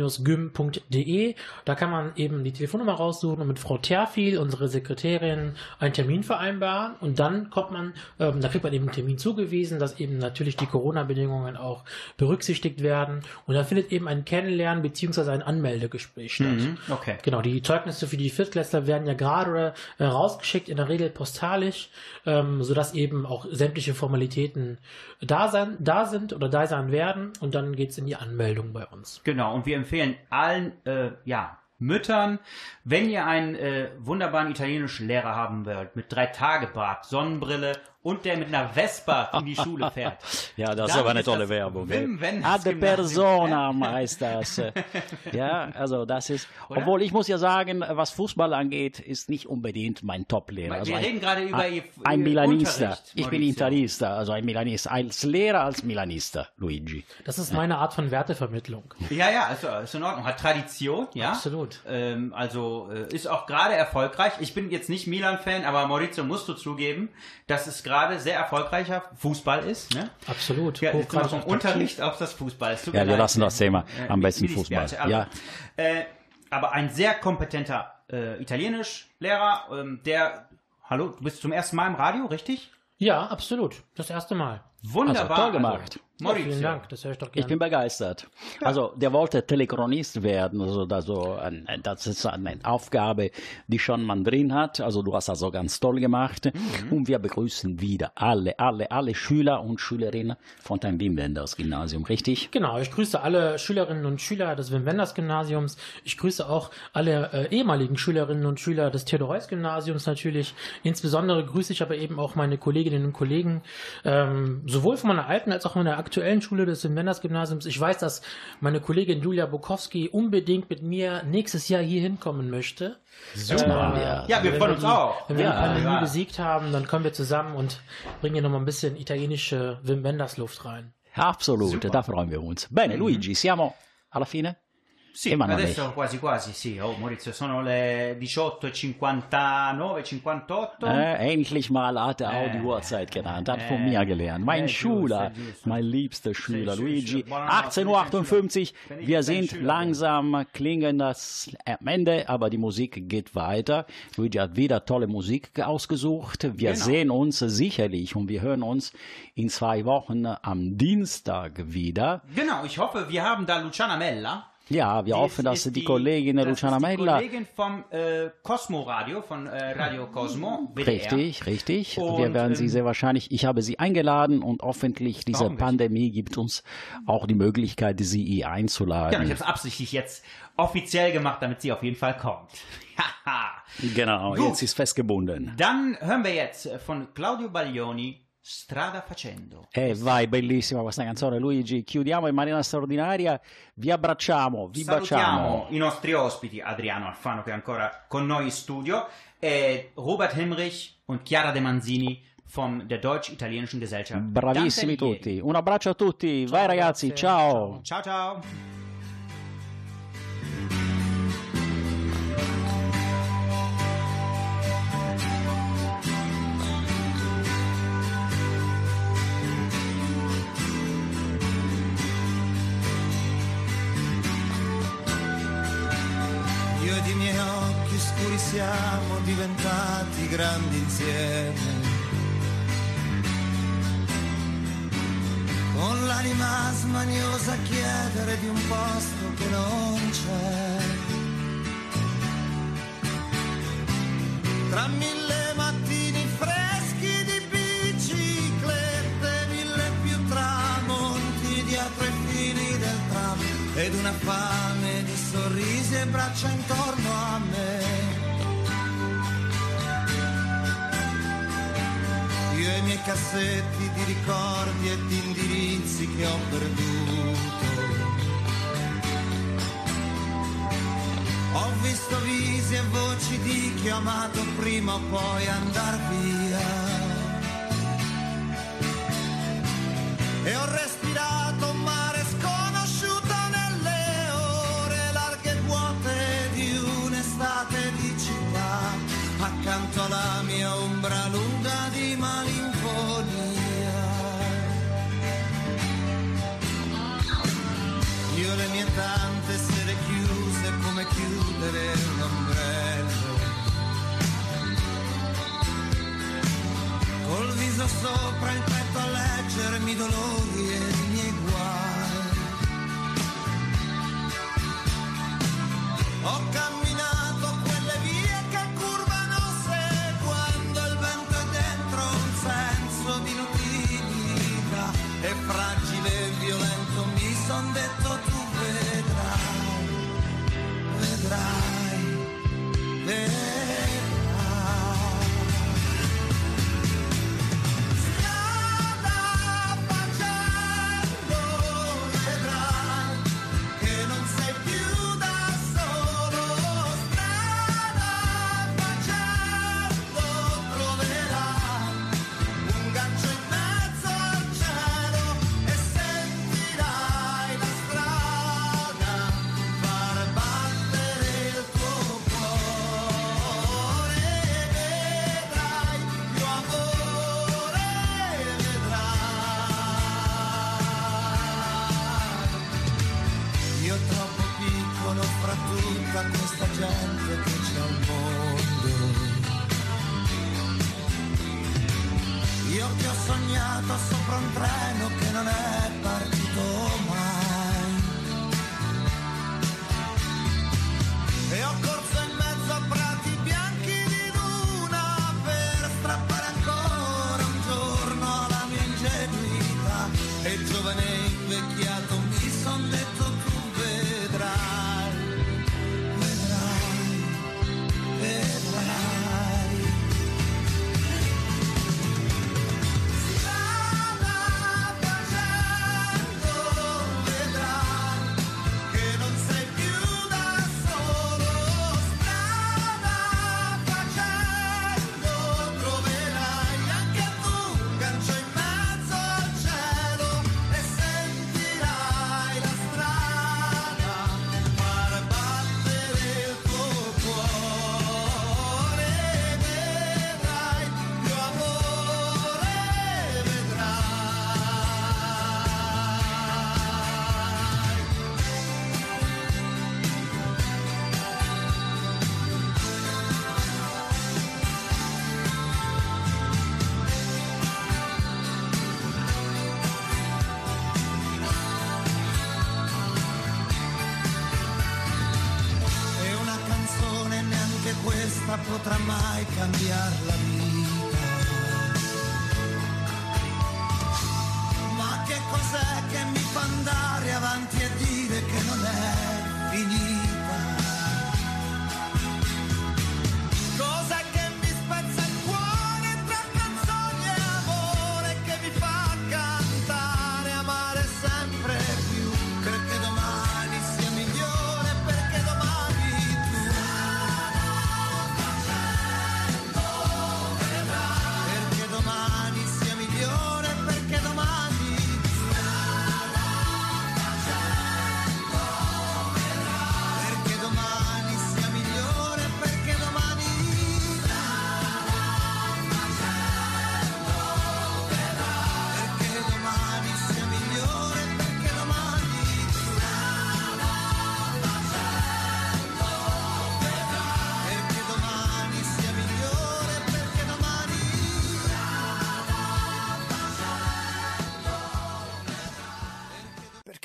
www.ww-gym.de. Da kann man eben die Telefonnummer raussuchen und mit Frau Terfil, unsere Sekretärin, einen Termin vereinbaren und dann kommt man, ähm, da kriegt man eben einen Termin zugewiesen, dass eben natürlich die Corona-Bedingungen auch berücksichtigt werden und dann findet eben ein Kennenlernen beziehungsweise ein Anmeldegespräch statt. Mhm, okay. Genau, die Zeugnisse für die Viertklässler werden ja gerade äh, rausgeschickt, in der Regel postalisch, ähm, sodass eben auch sämtliche Formalitäten da, sein, da sind oder da sein werden und dann geht's in die Anmeldung bei uns. Genau, und wir empfehlen allen, äh, ja, Müttern, wenn ihr einen äh, wunderbaren italienischen Lehrer haben wollt, mit drei Tage Bart, Sonnenbrille und der mit einer Vespa in die Schule fährt. Ja, das ist Dann aber eine ist tolle das Werbung. Wim Ad Gymnasium. personam heißt das. Ja, also das ist, Oder? obwohl ich muss ja sagen, was Fußball angeht, ist nicht unbedingt mein Top-Lehrer. Also wir ein- reden gerade über ein, ihr- ein Milanista. Ich bin. Italista, also ein Milanista. Als Lehrer, als Milanista, Luigi. Das ist meine Art von Wertevermittlung. Ja, ja, ist, ist in Ordnung. Hat Tradition, ja. Absolut. Ähm, also äh, ist auch gerade erfolgreich. Ich bin jetzt nicht Milan-Fan, aber Maurizio musst du zugeben, dass es gerade sehr erfolgreicher Fußball ist. Ne? Absolut. Ja, jetzt vom. Unterricht auf das Fußball. Tut Ja, wir lassen das Thema am besten Fußball. Aber, Ja. äh, aber ein sehr kompetenter äh, Italienisch-Lehrer, ähm, der, hallo, du bist zum ersten Mal im Radio, richtig? Ja, absolut. Das erste Mal. Wunderbar. Also, toll gemacht. Also, Ja, Maurizio. vielen Dank, das höre ich doch Ich gerne. bin begeistert. Also, der wollte Telechronist werden. Also, das, so ein, das ist eine Aufgabe, die schon man drin hat. Also, du hast das so ganz toll gemacht. Und wir begrüßen wieder alle, alle, alle Schüler und Schülerinnen von deinem Wim Wenders Gymnasium, richtig? Genau, ich grüße alle Schülerinnen und Schüler des Wim Wenders Gymnasiums. Ich grüße auch alle äh, ehemaligen Schülerinnen und Schüler des Theodor Heuss Gymnasiums natürlich. Insbesondere grüße ich aber eben auch meine Kolleginnen und Kollegen, ähm, sowohl von meiner alten als auch von der aktuellen Schule des Wim Wenders Gymnasiums. Ich weiß, dass meine Kollegin Julia Bukowski unbedingt mit mir nächstes Jahr hier hinkommen möchte. Das machen wir. Ja, wir freuen uns die, auch. Wenn wir Ja, die Pandemie ja. besiegt haben, dann kommen wir zusammen und bringen hier nochmal ein bisschen italienische Wim Wenders Luft rein. Absolut, da freuen wir uns. Bene, Luigi, siamo alla fine? Sì, Emanuele. adesso quasi quasi, sì. Oh, Maurizio, sono le 18.59, 58. Äh, endlich mal hat er auch die Uhrzeit genannt, hat von äh, mir gelernt. Mein äh, Schüler, mein liebster Schüler, Sì, Luigi. sì, buonanotte, 18.58 Wenn ich wir sind Schüler langsam, klingen das am Ende, aber die Musik geht weiter. Luigi hat wieder tolle Musik ausgesucht. Wir Genau. sehen uns sicherlich und wir hören uns in zwei Wochen am Dienstag wieder. Genau, ich hoffe, wir haben da Luciana Mella. Ja, wir Die hoffen, dass ist die, Kollegin das Luciana ist die Mella Kollegin vom äh, Cosmo Radio, von äh, Radio Cosmo. WDR. Richtig, richtig. wir Und, werden sie ähm, sehr wahrscheinlich, ich habe sie eingeladen und hoffentlich diese? Pandemie gibt uns auch die Möglichkeit, sie hier Genau, einzuladen. ich habe es absichtlich jetzt offiziell gemacht, damit sie auf jeden Fall kommt. Haha. genau, Gut. jetzt ist festgebunden. Dann hören wir jetzt von Claudio Baglioni Strada Facendo. E vai, bellissima questa canzone, Luigi. Chiudiamo in maniera straordinaria. Vi abbracciamo, vi Salutiamo baciamo. i nostri ospiti, Adriano Alfano che è ancora con noi in studio, e Robert Hemrich und Chiara De Manzini von der Deutsch-Italienischen Gesellschaft. Bravissimi tutti. Un abbraccio a tutti. vai ragazzi, grazie. ciao. Ciao ciao. siamo diventati grandi insieme. Con l'anima smaniosa a chiedere di un posto che non c'è. Tra mille mattini freschi di biciclette, mille più tramonti dietro i fili del tram ed una fame di sorrisi e braccia intorno dei miei cassetti di ricordi e di indirizzi che ho perduto. Ho visto visi e voci di chi ho amato prima o poi andar via. E ho restato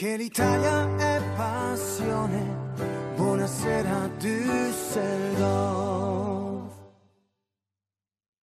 che l'Italia